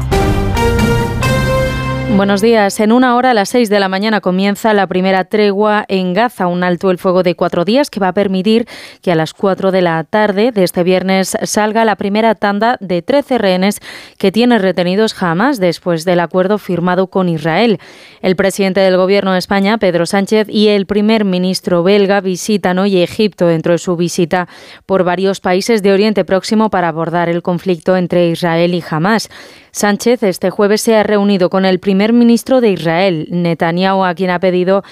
Buenos días. En una hora, a las 6 de la mañana, comienza la primera tregua en Gaza, un alto el fuego de cuatro días que va a permitir que a las 4 de la tarde de este viernes salga la primera tanda de 13 rehenes que tiene retenidos jamás después del acuerdo firmado con Israel. El presidente del Gobierno de España, Pedro Sánchez, y el primer ministro belga visitan hoy Egipto dentro de su visita por varios países de Oriente Próximo para abordar el conflicto entre Israel y Hamas. Sánchez este jueves se ha reunido con el primer ministro de Israel, Netanyahu, a quien ha pedido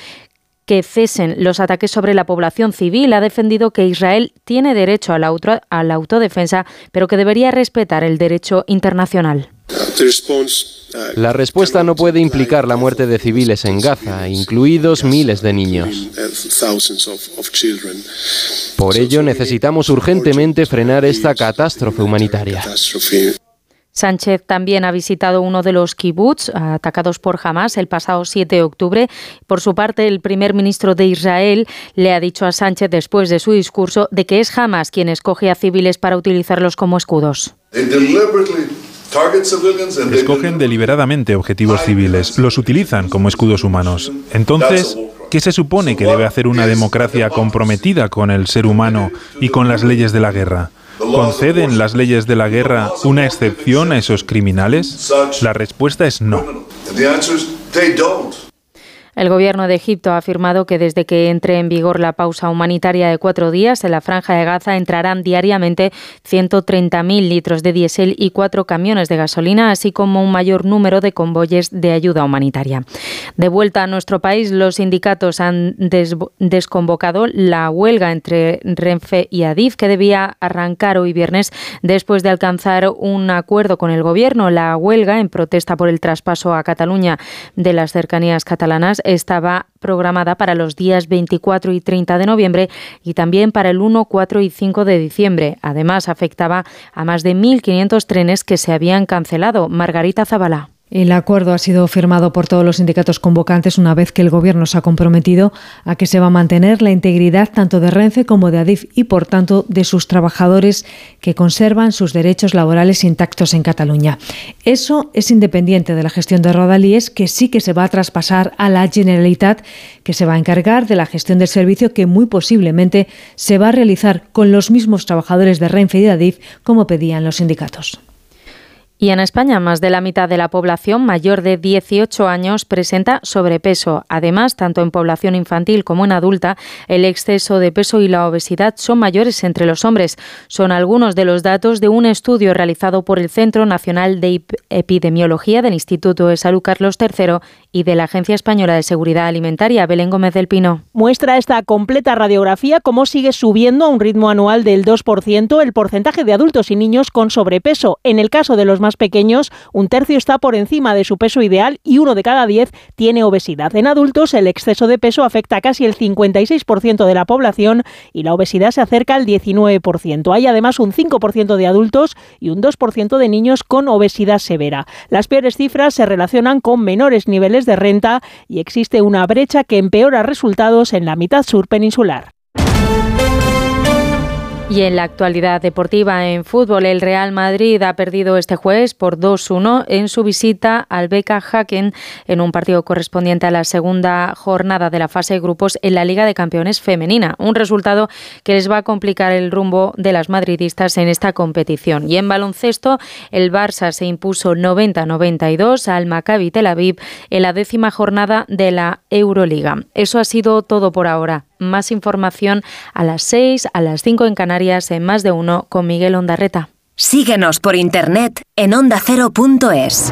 que cesen los ataques sobre la población civil. Ha defendido que Israel tiene derecho a la, auto- a la autodefensa, pero que debería respetar el derecho internacional. La respuesta no puede implicar la muerte de civiles en Gaza, incluidos miles de niños. Por ello necesitamos urgentemente frenar esta catástrofe humanitaria. Sánchez también ha visitado uno de los kibbutz atacados por Hamas el pasado 7 de octubre. Por su parte, el primer ministro de Israel le ha dicho a Sánchez después de su discurso de que es Hamas quien escoge a civiles para utilizarlos como escudos. Escogen deliberadamente objetivos civiles, los utilizan como escudos humanos. Entonces, ¿qué se supone que debe hacer una democracia comprometida con el ser humano y con las leyes de la guerra? ¿Conceden las leyes de la guerra una excepción a esos criminales? La respuesta es no. El gobierno de Egipto ha afirmado que desde que entre en vigor la pausa humanitaria de cuatro días en la franja de Gaza entrarán diariamente 130.000 litros de diésel y cuatro camiones de gasolina, así como un mayor número de convoyes de ayuda humanitaria. De vuelta a nuestro país, los sindicatos han des- desconvocado la huelga entre Renfe y Adif, que debía arrancar hoy viernes después de alcanzar un acuerdo con el gobierno. La huelga, en protesta por el traspaso a Cataluña de las cercanías catalanas, estaba programada para los días 24 y 30 de noviembre y también para el 1, 4 y 5 de diciembre. Además, afectaba a más de 1.500 trenes que se habían cancelado. Margarita Zavala. El acuerdo ha sido firmado por todos los sindicatos convocantes una vez que el Gobierno se ha comprometido a que se va a mantener la integridad tanto de Renfe como de Adif y, por tanto, de sus trabajadores que conservan sus derechos laborales intactos en Cataluña. Eso es independiente de la gestión de Rodalíes, que sí que se va a traspasar a la Generalitat, que se va a encargar de la gestión del servicio que muy posiblemente se va a realizar con los mismos trabajadores de Renfe y de Adif como pedían los sindicatos. Y en España, más de la mitad de la población mayor de 18 años presenta sobrepeso. Además, tanto en población infantil como en adulta, el exceso de peso y la obesidad son mayores entre los hombres. Son algunos de los datos de un estudio realizado por el Centro Nacional de Ep- Epidemiología del Instituto de Salud Carlos III y de la Agencia Española de Seguridad Alimentaria, Belén Gómez del Pino. Muestra esta completa radiografía cómo sigue subiendo a un ritmo anual del 2% el porcentaje de adultos y niños con sobrepeso. En el caso de los más pequeños, un tercio está por encima de su peso ideal y uno de cada diez tiene obesidad. En adultos, el exceso de peso afecta a casi el 56% de la población y la obesidad se acerca al 19%. Hay además un 5% de adultos y un 2% de niños con obesidad severa. Las peores cifras se relacionan con menores niveles de renta y existe una brecha que empeora resultados en la mitad sur peninsular. Y en la actualidad deportiva en fútbol, el Real Madrid ha perdido este jueves por 2-1 en su visita al Beca Haken en un partido correspondiente a la segunda jornada de la fase de grupos en la Liga de Campeones femenina. Un resultado que les va a complicar el rumbo de las madridistas en esta competición. Y en baloncesto, el Barça se impuso 90-92 al Maccabi Tel Aviv en la décima jornada de la Euroliga. Eso ha sido todo por ahora. Más información a las 6, a las 5 en Canarias, en más de uno con Miguel Ondarreta. Síguenos por internet en ondacero.es.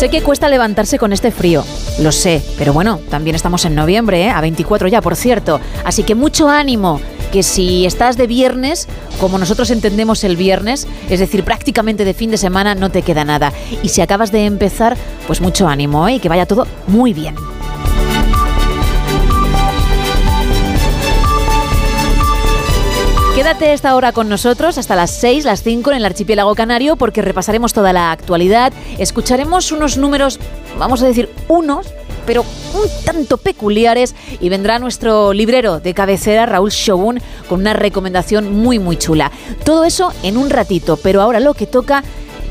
Sé que cuesta levantarse con este frío, lo sé, pero bueno, también estamos en noviembre, ¿eh? a 24 ya, por cierto. Así que mucho ánimo, que si estás de viernes, como nosotros entendemos el viernes, es decir, prácticamente de fin de semana, no te queda nada. Y si acabas de empezar, pues mucho ánimo ¿eh? y que vaya todo muy bien. Quédate esta hora con nosotros hasta las 6, las 5 en el archipiélago canario porque repasaremos toda la actualidad, escucharemos unos números, vamos a decir unos, pero un tanto peculiares y vendrá nuestro librero de cabecera, Raúl Shogun, con una recomendación muy muy chula. Todo eso en un ratito, pero ahora lo que toca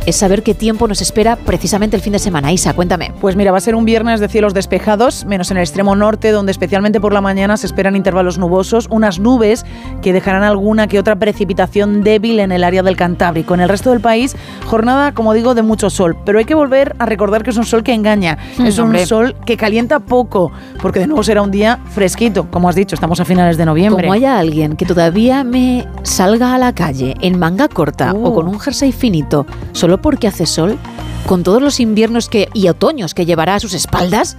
es saber qué tiempo nos espera precisamente el fin de semana. Isa, cuéntame. Pues mira, va a ser un viernes de cielos despejados, menos en el extremo norte, donde especialmente por la mañana se esperan intervalos nubosos, unas nubes que dejarán alguna que otra precipitación débil en el área del Cantábrico. En el resto del país, jornada, como digo, de mucho sol. Pero hay que volver a recordar que es un sol que engaña, Mm, es un sol que calienta poco, porque de nuevo será un día fresquito. Como has dicho, estamos a finales de noviembre. Como haya alguien que todavía me salga a la calle en manga corta Uh. o con un jersey finito solo porque hace sol, con todos los inviernos que, y otoños que llevará a sus espaldas,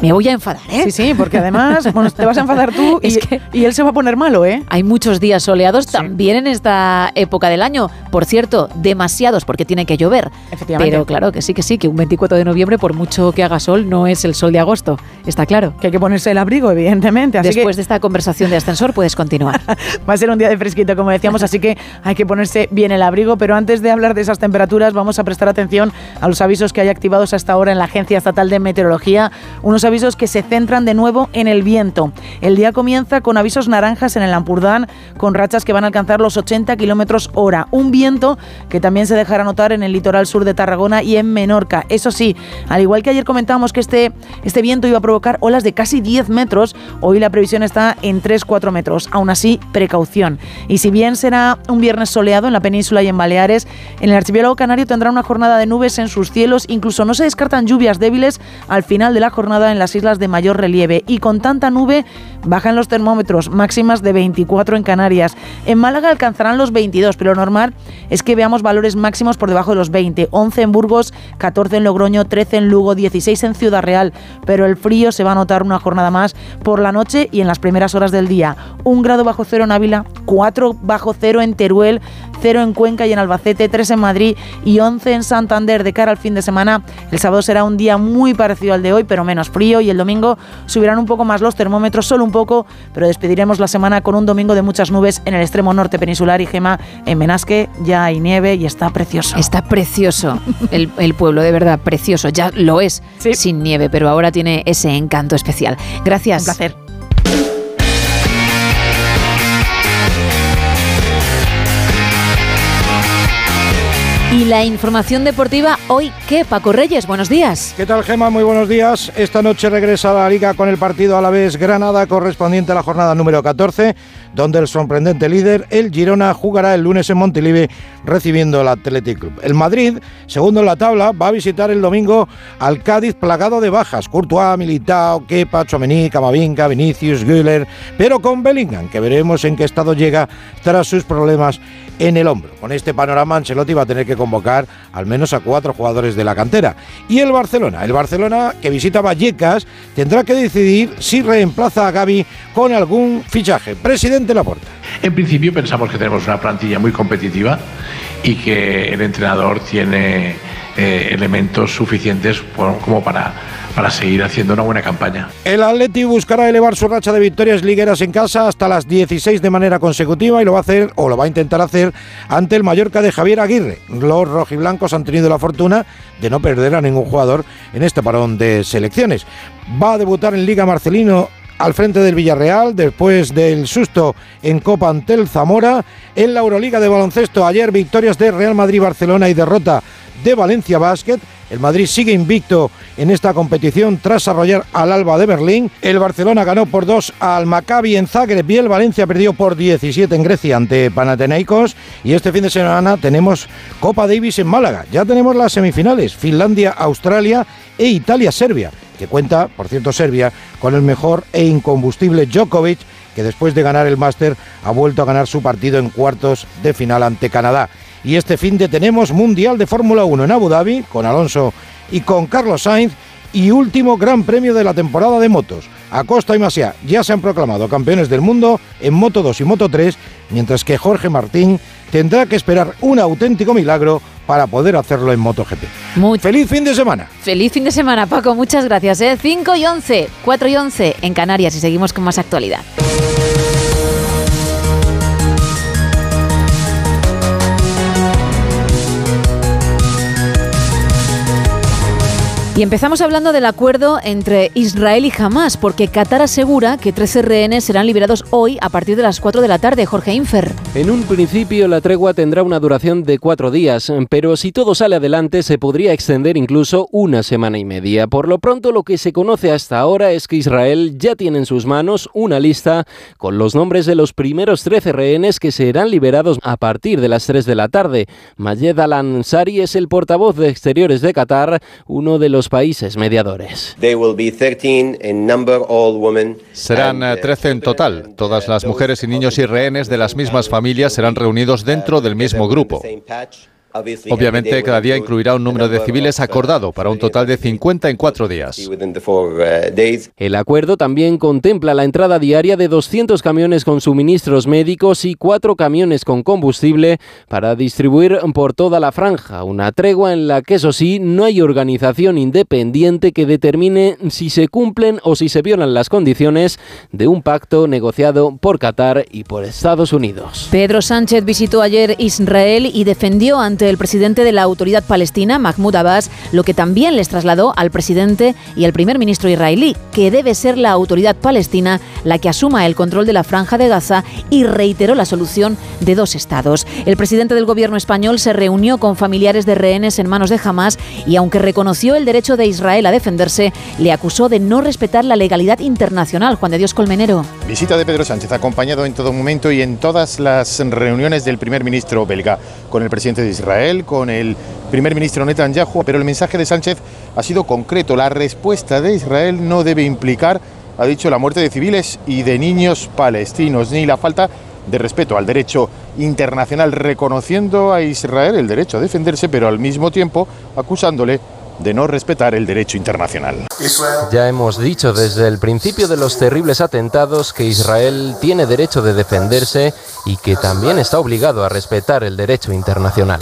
me voy a enfadar, ¿eh? Sí, sí, porque además bueno, te vas a enfadar tú y, y él se va a poner malo, ¿eh? Hay muchos días soleados también en esta época del año. Por cierto, demasiados porque tiene que llover. Efectivamente. Pero claro que sí, que sí, que un 24 de noviembre, por mucho que haga sol, no es el sol de agosto. Está claro. Que hay que ponerse el abrigo, evidentemente. Así Después que de esta conversación de ascensor puedes continuar. va a ser un día de fresquito, como decíamos, así que hay que ponerse bien el abrigo. Pero antes de hablar de esas temperaturas, vamos a prestar atención a los avisos que hay activados hasta ahora en la Agencia Estatal de Meteorología. Unos avisos que se centran de nuevo en el viento. El día comienza con avisos naranjas en el Ampurdán, con rachas que van a alcanzar los 80 kilómetros hora. Un viento que también se dejará notar en el litoral sur de Tarragona y en Menorca. Eso sí, al igual que ayer comentábamos que este, este viento iba a provocar olas de casi 10 metros, hoy la previsión está en 3-4 metros. Aún así, precaución. Y si bien será un viernes soleado en la península y en Baleares, en el archipiélago canario tendrá una jornada de nubes en sus cielos. Incluso no se descartan lluvias débiles al final de la jornada en las islas de mayor relieve. Y con tanta nube bajan los termómetros, máximas de 24 en Canarias. En Málaga alcanzarán los 22, pero lo normal es que veamos valores máximos por debajo de los 20. 11 en Burgos, 14 en Logroño, 13 en Lugo, 16 en Ciudad Real. Pero el frío se va a notar una jornada más por la noche y en las primeras horas del día. Un grado bajo cero en Ávila, 4 bajo cero en Teruel, 0 en Cuenca y en Albacete, 3 en Madrid y 11 en Santander de cara al fin de semana. El sábado será un día muy parecido al de hoy, pero menos frío y el domingo subirán un poco más los termómetros, solo un poco, pero despediremos la semana con un domingo de muchas nubes en el extremo norte peninsular y Gema en Menasque ya hay nieve y está precioso. Está precioso el, el pueblo, de verdad, precioso. Ya lo es sin nieve, pero ahora tiene ese encanto especial. Gracias. Un placer. Y la información deportiva hoy, ¿qué? Paco Reyes, buenos días. ¿Qué tal, Gema? Muy buenos días. Esta noche regresa a la Liga con el partido a la vez Granada correspondiente a la jornada número 14, donde el sorprendente líder, el Girona, jugará el lunes en Montilivi recibiendo el Athletic Club. El Madrid, segundo en la tabla, va a visitar el domingo al Cádiz plagado de bajas. Courtois, Militao, Kepa, Chomení, Camavinga, Vinicius, Güller, pero con Bellingham, que veremos en qué estado llega tras sus problemas en el hombro. Con este panorama, Ancelotti va a tener que convocar al menos a cuatro jugadores de la cantera. Y el Barcelona, el Barcelona que visita Vallecas, tendrá que decidir si reemplaza a Gaby con algún fichaje. Presidente Laporta. En principio pensamos que tenemos una plantilla muy competitiva y que el entrenador tiene eh, elementos suficientes como para, para seguir haciendo una buena campaña. El Atleti buscará elevar su racha de victorias ligueras en casa hasta las 16 de manera consecutiva y lo va a hacer o lo va a intentar hacer ante el Mallorca de Javier Aguirre. Los rojiblancos han tenido la fortuna de no perder a ningún jugador en este parón de selecciones. Va a debutar en Liga Marcelino al frente del Villarreal después del susto en Copa ante el Zamora. En la Euroliga de baloncesto ayer victorias de Real Madrid Barcelona y derrota de Valencia Basket. El Madrid sigue invicto en esta competición tras arrollar al Alba de Berlín. El Barcelona ganó por 2 al Maccabi en Zagreb y el Valencia perdió por 17 en Grecia ante Panathinaikos. Y este fin de semana tenemos Copa Davis en Málaga. Ya tenemos las semifinales, Finlandia-Australia e Italia-Serbia, que cuenta, por cierto, Serbia con el mejor e incombustible Djokovic, que después de ganar el máster ha vuelto a ganar su partido en cuartos de final ante Canadá. Y este fin de tenemos Mundial de Fórmula 1 en Abu Dhabi, con Alonso y con Carlos Sainz, y último Gran Premio de la temporada de motos. Acosta y Masia ya se han proclamado campeones del mundo en Moto 2 y Moto 3, mientras que Jorge Martín tendrá que esperar un auténtico milagro para poder hacerlo en MotoGP. ¡Feliz fin de semana! Feliz fin de semana, Paco. Muchas gracias. ¿eh? 5 y 11, 4 y 11 en Canarias y seguimos con más actualidad. Y empezamos hablando del acuerdo entre Israel y Hamas, porque Qatar asegura que 13 rehenes serán liberados hoy a partir de las 4 de la tarde. Jorge Infer. En un principio la tregua tendrá una duración de cuatro días, pero si todo sale adelante se podría extender incluso una semana y media. Por lo pronto lo que se conoce hasta ahora es que Israel ya tiene en sus manos una lista con los nombres de los primeros 13 rehenes que serán liberados a partir de las 3 de la tarde. Mayed Al-Ansari es el portavoz de Exteriores de Qatar, uno de los países mediadores. Serán eh, 13 en total. Todas las mujeres y niños y rehenes de las mismas familias serán reunidos dentro del mismo grupo. Obviamente, cada día incluirá un número de civiles acordado para un total de 50 en cuatro días. El acuerdo también contempla la entrada diaria de 200 camiones con suministros médicos y cuatro camiones con combustible para distribuir por toda la franja. Una tregua en la que, eso sí, no hay organización independiente que determine si se cumplen o si se violan las condiciones de un pacto negociado por Qatar y por Estados Unidos. Pedro Sánchez visitó ayer Israel y defendió ante el presidente de la autoridad palestina, Mahmoud Abbas, lo que también les trasladó al presidente y al primer ministro israelí, que debe ser la autoridad palestina la que asuma el control de la franja de Gaza y reiteró la solución de dos estados. El presidente del gobierno español se reunió con familiares de rehenes en manos de Hamas y aunque reconoció el derecho de Israel a defenderse, le acusó de no respetar la legalidad internacional. Juan de Dios Colmenero. Visita de Pedro Sánchez, acompañado en todo momento y en todas las reuniones del primer ministro belga, con el presidente de Israel, con el primer ministro Netanyahu, pero el mensaje de Sánchez ha sido concreto. La respuesta de Israel no debe implicar, ha dicho, la muerte de civiles y de niños palestinos, ni la falta de respeto al derecho internacional, reconociendo a Israel el derecho a defenderse, pero al mismo tiempo acusándole de no respetar el derecho internacional. Ya hemos dicho desde el principio de los terribles atentados que Israel tiene derecho de defenderse y que también está obligado a respetar el derecho internacional.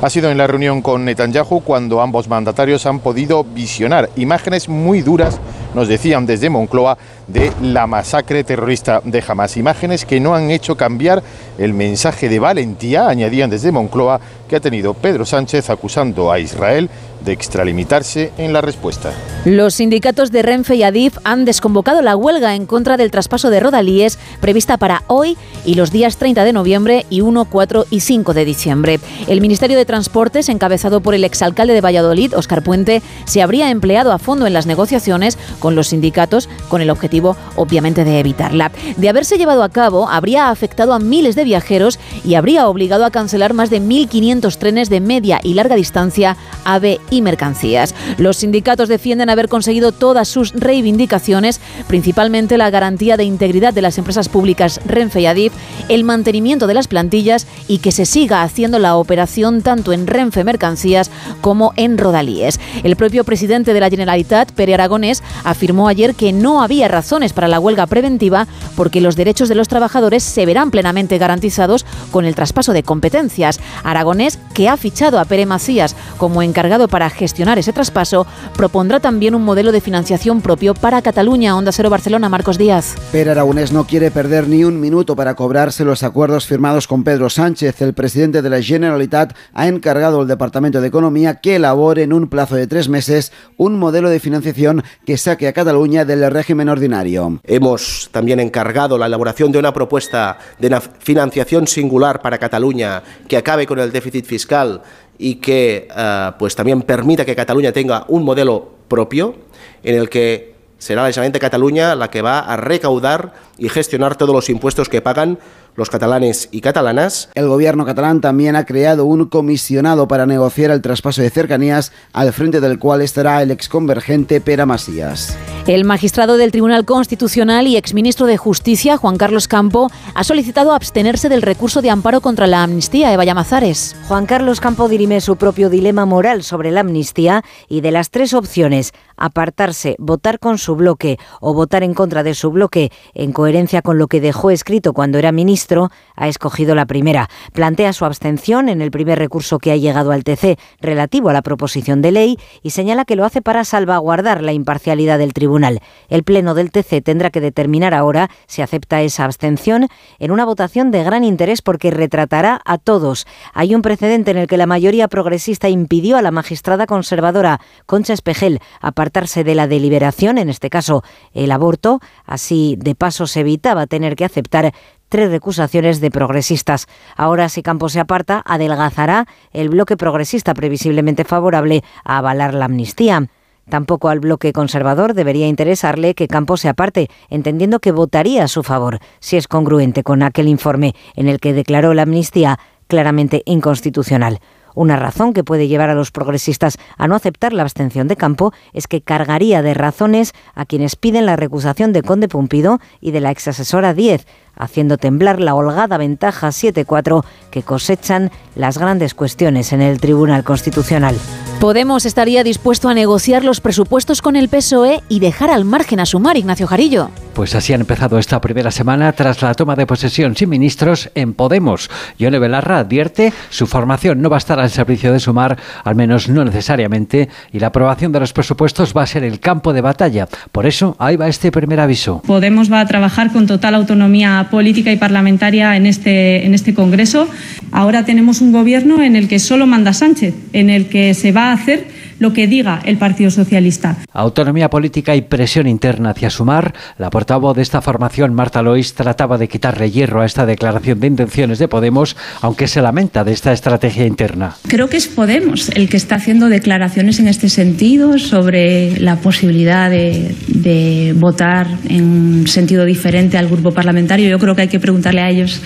Ha sido en la reunión con Netanyahu cuando ambos mandatarios han podido visionar imágenes muy duras, nos decían desde Moncloa, de la masacre terrorista de Hamas. Imágenes que no han hecho cambiar el mensaje de valentía, añadían desde Moncloa, que ha tenido Pedro Sánchez acusando a Israel de extralimitarse en la respuesta. Los sindicatos de Renfe y Adif han desconvocado la huelga en contra del traspaso de Rodalíes prevista para hoy y los días 30 de noviembre y 1, 4 y 5 de diciembre. El Ministerio de Transportes, encabezado por el exalcalde de Valladolid, Óscar Puente, se habría empleado a fondo en las negociaciones con los sindicatos con el objetivo, obviamente, de evitarla. De haberse llevado a cabo, habría afectado a miles de viajeros y habría obligado a cancelar más de 1.500 trenes de media y larga distancia, AVE y mercancías. Los sindicatos defienden haber conseguido todas sus reivindicaciones, principalmente la garantía de integridad de las empresas públicas Renfe y Adif, el mantenimiento de las plantillas y que se siga haciendo la operación tanto en Renfe Mercancías como en Rodalíes. El propio presidente de la Generalitat, Pere Aragonés, afirmó ayer que no había razones para la huelga preventiva porque los derechos de los trabajadores se verán plenamente garantizados con el traspaso de competencias. Aragonés, que ha fichado a Pere Macías como encargado para gestionar ese traspaso, propondrá también un modelo de financiación propio para Cataluña. Onda Cero Barcelona, Marcos Díaz. Pere Aragonés no quiere perder ni un minuto para cobrarse los acuerdos firmados con Pedro Sánchez. El presidente de la Generalitat ha encargado al Departamento de Economía que elabore en un plazo de tres meses un modelo de financiación que saque a Cataluña del régimen ordinario. Hemos también encargado la elaboración de una propuesta de una financiación singular para Cataluña que acabe con el déficit fiscal y que eh, pues también permita que Cataluña tenga un modelo propio en el que será la de Cataluña la que va a recaudar y gestionar todos los impuestos que pagan los catalanes y catalanas. El gobierno catalán también ha creado un comisionado para negociar el traspaso de cercanías, al frente del cual estará el exconvergente Pere Masías. El magistrado del Tribunal Constitucional y exministro de Justicia, Juan Carlos Campo, ha solicitado abstenerse del recurso de amparo contra la amnistía. Eva Llamazares. Juan Carlos Campo dirime su propio dilema moral sobre la amnistía y de las tres opciones, apartarse, votar con su bloque o votar en contra de su bloque, en coherencia con lo que dejó escrito cuando era ministro, ha escogido la primera. Plantea su abstención en el primer recurso que ha llegado al TC relativo a la proposición de ley y señala que lo hace para salvaguardar la imparcialidad del tribunal. El Pleno del TC tendrá que determinar ahora si acepta esa abstención en una votación de gran interés porque retratará a todos. Hay un precedente en el que la mayoría progresista impidió a la magistrada conservadora Concha Espejel apartarse de la deliberación, en este caso el aborto. Así, de paso, se evitaba tener que aceptar tres recusaciones de progresistas. Ahora, si Campos se aparta, adelgazará el bloque progresista previsiblemente favorable a avalar la amnistía. Tampoco al bloque conservador debería interesarle que Campos se aparte, entendiendo que votaría a su favor, si es congruente con aquel informe en el que declaró la amnistía claramente inconstitucional. Una razón que puede llevar a los progresistas a no aceptar la abstención de campo es que cargaría de razones a quienes piden la recusación de Conde Pumpido y de la exasesora 10, haciendo temblar la holgada ventaja 7-4 que cosechan las grandes cuestiones en el Tribunal Constitucional. Podemos estaría dispuesto a negociar los presupuestos con el PSOE y dejar al margen a Sumar, Ignacio Jarillo. Pues así han empezado esta primera semana tras la toma de posesión sin ministros en Podemos. Yone Belarra advierte su formación no va a estar al servicio de Sumar, al menos no necesariamente, y la aprobación de los presupuestos va a ser el campo de batalla. Por eso, ahí va este primer aviso. Podemos va a trabajar con total autonomía política y parlamentaria en este, en este Congreso. Ahora tenemos un gobierno en el que solo manda Sánchez, en el que se va a hacer lo que diga el Partido Socialista. Autonomía política y presión interna hacia Sumar. La portavoz de esta formación, Marta Lois, trataba de quitarle hierro a esta declaración de intenciones de Podemos, aunque se lamenta de esta estrategia interna. Creo que es Podemos el que está haciendo declaraciones en este sentido sobre la posibilidad de, de votar en sentido diferente al grupo parlamentario. Yo creo que hay que preguntarle a ellos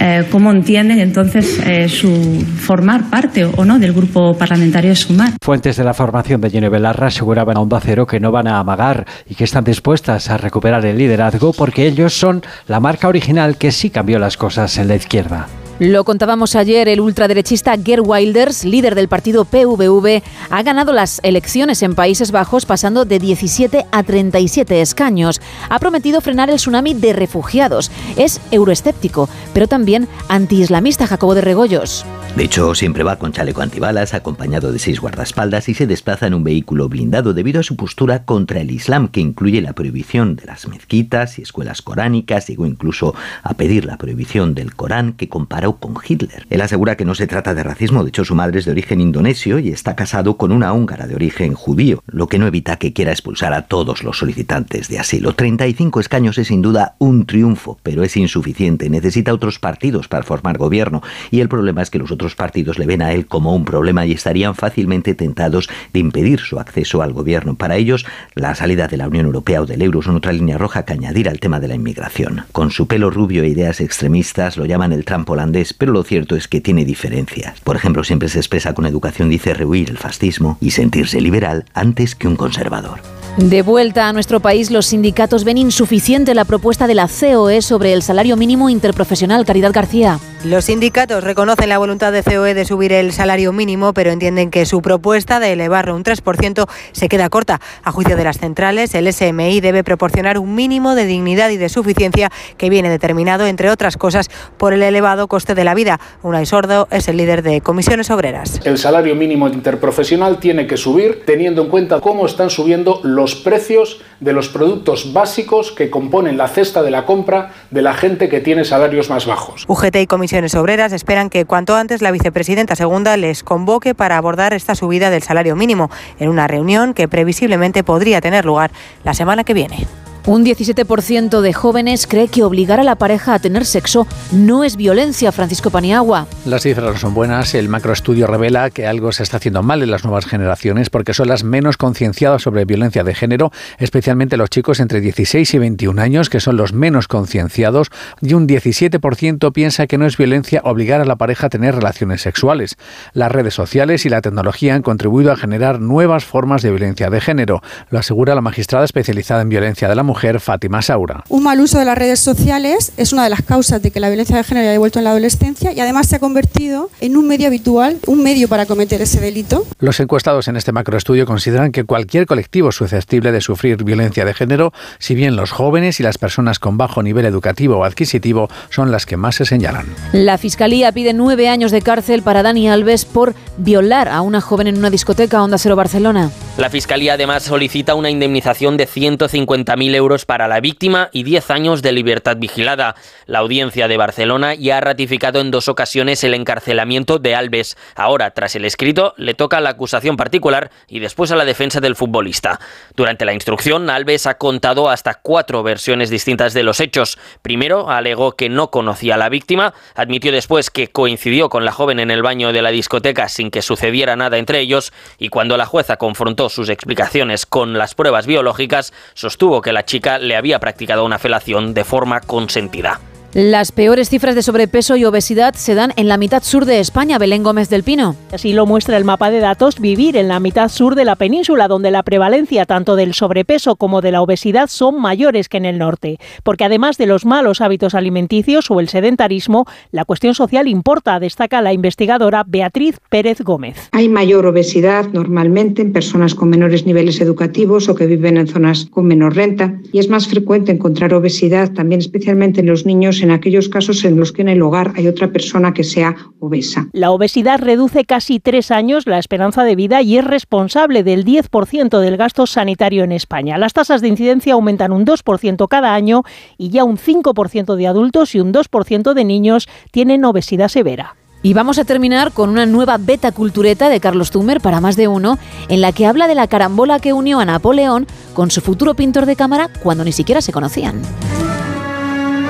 eh, cómo entienden entonces eh, su formar parte o no del grupo parlamentario de Sumar. Fuentes de la formación de Jenny Belarra aseguraban a Onda Cero que no van a amagar y que están dispuestas a recuperar el liderazgo porque ellos son la marca original que sí cambió las cosas en la izquierda. Lo contábamos ayer, el ultraderechista Gerd Wilders, líder del partido PVV, ha ganado las elecciones en Países Bajos pasando de 17 a 37 escaños. Ha prometido frenar el tsunami de refugiados. Es euroescéptico, pero también antiislamista Jacobo de Regoyos. De hecho, siempre va con chaleco antibalas, acompañado de seis guardaespaldas y se desplaza en un vehículo blindado debido a su postura contra el Islam, que incluye la prohibición de las mezquitas y escuelas coránicas, llegó incluso a pedir la prohibición del Corán, que comparó con Hitler. Él asegura que no se trata de racismo, de hecho su madre es de origen indonesio y está casado con una húngara de origen judío, lo que no evita que quiera expulsar a todos los solicitantes de asilo. 35 escaños es sin duda un triunfo, pero es insuficiente, necesita otros partidos para formar gobierno y el problema es que los otros partidos le ven a él como un problema y estarían fácilmente tentados de impedir su acceso al gobierno. Para ellos, la salida de la Unión Europea o del euro son otra línea roja que añadir al tema de la inmigración. Con su pelo rubio e ideas extremistas lo llaman el Trump holandés, pero lo cierto es que tiene diferencias. Por ejemplo, siempre se expresa con educación, dice rehuir el fascismo y sentirse liberal antes que un conservador. De vuelta a nuestro país, los sindicatos ven insuficiente la propuesta de la COE sobre el salario mínimo interprofesional. Caridad García. Los sindicatos reconocen la voluntad de COE de subir el salario mínimo, pero entienden que su propuesta de elevarlo un 3% se queda corta. A juicio de las centrales, el SMI debe proporcionar un mínimo de dignidad y de suficiencia que viene determinado, entre otras cosas, por el elevado coste de la vida. Unai Sordo es el líder de comisiones obreras. El salario mínimo interprofesional tiene que subir teniendo en cuenta cómo están subiendo los precios de los productos básicos que componen la cesta de la compra de la gente que tiene salarios más bajos. UGT y comisiones obreras esperan que cuanto antes la vicepresidenta segunda les convoque para abordar esta subida del salario mínimo en una reunión que previsiblemente podría tener lugar la semana que viene. Un 17% de jóvenes cree que obligar a la pareja a tener sexo no es violencia, Francisco Paniagua. Las cifras no son buenas. El macroestudio revela que algo se está haciendo mal en las nuevas generaciones porque son las menos concienciadas sobre violencia de género, especialmente los chicos entre 16 y 21 años, que son los menos concienciados, y un 17% piensa que no es violencia obligar a la pareja a tener relaciones sexuales. Las redes sociales y la tecnología han contribuido a generar nuevas formas de violencia de género, lo asegura la magistrada especializada en violencia de la mujer, Fátima Saura. Un mal uso de las redes sociales es una de las causas de que la violencia de género haya devuelto en la adolescencia y además se ha convertido en un medio habitual, un medio para cometer ese delito. Los encuestados en este macroestudio consideran que cualquier colectivo susceptible de sufrir violencia de género, si bien los jóvenes y las personas con bajo nivel educativo o adquisitivo son las que más se señalan. La Fiscalía pide nueve años de cárcel para Dani Alves por violar a una joven en una discoteca Onda Cero Barcelona. La Fiscalía además solicita una indemnización de 150.000 euros para la víctima y 10 años de libertad vigilada. La audiencia de Barcelona ya ha ratificado en dos ocasiones el encarcelamiento de Alves. Ahora, tras el escrito, le toca la acusación particular y después a la defensa del futbolista. Durante la instrucción, Alves ha contado hasta cuatro versiones distintas de los hechos. Primero, alegó que no conocía a la víctima, admitió después que coincidió con la joven en el baño de la discoteca sin que sucediera nada entre ellos y cuando la jueza confrontó sus explicaciones con las pruebas biológicas, sostuvo que la chica le había practicado una felación de forma consentida. Las peores cifras de sobrepeso y obesidad se dan en la mitad sur de España, Belén Gómez del Pino. Así lo muestra el mapa de datos Vivir en la mitad sur de la península, donde la prevalencia tanto del sobrepeso como de la obesidad son mayores que en el norte. Porque además de los malos hábitos alimenticios o el sedentarismo, la cuestión social importa, destaca la investigadora Beatriz Pérez Gómez. Hay mayor obesidad normalmente en personas con menores niveles educativos o que viven en zonas con menor renta y es más frecuente encontrar obesidad también especialmente en los niños en aquellos casos en los que en el hogar hay otra persona que sea obesa. La obesidad reduce casi tres años la esperanza de vida y es responsable del 10% del gasto sanitario en España. Las tasas de incidencia aumentan un 2% cada año y ya un 5% de adultos y un 2% de niños tienen obesidad severa. Y vamos a terminar con una nueva beta cultureta de Carlos Tumer para más de uno, en la que habla de la carambola que unió a Napoleón con su futuro pintor de cámara cuando ni siquiera se conocían.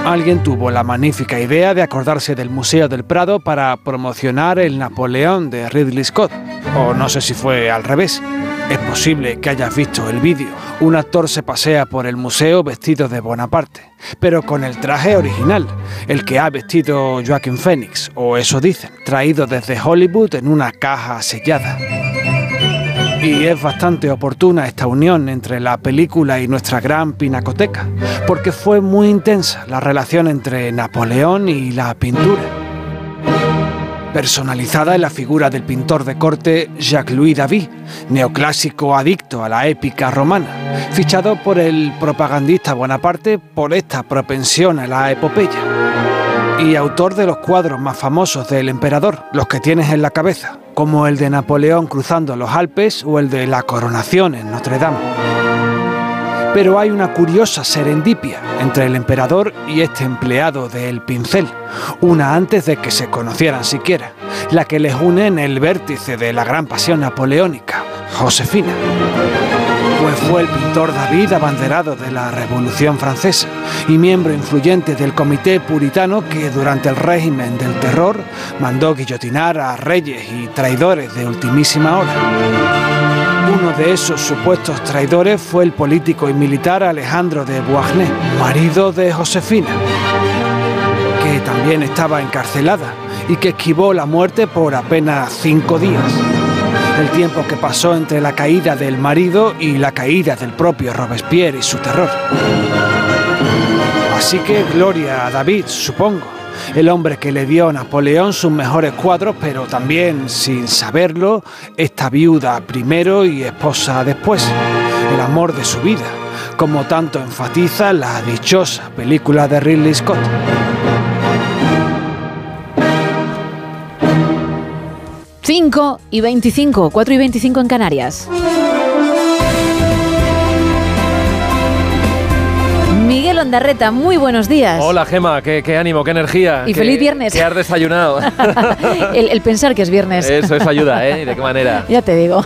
Alguien tuvo la magnífica idea de acordarse del Museo del Prado para promocionar el Napoleón de Ridley Scott. O no sé si fue al revés. Es posible que hayas visto el vídeo. Un actor se pasea por el museo vestido de Bonaparte, pero con el traje original, el que ha vestido Joaquin Phoenix, o eso dicen, traído desde Hollywood en una caja sellada. Y es bastante oportuna esta unión entre la película y nuestra gran pinacoteca, porque fue muy intensa la relación entre Napoleón y la pintura. Personalizada en la figura del pintor de corte Jacques-Louis David, neoclásico adicto a la épica romana, fichado por el propagandista Bonaparte por esta propensión a la epopeya y autor de los cuadros más famosos del emperador, los que tienes en la cabeza, como el de Napoleón cruzando los Alpes o el de la coronación en Notre Dame. Pero hay una curiosa serendipia entre el emperador y este empleado del pincel, una antes de que se conocieran siquiera, la que les une en el vértice de la gran pasión napoleónica, Josefina pues fue el pintor David abanderado de la Revolución Francesa y miembro influyente del comité puritano que durante el régimen del terror mandó guillotinar a reyes y traidores de ultimísima hora. Uno de esos supuestos traidores fue el político y militar Alejandro de Beauharnais, marido de Josefina, que también estaba encarcelada y que esquivó la muerte por apenas cinco días el tiempo que pasó entre la caída del marido y la caída del propio Robespierre y su terror. Así que gloria a David, supongo, el hombre que le dio a Napoleón sus mejores cuadros, pero también, sin saberlo, esta viuda primero y esposa después, el amor de su vida, como tanto enfatiza la dichosa película de Ridley Scott. 5 y 25, 4 y 25 en Canarias. Miguel Pablo Andarreta, muy buenos días. Hola Gema, qué, qué ánimo, qué energía. Y qué- feliz viernes. ¿Qué has desayunado? el, el pensar que es viernes. Eso es ayuda, ¿eh? ¿Y ¿De qué manera? Ya te digo.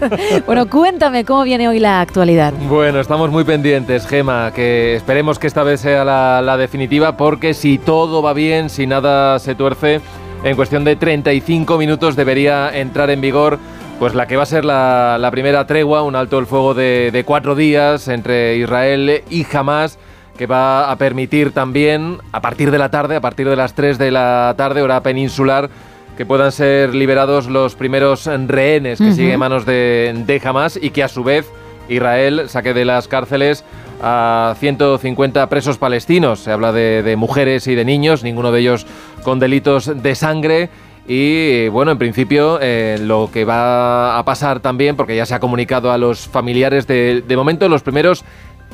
bueno, cuéntame cómo viene hoy la actualidad. Bueno, estamos muy pendientes, Gema, que esperemos que esta vez sea la, la definitiva, porque si todo va bien, si nada se tuerce, en cuestión de 35 minutos debería entrar en vigor pues la que va a ser la, la primera tregua, un alto el fuego de, de cuatro días entre Israel y Hamas, que va a permitir también, a partir de la tarde, a partir de las 3 de la tarde, hora peninsular, que puedan ser liberados los primeros rehenes que Ujú. siguen en manos de, de Hamas y que a su vez Israel saque de las cárceles a 150 presos palestinos. Se habla de, mujeres y de niños, ninguno de ellos con delitos de sangre. Y bueno, en principio eh, lo que va a pasar también, porque ya se ha comunicado a los familiares de, de momento los primeros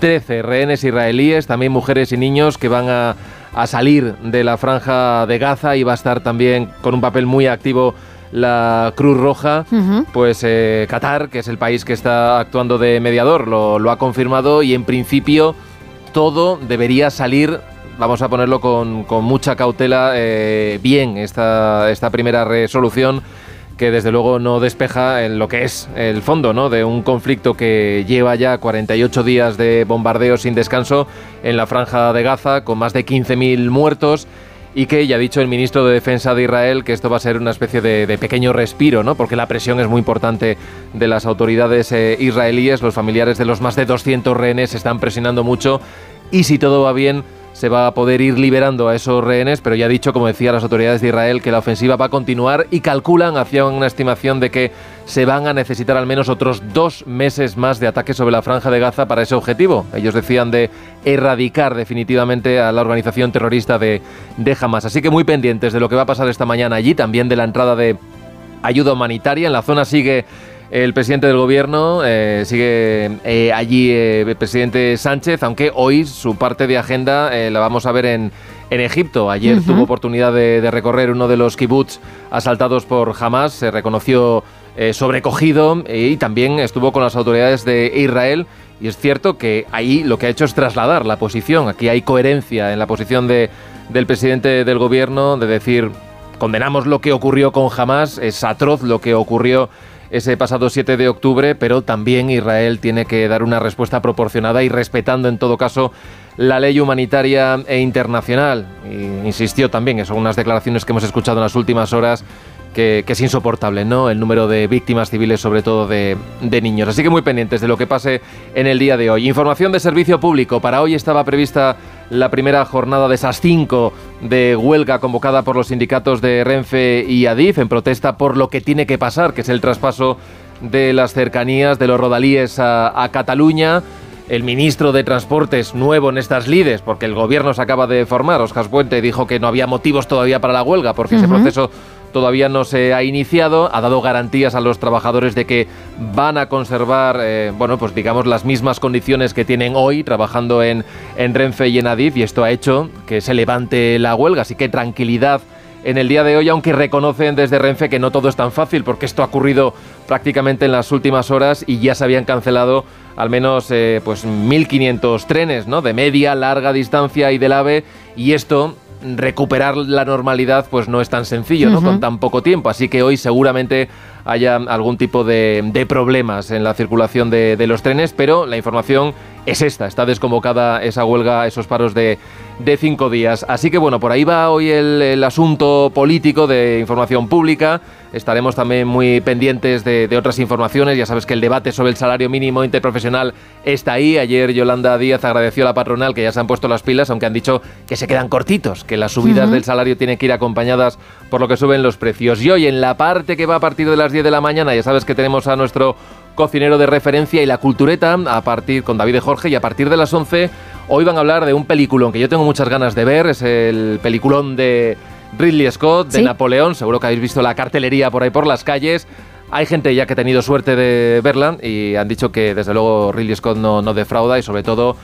13 rehenes israelíes, también mujeres y niños que van a, a salir de la franja de Gaza y va a estar también con un papel muy activo la Cruz Roja. Pues eh, Qatar, que es el país que está actuando de mediador, lo, lo ha confirmado y en principio todo debería salir, vamos a ponerlo con, con mucha cautela, eh, bien esta, esta primera resolución que desde luego no despeja en lo que es el fondo ¿no? de un conflicto que lleva ya 48 días de bombardeo sin descanso en la franja de Gaza, con más de 15.000 muertos y que ya ha dicho el ministro de Defensa de Israel que esto va a ser una especie de, pequeño respiro, ¿no? porque la presión es muy importante de las autoridades eh, israelíes, los familiares de los más de 200 rehenes están presionando mucho y si todo va bien se va a poder ir liberando a esos rehenes, pero ya ha dicho, como decía las autoridades de Israel, que la ofensiva va a continuar y calculan, hacían una estimación de que se van a necesitar al menos otros dos meses más de ataque sobre la franja de Gaza para ese objetivo. Ellos decían de erradicar definitivamente a la organización terrorista de, de Hamas. Así que muy pendientes de lo que va a pasar esta mañana allí, también de la entrada de ayuda humanitaria. En la zona sigue el presidente del gobierno, eh, sigue eh, allí eh, el presidente Sánchez, aunque hoy su parte de agenda la vamos a ver en, en Egipto. Ayer Ujú. tuvo oportunidad de, de recorrer uno de los kibbutz asaltados por Hamas, se reconoció sobrecogido y también estuvo con las autoridades de Israel. Y es cierto que ahí lo que ha hecho es trasladar la posición. Aquí hay coherencia en la posición de, del presidente del gobierno de decir condenamos lo que ocurrió con Hamas, es atroz lo que ocurrió ese pasado 7 de octubre, pero también Israel tiene que dar una respuesta proporcionada y respetando en todo caso la ley humanitaria e internacional. Insistió también, eso unas declaraciones que hemos escuchado en las últimas horas, que, que es insoportable, ¿no? El número de víctimas civiles, sobre todo de, de niños. Así que muy pendientes de lo que pase en el día de hoy. Información de servicio público. Para hoy estaba prevista la primera jornada de esas cinco de huelga convocada por los sindicatos de Renfe y Adif en protesta por lo que tiene que pasar, que es el traspaso de las cercanías de los rodalíes a, a Cataluña. El ministro de Transportes nuevo en estas lides, porque el gobierno se acaba de formar, Oscar Puente, dijo que no había motivos todavía para la huelga, porque ese proceso todavía no se ha iniciado, ha dado garantías a los trabajadores de que van a conservar, eh, bueno, pues digamos las mismas condiciones que tienen hoy trabajando en, en Renfe y en Adif y esto ha hecho que se levante la huelga, así que tranquilidad en el día de hoy, aunque reconocen desde Renfe que no todo es tan fácil, porque esto ha ocurrido prácticamente en las últimas horas y ya se habían cancelado al menos eh, pues 1.500 trenes, ¿no? De media, larga distancia y del AVE, y esto recuperar la normalidad pues no es tan sencillo, ¿no? Con tan poco tiempo, así que hoy seguramente haya algún tipo de, de problemas en la circulación de, de los trenes, pero la información es esta, está desconvocada esa huelga, esos paros de, de cinco días. Así que bueno, por ahí va hoy el, el asunto político de información pública. Estaremos también muy pendientes de, de otras informaciones. Ya sabes que el debate sobre el salario mínimo interprofesional está ahí. Ayer Yolanda Díaz agradeció a la patronal que ya se han puesto las pilas, aunque han dicho que se quedan cortitos, que las subidas del salario tienen que ir acompañadas por lo que suben los precios. Y hoy en la parte que va a partir de las 10 de la mañana, ya sabes que tenemos a nuestro cocinero de referencia y la cultureta a partir con David de Jorge y a partir de las 11 hoy van a hablar de un peliculón que yo tengo muchas ganas de ver, es el peliculón de Ridley Scott, de Sí. Napoleón, seguro que habéis visto la cartelería por ahí por las calles. Hay gente ya que ha tenido suerte de verla y han dicho que desde luego Ridley Scott no, no defrauda y sobre todo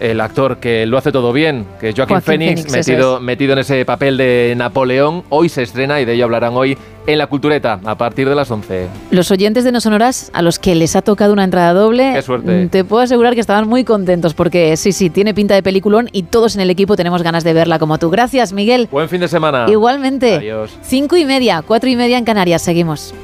el actor que lo hace todo bien, que es Joaquín, Joaquín Phoenix, metido, es. metido en ese papel de Napoleón. Hoy se estrena y de ello hablarán hoy en La Cultureta, a partir de las 11. Los oyentes de No Sonoras, a los que les ha tocado una entrada doble, Qué suerte. mm, te puedo asegurar que estaban muy contentos porque sí, sí, tiene pinta de peliculón y todos en el equipo tenemos ganas de verla como tú. Gracias, Miguel. Buen fin de semana. Igualmente. Adiós. Cinco y media, cuatro y media en Canarias. Seguimos.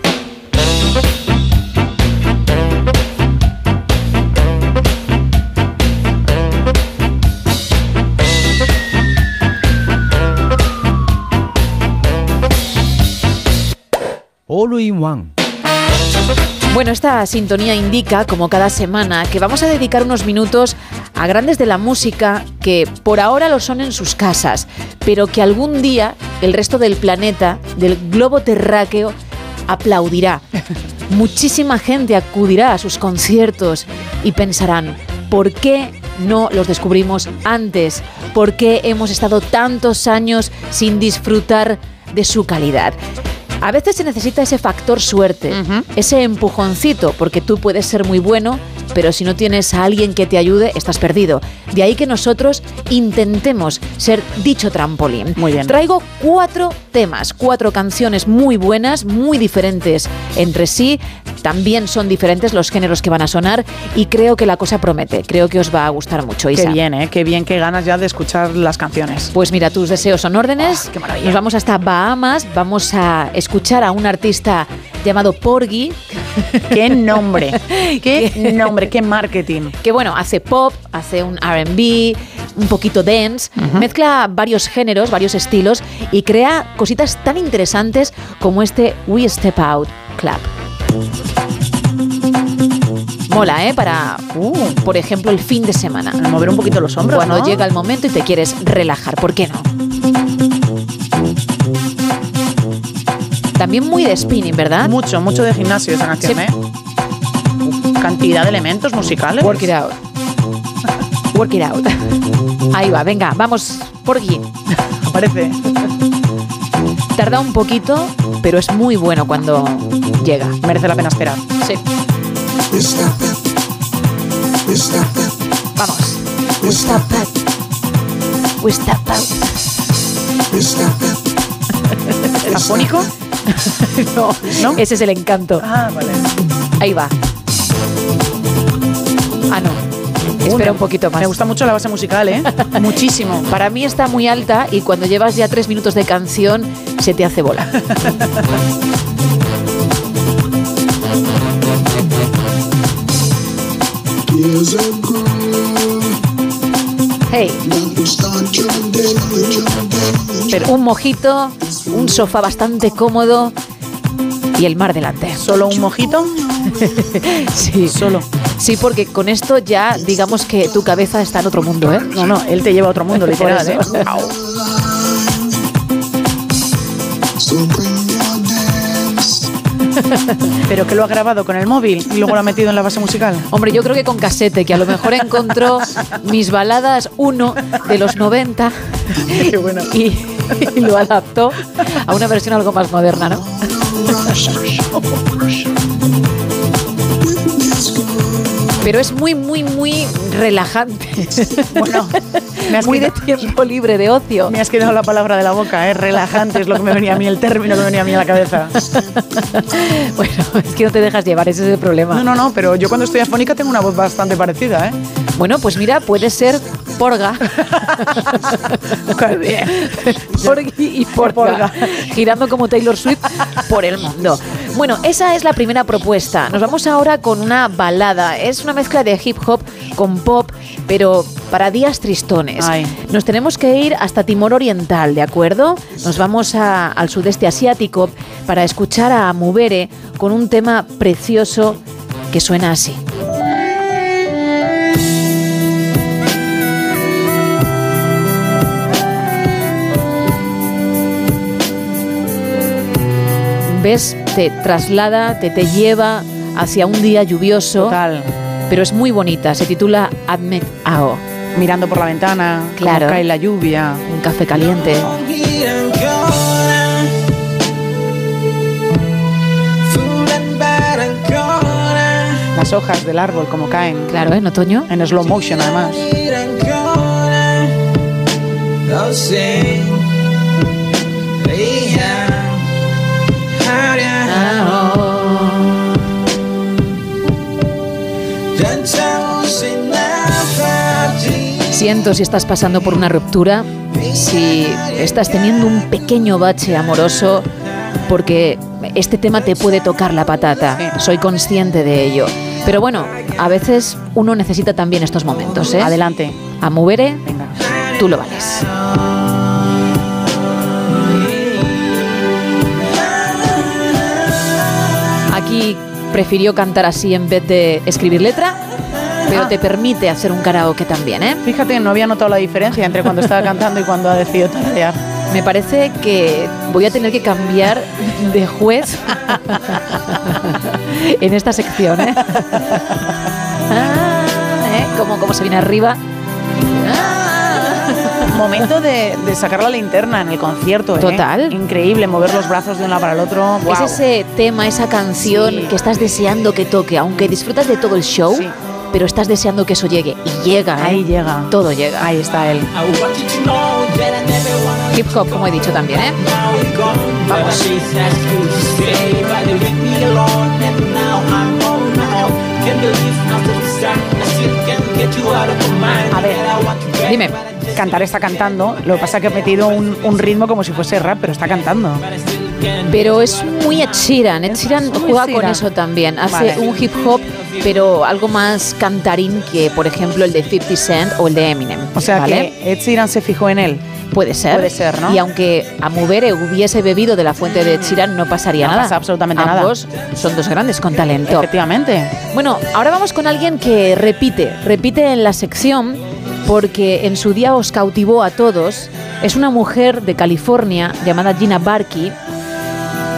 All in One. Bueno, esta sintonía indica, como cada semana, que vamos a dedicar unos minutos a grandes de la música que por ahora lo son en sus casas, pero que algún día el resto del planeta, del globo terráqueo, aplaudirá. Muchísima gente acudirá a sus conciertos y pensarán, ¿por qué no los descubrimos antes? ¿Por qué hemos estado tantos años sin disfrutar de su calidad? A veces se necesita ese factor suerte, ese empujoncito, porque tú puedes ser muy bueno, pero si no tienes a alguien que te ayude, estás perdido. De ahí que nosotros intentemos ser dicho trampolín. Muy bien. Traigo cuatro temas, cuatro canciones muy buenas, muy diferentes entre sí. También son diferentes los géneros que van a sonar y creo que la cosa promete. Creo que os va a gustar mucho, Isa. Qué bien, ¿eh? Qué bien, qué ganas ya de escuchar las canciones. Pues mira, tus deseos son órdenes. Nos vamos hasta Bahamas. Vamos a escuchar a un artista llamado Porgy. ¡Qué nombre! ¡Qué nombre! ¡Qué marketing! Que bueno, hace pop, hace un RB, un poquito dance, mezcla varios géneros, varios estilos y crea cositas tan interesantes como este We Step Out Club. Mola, ¿eh? Para, uh, por ejemplo, el fin de semana. mover un poquito los hombros, Cuando ¿no? llega el momento y te quieres relajar, ¿por qué no? También muy de spinning, ¿verdad? Mucho, mucho de gimnasio esa canción, ¿eh? Cantidad de elementos musicales. Work it out. Work it out. Ahí va, venga, vamos, Porgy. Aparece. Tarda un poquito, pero es muy bueno cuando llega. Merece la pena esperar. Sí. Vamos. ¿Afónico? no, no. Ese es el encanto. Ah, vale. Ahí va. Ah, no. Espera un poquito más. Me gusta mucho la base musical, ¿eh? Muchísimo. Para mí está muy alta y cuando llevas ya tres minutos de canción se te hace bola. Hey. Pero un mojito, un sofá bastante cómodo y el mar delante. ¿Solo un mojito? sí. Solo. Sí, porque con esto ya digamos que tu cabeza está en otro mundo, ¿eh? No, no, él te lleva a otro mundo, literal, Por ¿eh? Pero que lo ha grabado con el móvil y luego lo ha metido en la base musical. Hombre, yo creo que con casete, que a lo mejor encontró mis baladas 1 de los 90 y, y lo adaptó a una versión algo más moderna, ¿no? Pero es muy, muy, muy relajante. Bueno, me has muy de tiempo libre, de ocio. Me has quedado la palabra de la boca, ¿eh? Relajante es lo que me venía a mí, el término que me venía a mí a la cabeza. bueno, es que no te dejas llevar, ese es el problema. No, no, no, pero yo cuando estoy afónica tengo una voz bastante parecida, ¿eh? Bueno, pues mira, puede ser Porga. Porgy y Porga. Porga. Girando como Taylor Swift por el mundo. Bueno, esa es la primera propuesta. Nos vamos ahora con una balada. Es una mezcla de hip hop con pop, pero para días tristones. Ay. Nos tenemos que ir hasta Timor Oriental, ¿de acuerdo? Nos vamos a- al sudeste asiático para escuchar a Mubere con un tema precioso que suena así. Ves, te traslada, te, te lleva hacia un día lluvioso. Total. Pero es muy bonita, se titula Admet Ao. Mirando por la ventana, Claro. cae la lluvia. Un café caliente. las hojas del árbol como caen. Claro, en otoño. En slow motion además. Siento si estás pasando por una ruptura, si estás teniendo un pequeño bache amoroso, porque este tema te puede tocar la patata. Soy consciente de ello. Pero bueno, a veces uno necesita también estos momentos. ¿eh? Adelante. A Venga. tú lo vales. Aquí prefirió cantar así en vez de escribir letra, pero Ah. te permite hacer un karaoke también, ¿eh? Fíjate, no había notado la diferencia entre cuando estaba cantando y cuando ha decidido tararear. Me parece que voy a tener que cambiar de juez en esta sección, ¿eh? Ah, ¿eh? Como, como se viene arriba. Momento de, de sacar la linterna en el concierto. ¿eh? Total. Increíble, mover los brazos de un lado para el otro. Es ese tema, esa canción Sí. que estás deseando que toque, aunque disfrutas de todo el show, pero estás deseando que eso llegue. Y llega, ¿eh? Ahí llega. Todo llega. Ahí está él. Hip hop, como he dicho también, ¿eh? Vamos. A ver, dime. Cantar está cantando, lo que pasa es que ha metido un, un ritmo como si fuese rap, pero está cantando. Pero es muy Ed Sheeran. Ed Sheeran juega con eso también. Hace Vale. un hip hop, pero algo más cantarín que, por ejemplo, el de 50 Cent o el de Eminem. O sea ¿vale? que Ed Sheeran se fijó en él. Puede ser. Puede ser, ¿no? Y aunque Amubere hubiese bebido de la fuente de Ed Sheeran, no pasaría No nada. pasa absolutamente nada. Ambos son dos grandes con talento. Efectivamente. Bueno, ahora vamos con alguien que repite, repite en la sección porque en su día os cautivó a todos. Es una mujer de California llamada Gina Barkey.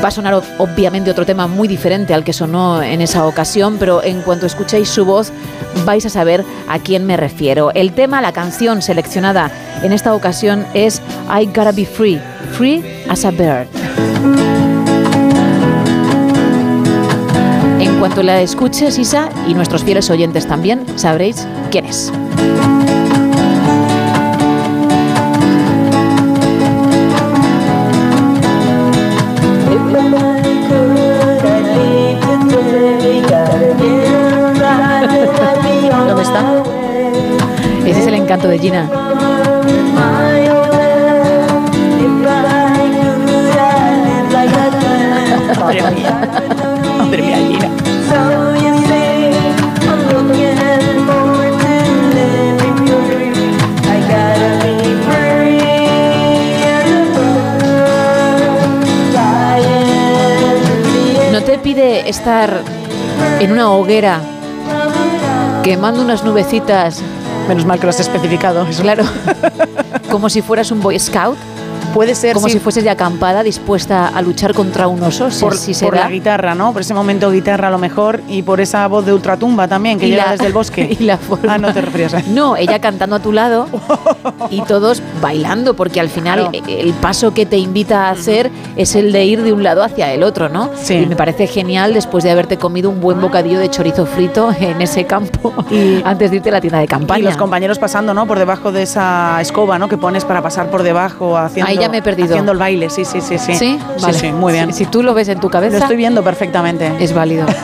Va a sonar ob- obviamente otro tema muy diferente al que sonó en esa ocasión, pero en cuanto escuchéis su voz vais a saber a quién me refiero. El tema, la canción seleccionada en esta ocasión es I Gotta Be Free, Free as a Bird. En cuanto la escuches, Isa, y nuestros fieles oyentes también, sabréis quién es. Encanto de Gina. Madre mía. Madre mía, Gina. ¿No te pide estar en una hoguera quemando unas nubecitas? Menos mal que lo has especificado. Claro. Como si fueras un Boy Scout. Puede ser, Como sí. si fueses de acampada dispuesta a luchar contra un oso. si- por, si se por da. la guitarra, ¿no? Por ese momento guitarra a lo mejor y por esa voz de ultratumba también que Y llega la- desde el bosque. y la forma- Ah, no te referías a No, ella cantando a tu lado y todos bailando, porque al final Claro. eh, el paso que te invita a hacer es el de ir de un lado hacia el otro, ¿no? Sí. Y me parece genial después de haberte comido un buen bocadillo de chorizo frito en ese campo antes de irte a la tienda de campaña. Y los compañeros pasando, ¿no? Por debajo de esa escoba, ¿no? Que pones para pasar por debajo haciendo, Ahí ya me he perdido. haciendo el baile. Sí, sí, sí, sí. ¿Sí? sí, Vale. sí, muy bien. Si, si tú lo ves en tu cabeza, Lo estoy viendo perfectamente. es válido.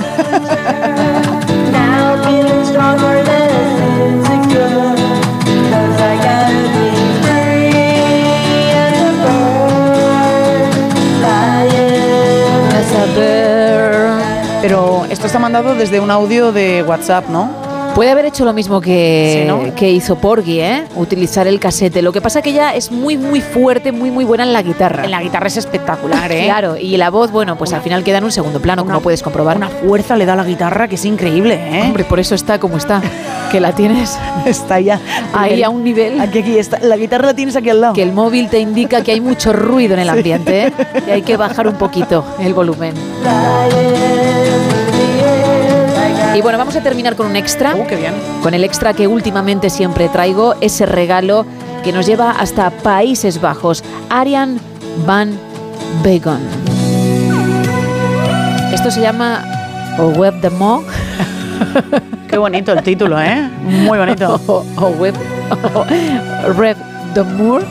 Pero esto está mandado desde un audio de WhatsApp, ¿no? Puede haber hecho lo mismo que, Sí, ¿no? que hizo Porgy, ¿eh? Utilizar el casete. Lo que pasa que ella es muy, muy fuerte, muy, muy buena en la guitarra. En la guitarra es espectacular, ¿eh? Claro, y la voz, bueno, pues al final queda en un segundo plano, como puedes comprobar. Una fuerza le da a la guitarra que es increíble, ¿eh? Hombre, por eso está como está. Que la tienes Está ya ahí a un nivel Aquí, aquí está. La guitarra la tienes aquí al lado. que el móvil te indica que hay mucho ruido en el ambiente, ¿eh? Y hay que bajar un poquito el volumen. Y bueno, vamos a terminar con un extra. Uh, qué bien. Con el extra que últimamente siempre traigo, ese regalo que nos lleva hasta Países Bajos. Arian Van Begon. Esto se llama O Web de Mo. Qué bonito el título, ¿eh? Muy bonito. O, web. Rev Moore.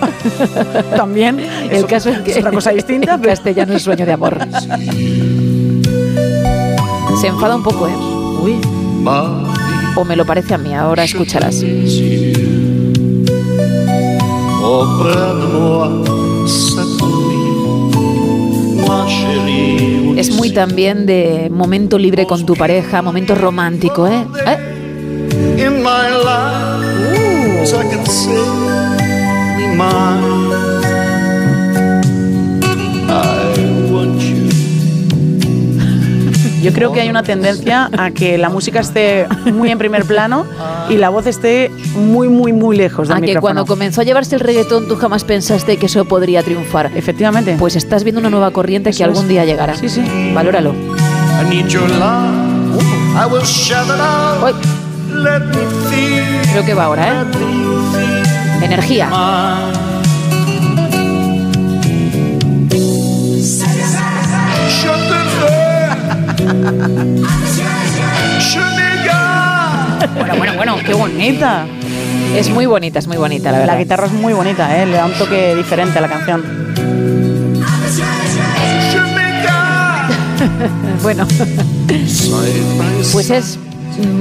También. El caso es que es otra cosa distinta. En castellano es sueño de amor. Se enfada un poco, ¿eh? O me lo parece a mí, ahora escucharás. Es muy también de momento libre con tu pareja, momento romántico, ¿eh? ¿Eh? Yo creo que hay una tendencia a que la música esté muy en primer plano y la voz esté muy, muy, muy lejos del A que micrófono. cuando comenzó a llevarse el reggaetón tú jamás pensaste que eso podría triunfar. Efectivamente. Pues estás viendo una nueva corriente que algún es. día llegará. Sí, sí. Valóralo. I need your love. I will shout it out. Let me feel. Creo que va ahora, ¿eh? Energía. Bueno, bueno, bueno, qué bonita. Es muy bonita, es muy bonita, la verdad. La guitarra es muy bonita, ¿eh? le da un toque diferente a la canción. Bueno, pues es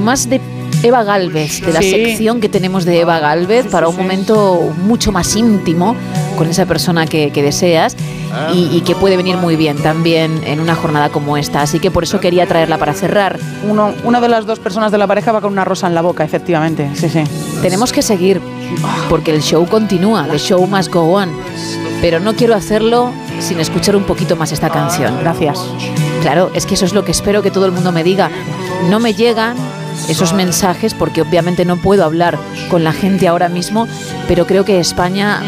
más de Eva Galvez, de la Sí. sección que tenemos de Eva Galvez, para un momento mucho más íntimo con esa persona que, que deseas y, y que puede venir muy bien también en una jornada como esta. Así que por eso quería traerla para cerrar. Uno, una de las dos personas de la pareja va con una rosa en la boca, efectivamente. Sí, sí. Tenemos que seguir, porque el show continúa, the show must go on. Pero no quiero hacerlo sin escuchar un poquito más esta canción. Gracias. Claro, es que eso es lo que espero que todo el mundo me diga. No me llegan esos mensajes porque obviamente no puedo hablar con la gente ahora mismo, pero creo que España,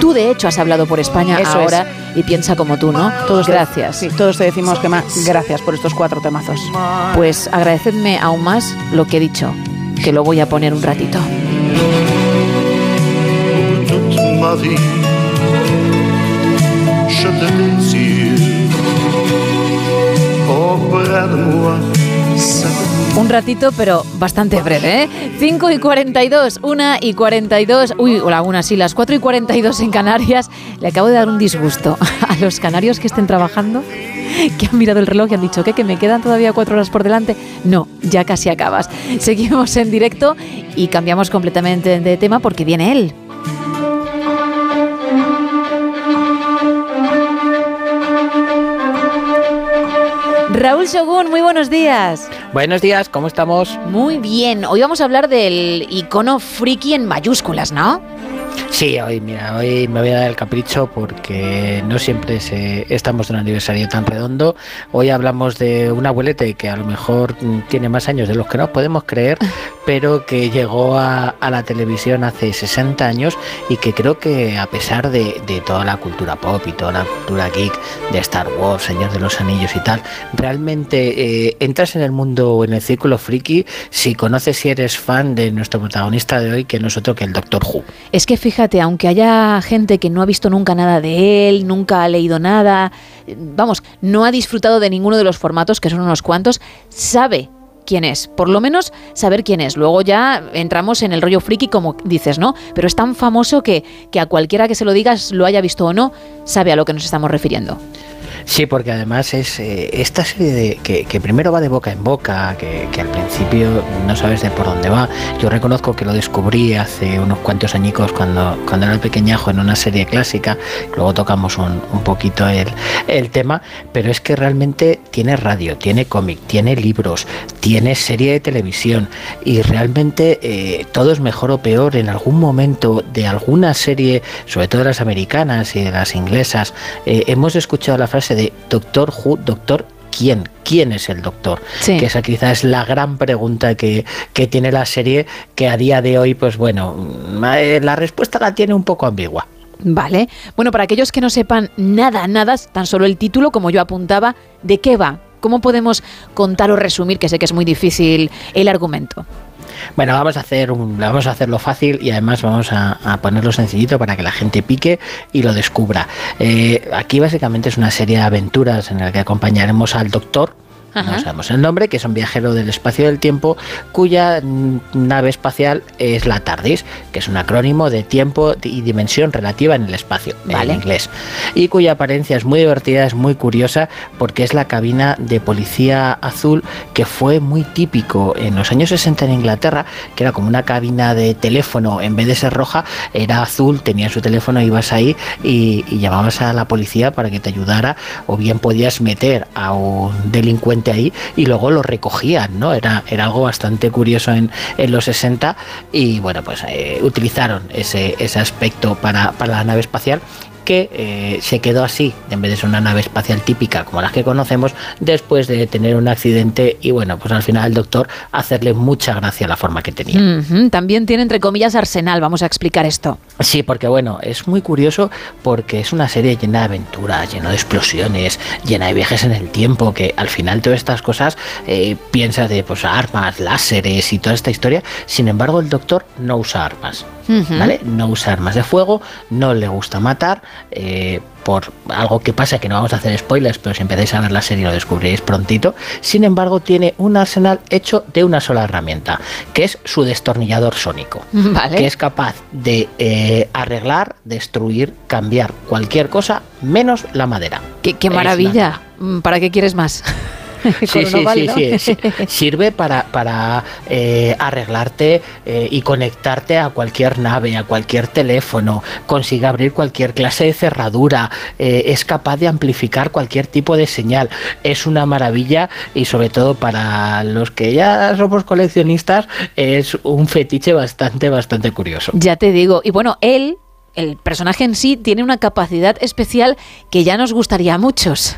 tú de hecho has hablado por España Eso ahora y piensa como tú, ¿no? Todos te- gracias. sí, todos te decimos que más gracias por estos cuatro temazos. Pues agradecedme aún más lo que he dicho, que lo voy a poner un ratito. Un ratito, pero bastante breve, ¿eh? 5 y 42, 1 y 42, uy, o la una, sí, las 4 y 42 en Canarias. Le acabo de dar un disgusto a los canarios que estén trabajando, que han mirado el reloj y han dicho ¿qué? que me quedan todavía cuatro horas por delante. No, ya casi acabas. Seguimos en directo y cambiamos completamente de tema porque viene él. Raúl Shogun, muy buenos días. Buenos días, ¿cómo estamos? Muy bien, hoy vamos a hablar del icono friki en mayúsculas, ¿no? Sí, hoy, mira, hoy me voy a dar el capricho porque no siempre se- estamos de un aniversario tan redondo. Hoy hablamos de un abuelete que a lo mejor mm, tiene más años de los que nos podemos creer, pero que llegó a, a la televisión hace 60 años y que creo que a pesar de, de toda la cultura pop y toda la cultura geek de Star Wars, Señor de los Anillos y tal, realmente eh, entras en el mundo o en el círculo friki si conoces si eres fan de nuestro protagonista de hoy, que no es otro que el Doctor Who. Es que fíjate, aunque haya gente que no ha visto nunca nada de él, nunca ha leído nada, vamos, no ha disfrutado de ninguno de los formatos, que son unos cuantos, sabe quién es, por lo menos saber quién es. Luego ya entramos en el rollo friki, como dices, ¿no? Pero es tan famoso que, que a cualquiera que se lo digas, lo haya visto o no, sabe a lo que nos estamos refiriendo. Sí, porque además es eh, esta serie de, que, que primero va de boca en boca, que, al principio no sabes de por dónde va. Yo reconozco que lo descubrí hace unos cuantos añicos cuando, cuando era pequeñajo en una serie clásica, luego tocamos un, un poquito el, el tema, pero es que realmente tiene radio, tiene cómic, tiene libros, tiene serie de televisión. Y realmente eh, todo es mejor o peor en algún momento de alguna serie, sobre todo de las americanas y de las inglesas, eh, hemos escuchado la frase de Doctor Who, Doctor ¿Quién? ¿Quién es el doctor? Sí. Que esa quizás es la gran pregunta que, que tiene la serie, que a día de hoy, pues bueno, mm, eh, la respuesta la tiene un poco ambigua. Vale. Bueno, para aquellos que no sepan nada, nada, tan solo el título, como yo apuntaba, ¿de qué va? ¿Cómo podemos contar o resumir, que sé que es muy difícil, el argumento? Bueno, vamos a hacer un, vamos a hacerlo fácil y además vamos a, ponerlo sencillito para que la gente pique y lo descubra. Eh, aquí básicamente es una serie de aventuras en la que acompañaremos al doctor no sabemos el nombre, que es un viajero del espacio y del tiempo, cuya mm, nave espacial es la TARDIS, que es un acrónimo de tiempo y dimensión relativa en el espacio, Vale. en inglés, y cuya apariencia es muy divertida, es muy curiosa, porque es la cabina de policía azul que fue muy típico en los años 60 en Inglaterra, que era como una cabina de teléfono, en vez de ser roja, era azul, tenía su teléfono, ibas ahí y, y llamabas a la policía para que te ayudara, o bien podías meter a un delincuente ahí y luego lo recogían, ¿no? Era, era algo bastante curioso en, en los 60 y bueno, pues eh, utilizaron ese, ese aspecto para, para la nave espacial que eh, se quedó así, en vez de ser una nave espacial típica como las que conocemos, después de tener un accidente y bueno, pues al final el doctor hacerle mucha gracia la forma que tenía. También tiene entre comillas arsenal, vamos a explicar esto. Sí, porque bueno, es muy curioso porque es una serie llena de aventuras, llena de explosiones, llena de viajes en el tiempo, que al final todas estas cosas eh, piensas de pues armas, láseres y toda esta historia. Sin embargo, el doctor no usa armas. ¿Vale? No usa armas de fuego, no le gusta matar, eh, por algo que pasa que no vamos a hacer spoilers, pero si empezáis a ver la serie lo descubriréis prontito. Sin embargo, tiene un arsenal hecho de una sola herramienta, que es su destornillador sónico Vale. que es capaz de eh, arreglar, destruir, cambiar cualquier cosa menos la madera. Qué, maravilla. ¿Para qué quieres más? Sí, sí, sí. Sirve para, para eh, arreglarte eh, y conectarte a cualquier nave, a cualquier teléfono, consigue abrir cualquier clase de cerradura, eh, es capaz de amplificar cualquier tipo de señal. Es una maravilla y sobre todo para los que ya somos coleccionistas es un fetiche bastante, bastante curioso. Ya te digo. Y bueno, él, el personaje en sí, tiene una capacidad especial que ya nos gustaría a muchos.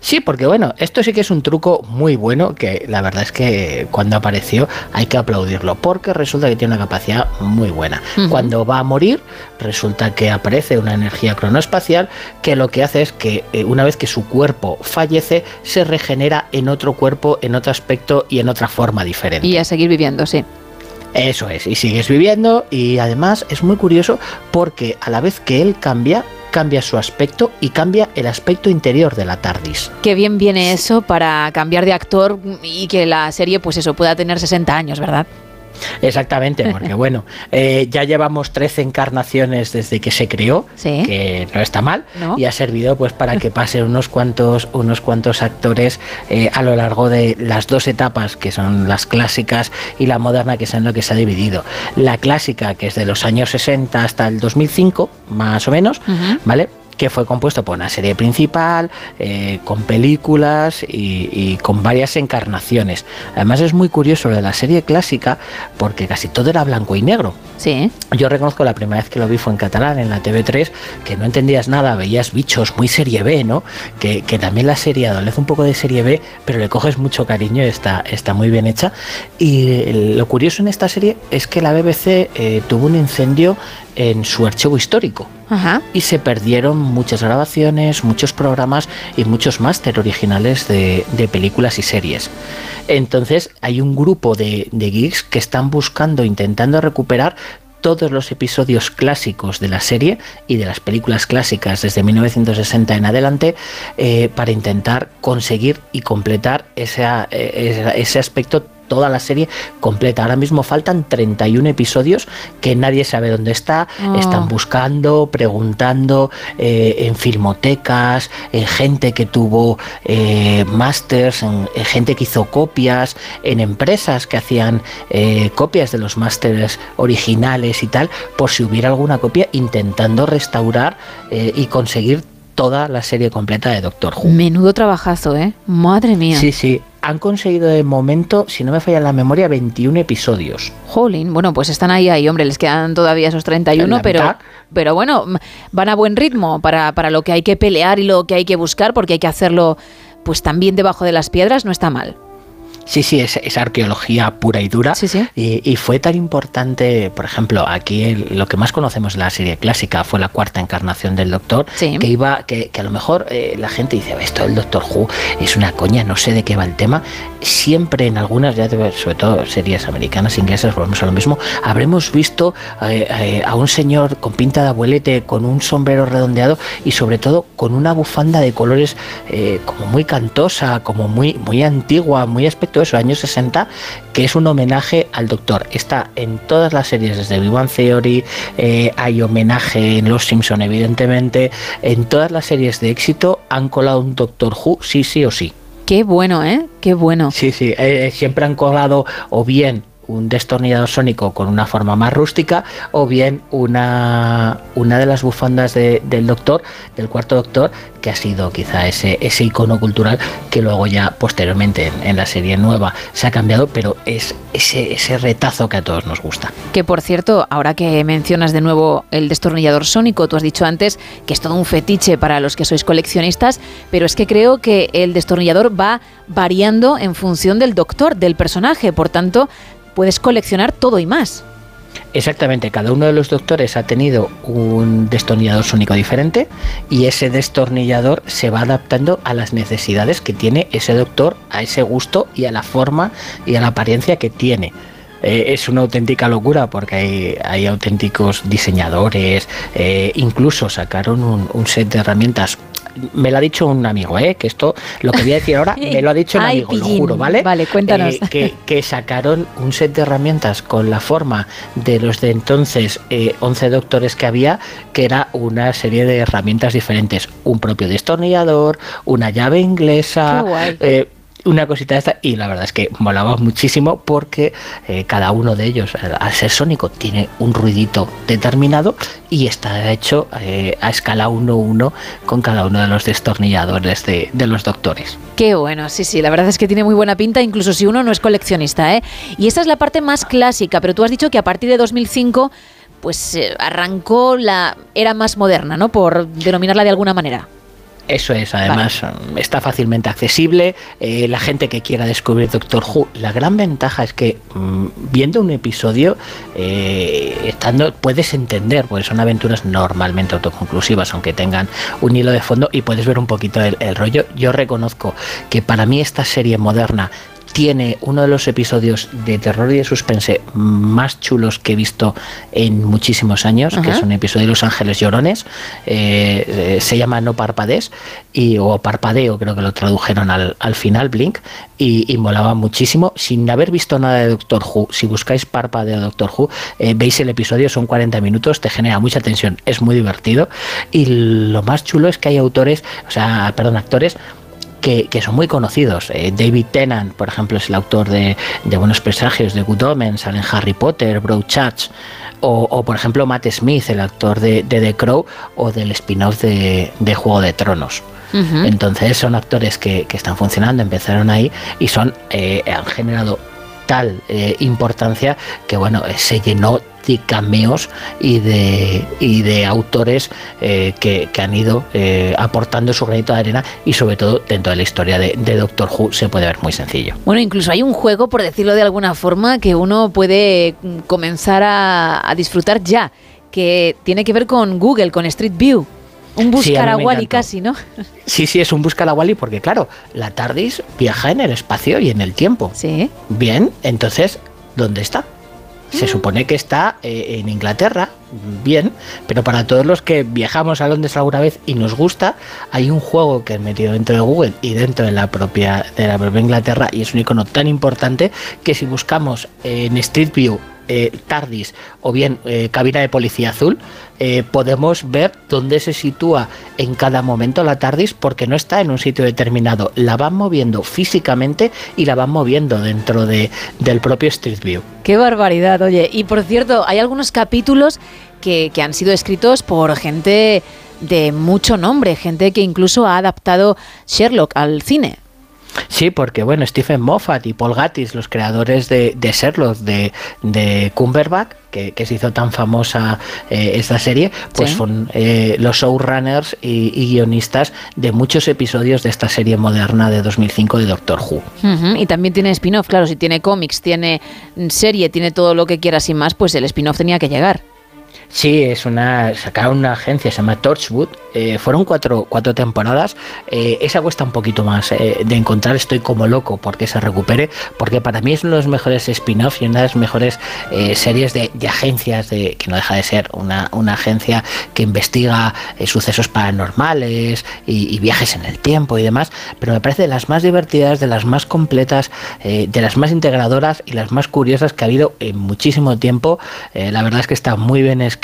Sí, porque bueno, esto sí que es un truco muy bueno que la verdad es que cuando apareció hay que aplaudirlo porque resulta que tiene una capacidad muy buena. Cuando va a morir resulta que aparece una energía cronoespacial que lo que hace es que eh, una vez que su cuerpo fallece se regenera en otro cuerpo, en otro aspecto y en otra forma diferente. Y a seguir viviendo, sí. Eso es, y sigues viviendo y además es muy curioso porque a la vez que él cambia, cambia su aspecto y cambia el aspecto interior de la TARDIS. Qué bien viene eso para cambiar de actor y que la serie, pues eso, pueda tener 60 años, ¿verdad? Exactamente, porque bueno, eh, ya llevamos 13 encarnaciones desde que se creó, Sí. que no está mal, No. y ha servido pues para que pasen unos cuantos, unos cuantos actores eh, a lo largo de las dos etapas, que son las clásicas y la moderna, que es en lo que se ha dividido. La clásica, que es de los años 60 hasta el 2005, más o menos, ¿vale? Que fue compuesto por una serie principal, eh, con películas y, y con varias encarnaciones. Además es muy curioso lo de la serie clásica porque casi todo era blanco y negro. Sí. Yo reconozco la primera vez que lo vi fue en catalán, en la TV3, que no entendías nada, veías bichos muy serie B, ¿no? Que, que también la serie adolece un poco de serie B, pero le coges mucho cariño y está, está muy bien hecha. Y lo curioso en esta serie es que la BBC eh, tuvo un incendio en su archivo histórico Ajá. y se perdieron muchas grabaciones, muchos programas y muchos máster originales de, de películas y series. Entonces hay un grupo de, de geeks que están buscando, intentando recuperar todos los episodios clásicos de la serie y de las películas clásicas desde 1960 en adelante eh, para intentar conseguir y completar esa- eh, ese aspecto toda la serie completa. Ahora mismo faltan 31 episodios que nadie sabe dónde está. Oh. Están buscando, preguntando eh, en filmotecas, en gente que tuvo eh, másters, en, en gente que hizo copias, en empresas que hacían eh, copias de los másters originales y tal, por si hubiera alguna copia, intentando restaurar eh, y conseguir toda la serie completa de Doctor Who. Menudo trabajazo, ¿eh? Madre mía. Sí, sí. Han conseguido de momento, si no me falla la memoria, 21 episodios. Jolín, bueno, pues están ahí, ahí, hombre, les quedan todavía esos 31, La pero, mitad. pero bueno, van a buen ritmo para, para lo que hay que pelear y lo que hay que buscar, porque hay que hacerlo, pues también debajo de las piedras, no está mal. Sí, sí, es, es arqueología pura y dura. Y, y fue tan importante, por ejemplo, aquí el- lo que más conocemos de la serie clásica fue la cuarta encarnación del Doctor, que iba, que, que a lo mejor eh, la gente dice, esto del Doctor Who es una coña, no sé de qué va el tema. Siempre en algunas, ya sobre todo series americanas, inglesas, volvemos a lo mismo, habremos visto eh, eh, a un señor con pinta de abuelete, con un sombrero redondeado y sobre todo con una bufanda de colores como muy cantosa, como muy, muy antigua, muy aspecto de esos años 60, que es un homenaje al Doctor. Está en todas las series, desde Big Bang Theory, eh, hay homenaje en Los Simpson, evidentemente, en todas las series de éxito han colado un Doctor Who, sí, sí o sí. Qué bueno, ¿eh? Qué bueno. Sí, sí, eh, siempre han colado o bien un destornillador sónico con una forma más rústica o bien una, una de las bufandas de- del doctor, del cuarto doctor, que ha sido quizá ese, ese icono cultural que luego ya posteriormente en, en la serie nueva se ha cambiado, pero es ese, ese retazo que a todos nos gusta. Que por cierto, ahora que mencionas de nuevo el destornillador sónico, tú has dicho antes que es todo un fetiche para los que sois coleccionistas, pero es que creo que el destornillador va variando en función del doctor, del personaje, por tanto, puedes coleccionar todo y más. Exactamente, cada uno de los doctores ha tenido un destornillador sónico diferente y ese destornillador se va adaptando a las necesidades que tiene ese doctor, a ese gusto y a la forma y a la apariencia que tiene. Eh, es una auténtica locura porque hay, auténticos diseñadores, eh, incluso sacaron un set de herramientas. Me lo ha dicho un amigo, ¿eh? que esto, lo que voy a decir ahora, me lo ha dicho un Ay, amigo, lo juro, ¿vale? Vale, cuéntanos. Eh, que, que sacaron un set de herramientas con la forma de los de entonces eh, 11 doctores que había, que era una serie de herramientas diferentes. Un propio destornillador, una llave inglesa, Qué guay. eh, una cosita esta. Y la verdad es que molaba muchísimo porque eh, cada uno de ellos, al ser sónico, tiene un ruidito determinado y está hecho eh, a escala 1-1 con cada uno de los destornilladores de, de los doctores. Qué bueno, sí, sí, la verdad es que tiene muy buena pinta, incluso si uno no es coleccionista, ¿eh? Y esa es la parte más clásica, pero tú has dicho que a partir de 2005, pues eh, arrancó la era más moderna, ¿no? Por denominarla de alguna manera. Eso es, además está fácilmente accesible. eh, la gente que quiera descubrir Doctor Who, la gran ventaja es que mm, viendo un episodio, eh, estando, puedes entender, porque son aventuras normalmente autoconclusivas, aunque tengan un hilo de fondo y puedes ver un poquito el, el rollo. Yo reconozco que para mí esta serie moderna tiene uno de los episodios de terror y de suspense más chulos que he visto en muchísimos años, que es un episodio de Los Ángeles Llorones. eh, eh, se llama No Parpadés y, o Parpadeo, creo que lo tradujeron al, al final, Blink, y, y molaba muchísimo. Sin haber visto nada de Doctor Who, si buscáis Parpadeo Doctor Who, eh, veis el episodio, son 40 minutos, te genera mucha tensión, es muy divertido. Y lo más chulo es que hay autores, o sea, perdón, actores que, que son muy conocidos. Eh, David Tennant, por ejemplo, es el autor de, de Buenos Presagios, de Good Omens, salen Harry Potter, Broadchurch, o, o, por ejemplo Matt Smith, el actor de, de The Crow o del spin-off de, de Juego de Tronos. Entonces son actores que, que están funcionando, empezaron ahí y son eh, han generado tal eh, importancia que bueno eh, se llenó de cameos y de, y de autores eh, que, que han ido eh, aportando su granito de arena y sobre todo dentro de la historia de, de Doctor Who se puede ver muy sencillo. Bueno, incluso hay un juego, por decirlo de alguna forma, que uno puede mm, comenzar a, a disfrutar ya, que tiene que ver con Google, con Street View. Un a buscar a Wally casi, ¿no? Sí, sí, es un busca la Wally porque claro, la TARDIS viaja en el espacio y en el tiempo. Sí. Bien, entonces, ¿dónde está? Se supone que está eh, en Inglaterra, bien, pero para todos los que viajamos a Londres alguna vez y nos gusta, hay un juego que es metido dentro de Google y dentro de la propia de la propia Inglaterra y es un icono tan importante que si buscamos en Street View eh, TARDIS o bien eh, cabina de policía azul, eh, podemos ver dónde se sitúa en cada momento la TARDIS porque no está en un sitio determinado. La van moviendo físicamente y la van moviendo dentro de, del propio Street View. Qué barbaridad, oye. Y por cierto, hay algunos capítulos que, que han sido escritos por gente de mucho nombre, gente que incluso ha adaptado Sherlock al cine. Sí, porque bueno, Stephen Moffat y Paul Gattis, los creadores de, de Sherlock, de, de Cumberbatch, que, que se hizo tan famosa eh, esta serie, pues Sí. son eh, los showrunners y, y guionistas de muchos episodios de esta serie moderna de 2005 de Doctor Who. Y también tiene spin-off, claro, si tiene cómics, tiene serie, tiene todo lo que quieras y más, pues el spin-off tenía que llegar. Sí, es una. Sacaron una agencia, se llama Torchwood. eh, fueron cuatro, cuatro temporadas. eh, esa cuesta un poquito más eh, de encontrar. Estoy como loco porque se recupere. Porque para mí es uno de los mejores spin-off y una de las mejores series de, de agencias, de, que no deja de ser una, una agencia que investiga sucesos paranormales y, y viajes en el tiempo y demás. Pero me parece de las más divertidas, de las más completas, de las más integradoras y las más curiosas que ha habido en muchísimo tiempo. La verdad es que está muy bien escrita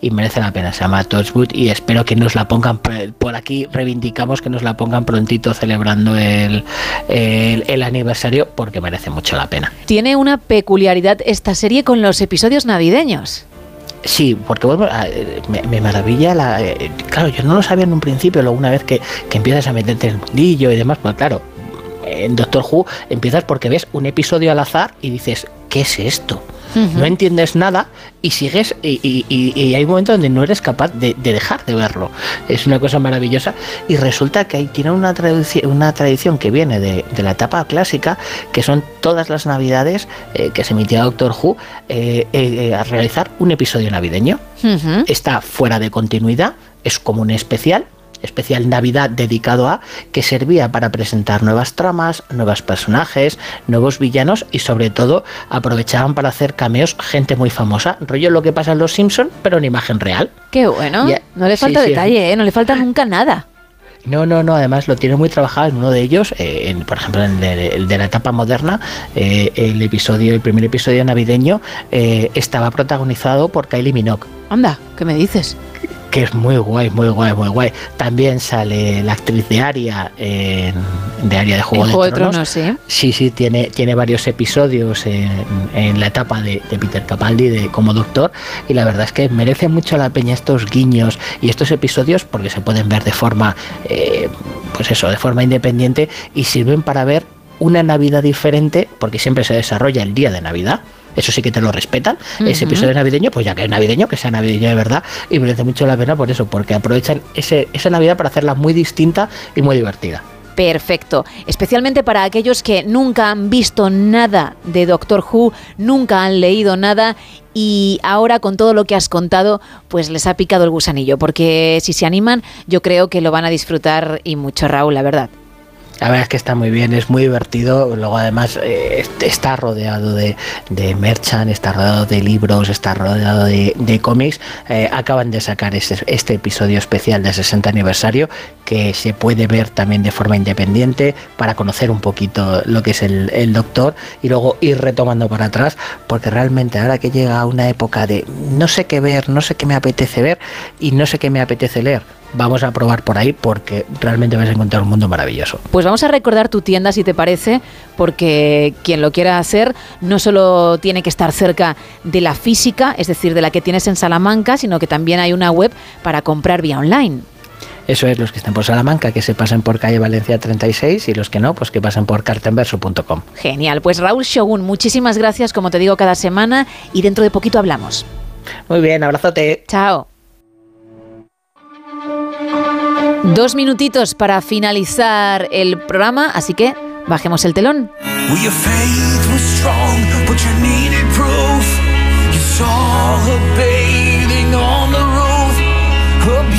y merece la pena. Se llama Torchwood y espero que nos la pongan por- aquí. Reivindicamos que nos la pongan prontito celebrando el, el, el aniversario porque merece mucho la pena. Tiene una peculiaridad esta serie con los episodios navideños. Sí, porque bueno, me, me maravilla la. eh, claro, yo no lo sabía en un principio, luego una vez que, que empiezas a meterte en el mundillo y demás, pues claro, en Doctor Who empiezas porque ves un episodio al azar y dices, ¿qué es esto? No entiendes nada y sigues y, y- y- y hay un momento donde no eres capaz de, de dejar de verlo. Es una cosa maravillosa y resulta que ahí tiene una, traduci- una tradición que viene de, de la etapa clásica, que son todas las navidades eh, que se emitía Doctor Who eh, eh, a realizar un episodio navideño. Está fuera de continuidad, es como un especial, especial Navidad dedicado a, que servía para presentar nuevas tramas, nuevos personajes, nuevos villanos y sobre todo aprovechaban para hacer cameos gente muy famosa, rollo lo que pasa en Los Simpson, pero en imagen real. Qué bueno. No le falta sí, detalle, ¿eh? no le falta nunca nada. No, no, no, además lo tiene muy trabajado en uno de ellos, eh, en, por ejemplo, en el, el de la etapa moderna, eh, el episodio, el primer episodio navideño eh, estaba protagonizado por Kylie Minogue. Anda, ¿qué me dices? Que es muy guay, muy guay, muy guay. También sale la actriz de Aria en, de Aria de Juego, de, Juego de Tronos. Tronos, sí. Sí, sí, tiene, tiene varios episodios en, en la etapa de, de Peter Capaldi de, como doctor y la verdad es que merece mucho la peña estos guiños y estos episodios porque se pueden ver de forma, eh, pues eso, de forma independiente y sirven para ver una Navidad diferente porque siempre se desarrolla el día de Navidad. Eso sí que te lo respetan. Ese episodio navideño, pues ya que es navideño, que sea navideño de verdad. Y merece mucho la pena por eso, porque aprovechan ese, esa Navidad para hacerla muy distinta y muy divertida. Perfecto, especialmente para aquellos que nunca han visto nada de Doctor Who, nunca han leído nada y ahora con todo lo que has contado, pues les ha picado el gusanillo, porque si se animan, yo creo que lo van a disfrutar y mucho, Raúl, la verdad. La verdad es que está muy bien, es muy divertido. Luego, además, eh, est- está rodeado de, de merchan, está rodeado de libros, está rodeado de, de cómics. Eh, acaban de sacar este, este episodio especial de 60 aniversario que se puede ver también de forma independiente para conocer un poquito lo que es el, el Doctor y luego ir retomando para atrás, porque realmente ahora que llega una época de no sé qué ver, no sé qué me apetece ver y no sé qué me apetece leer. Vamos a probar por ahí porque realmente vas a encontrar un mundo maravilloso. Pues vamos a recordar tu tienda si te parece, porque quien lo quiera hacer no solo tiene que estar cerca de la física, es decir, de la que tienes en Salamanca, sino que también hay una web para comprar vía online. Eso es, los que estén por Salamanca, que se pasen por calle Valencia 36 y los que no, pues que pasen por cartenverso.com. Genial, pues Raúl Shogun, muchísimas gracias, como te digo, cada semana y dentro de poquito hablamos. Muy bien, abrazote. Chao. Dos minutitos para finalizar el programa, así que bajemos el telón.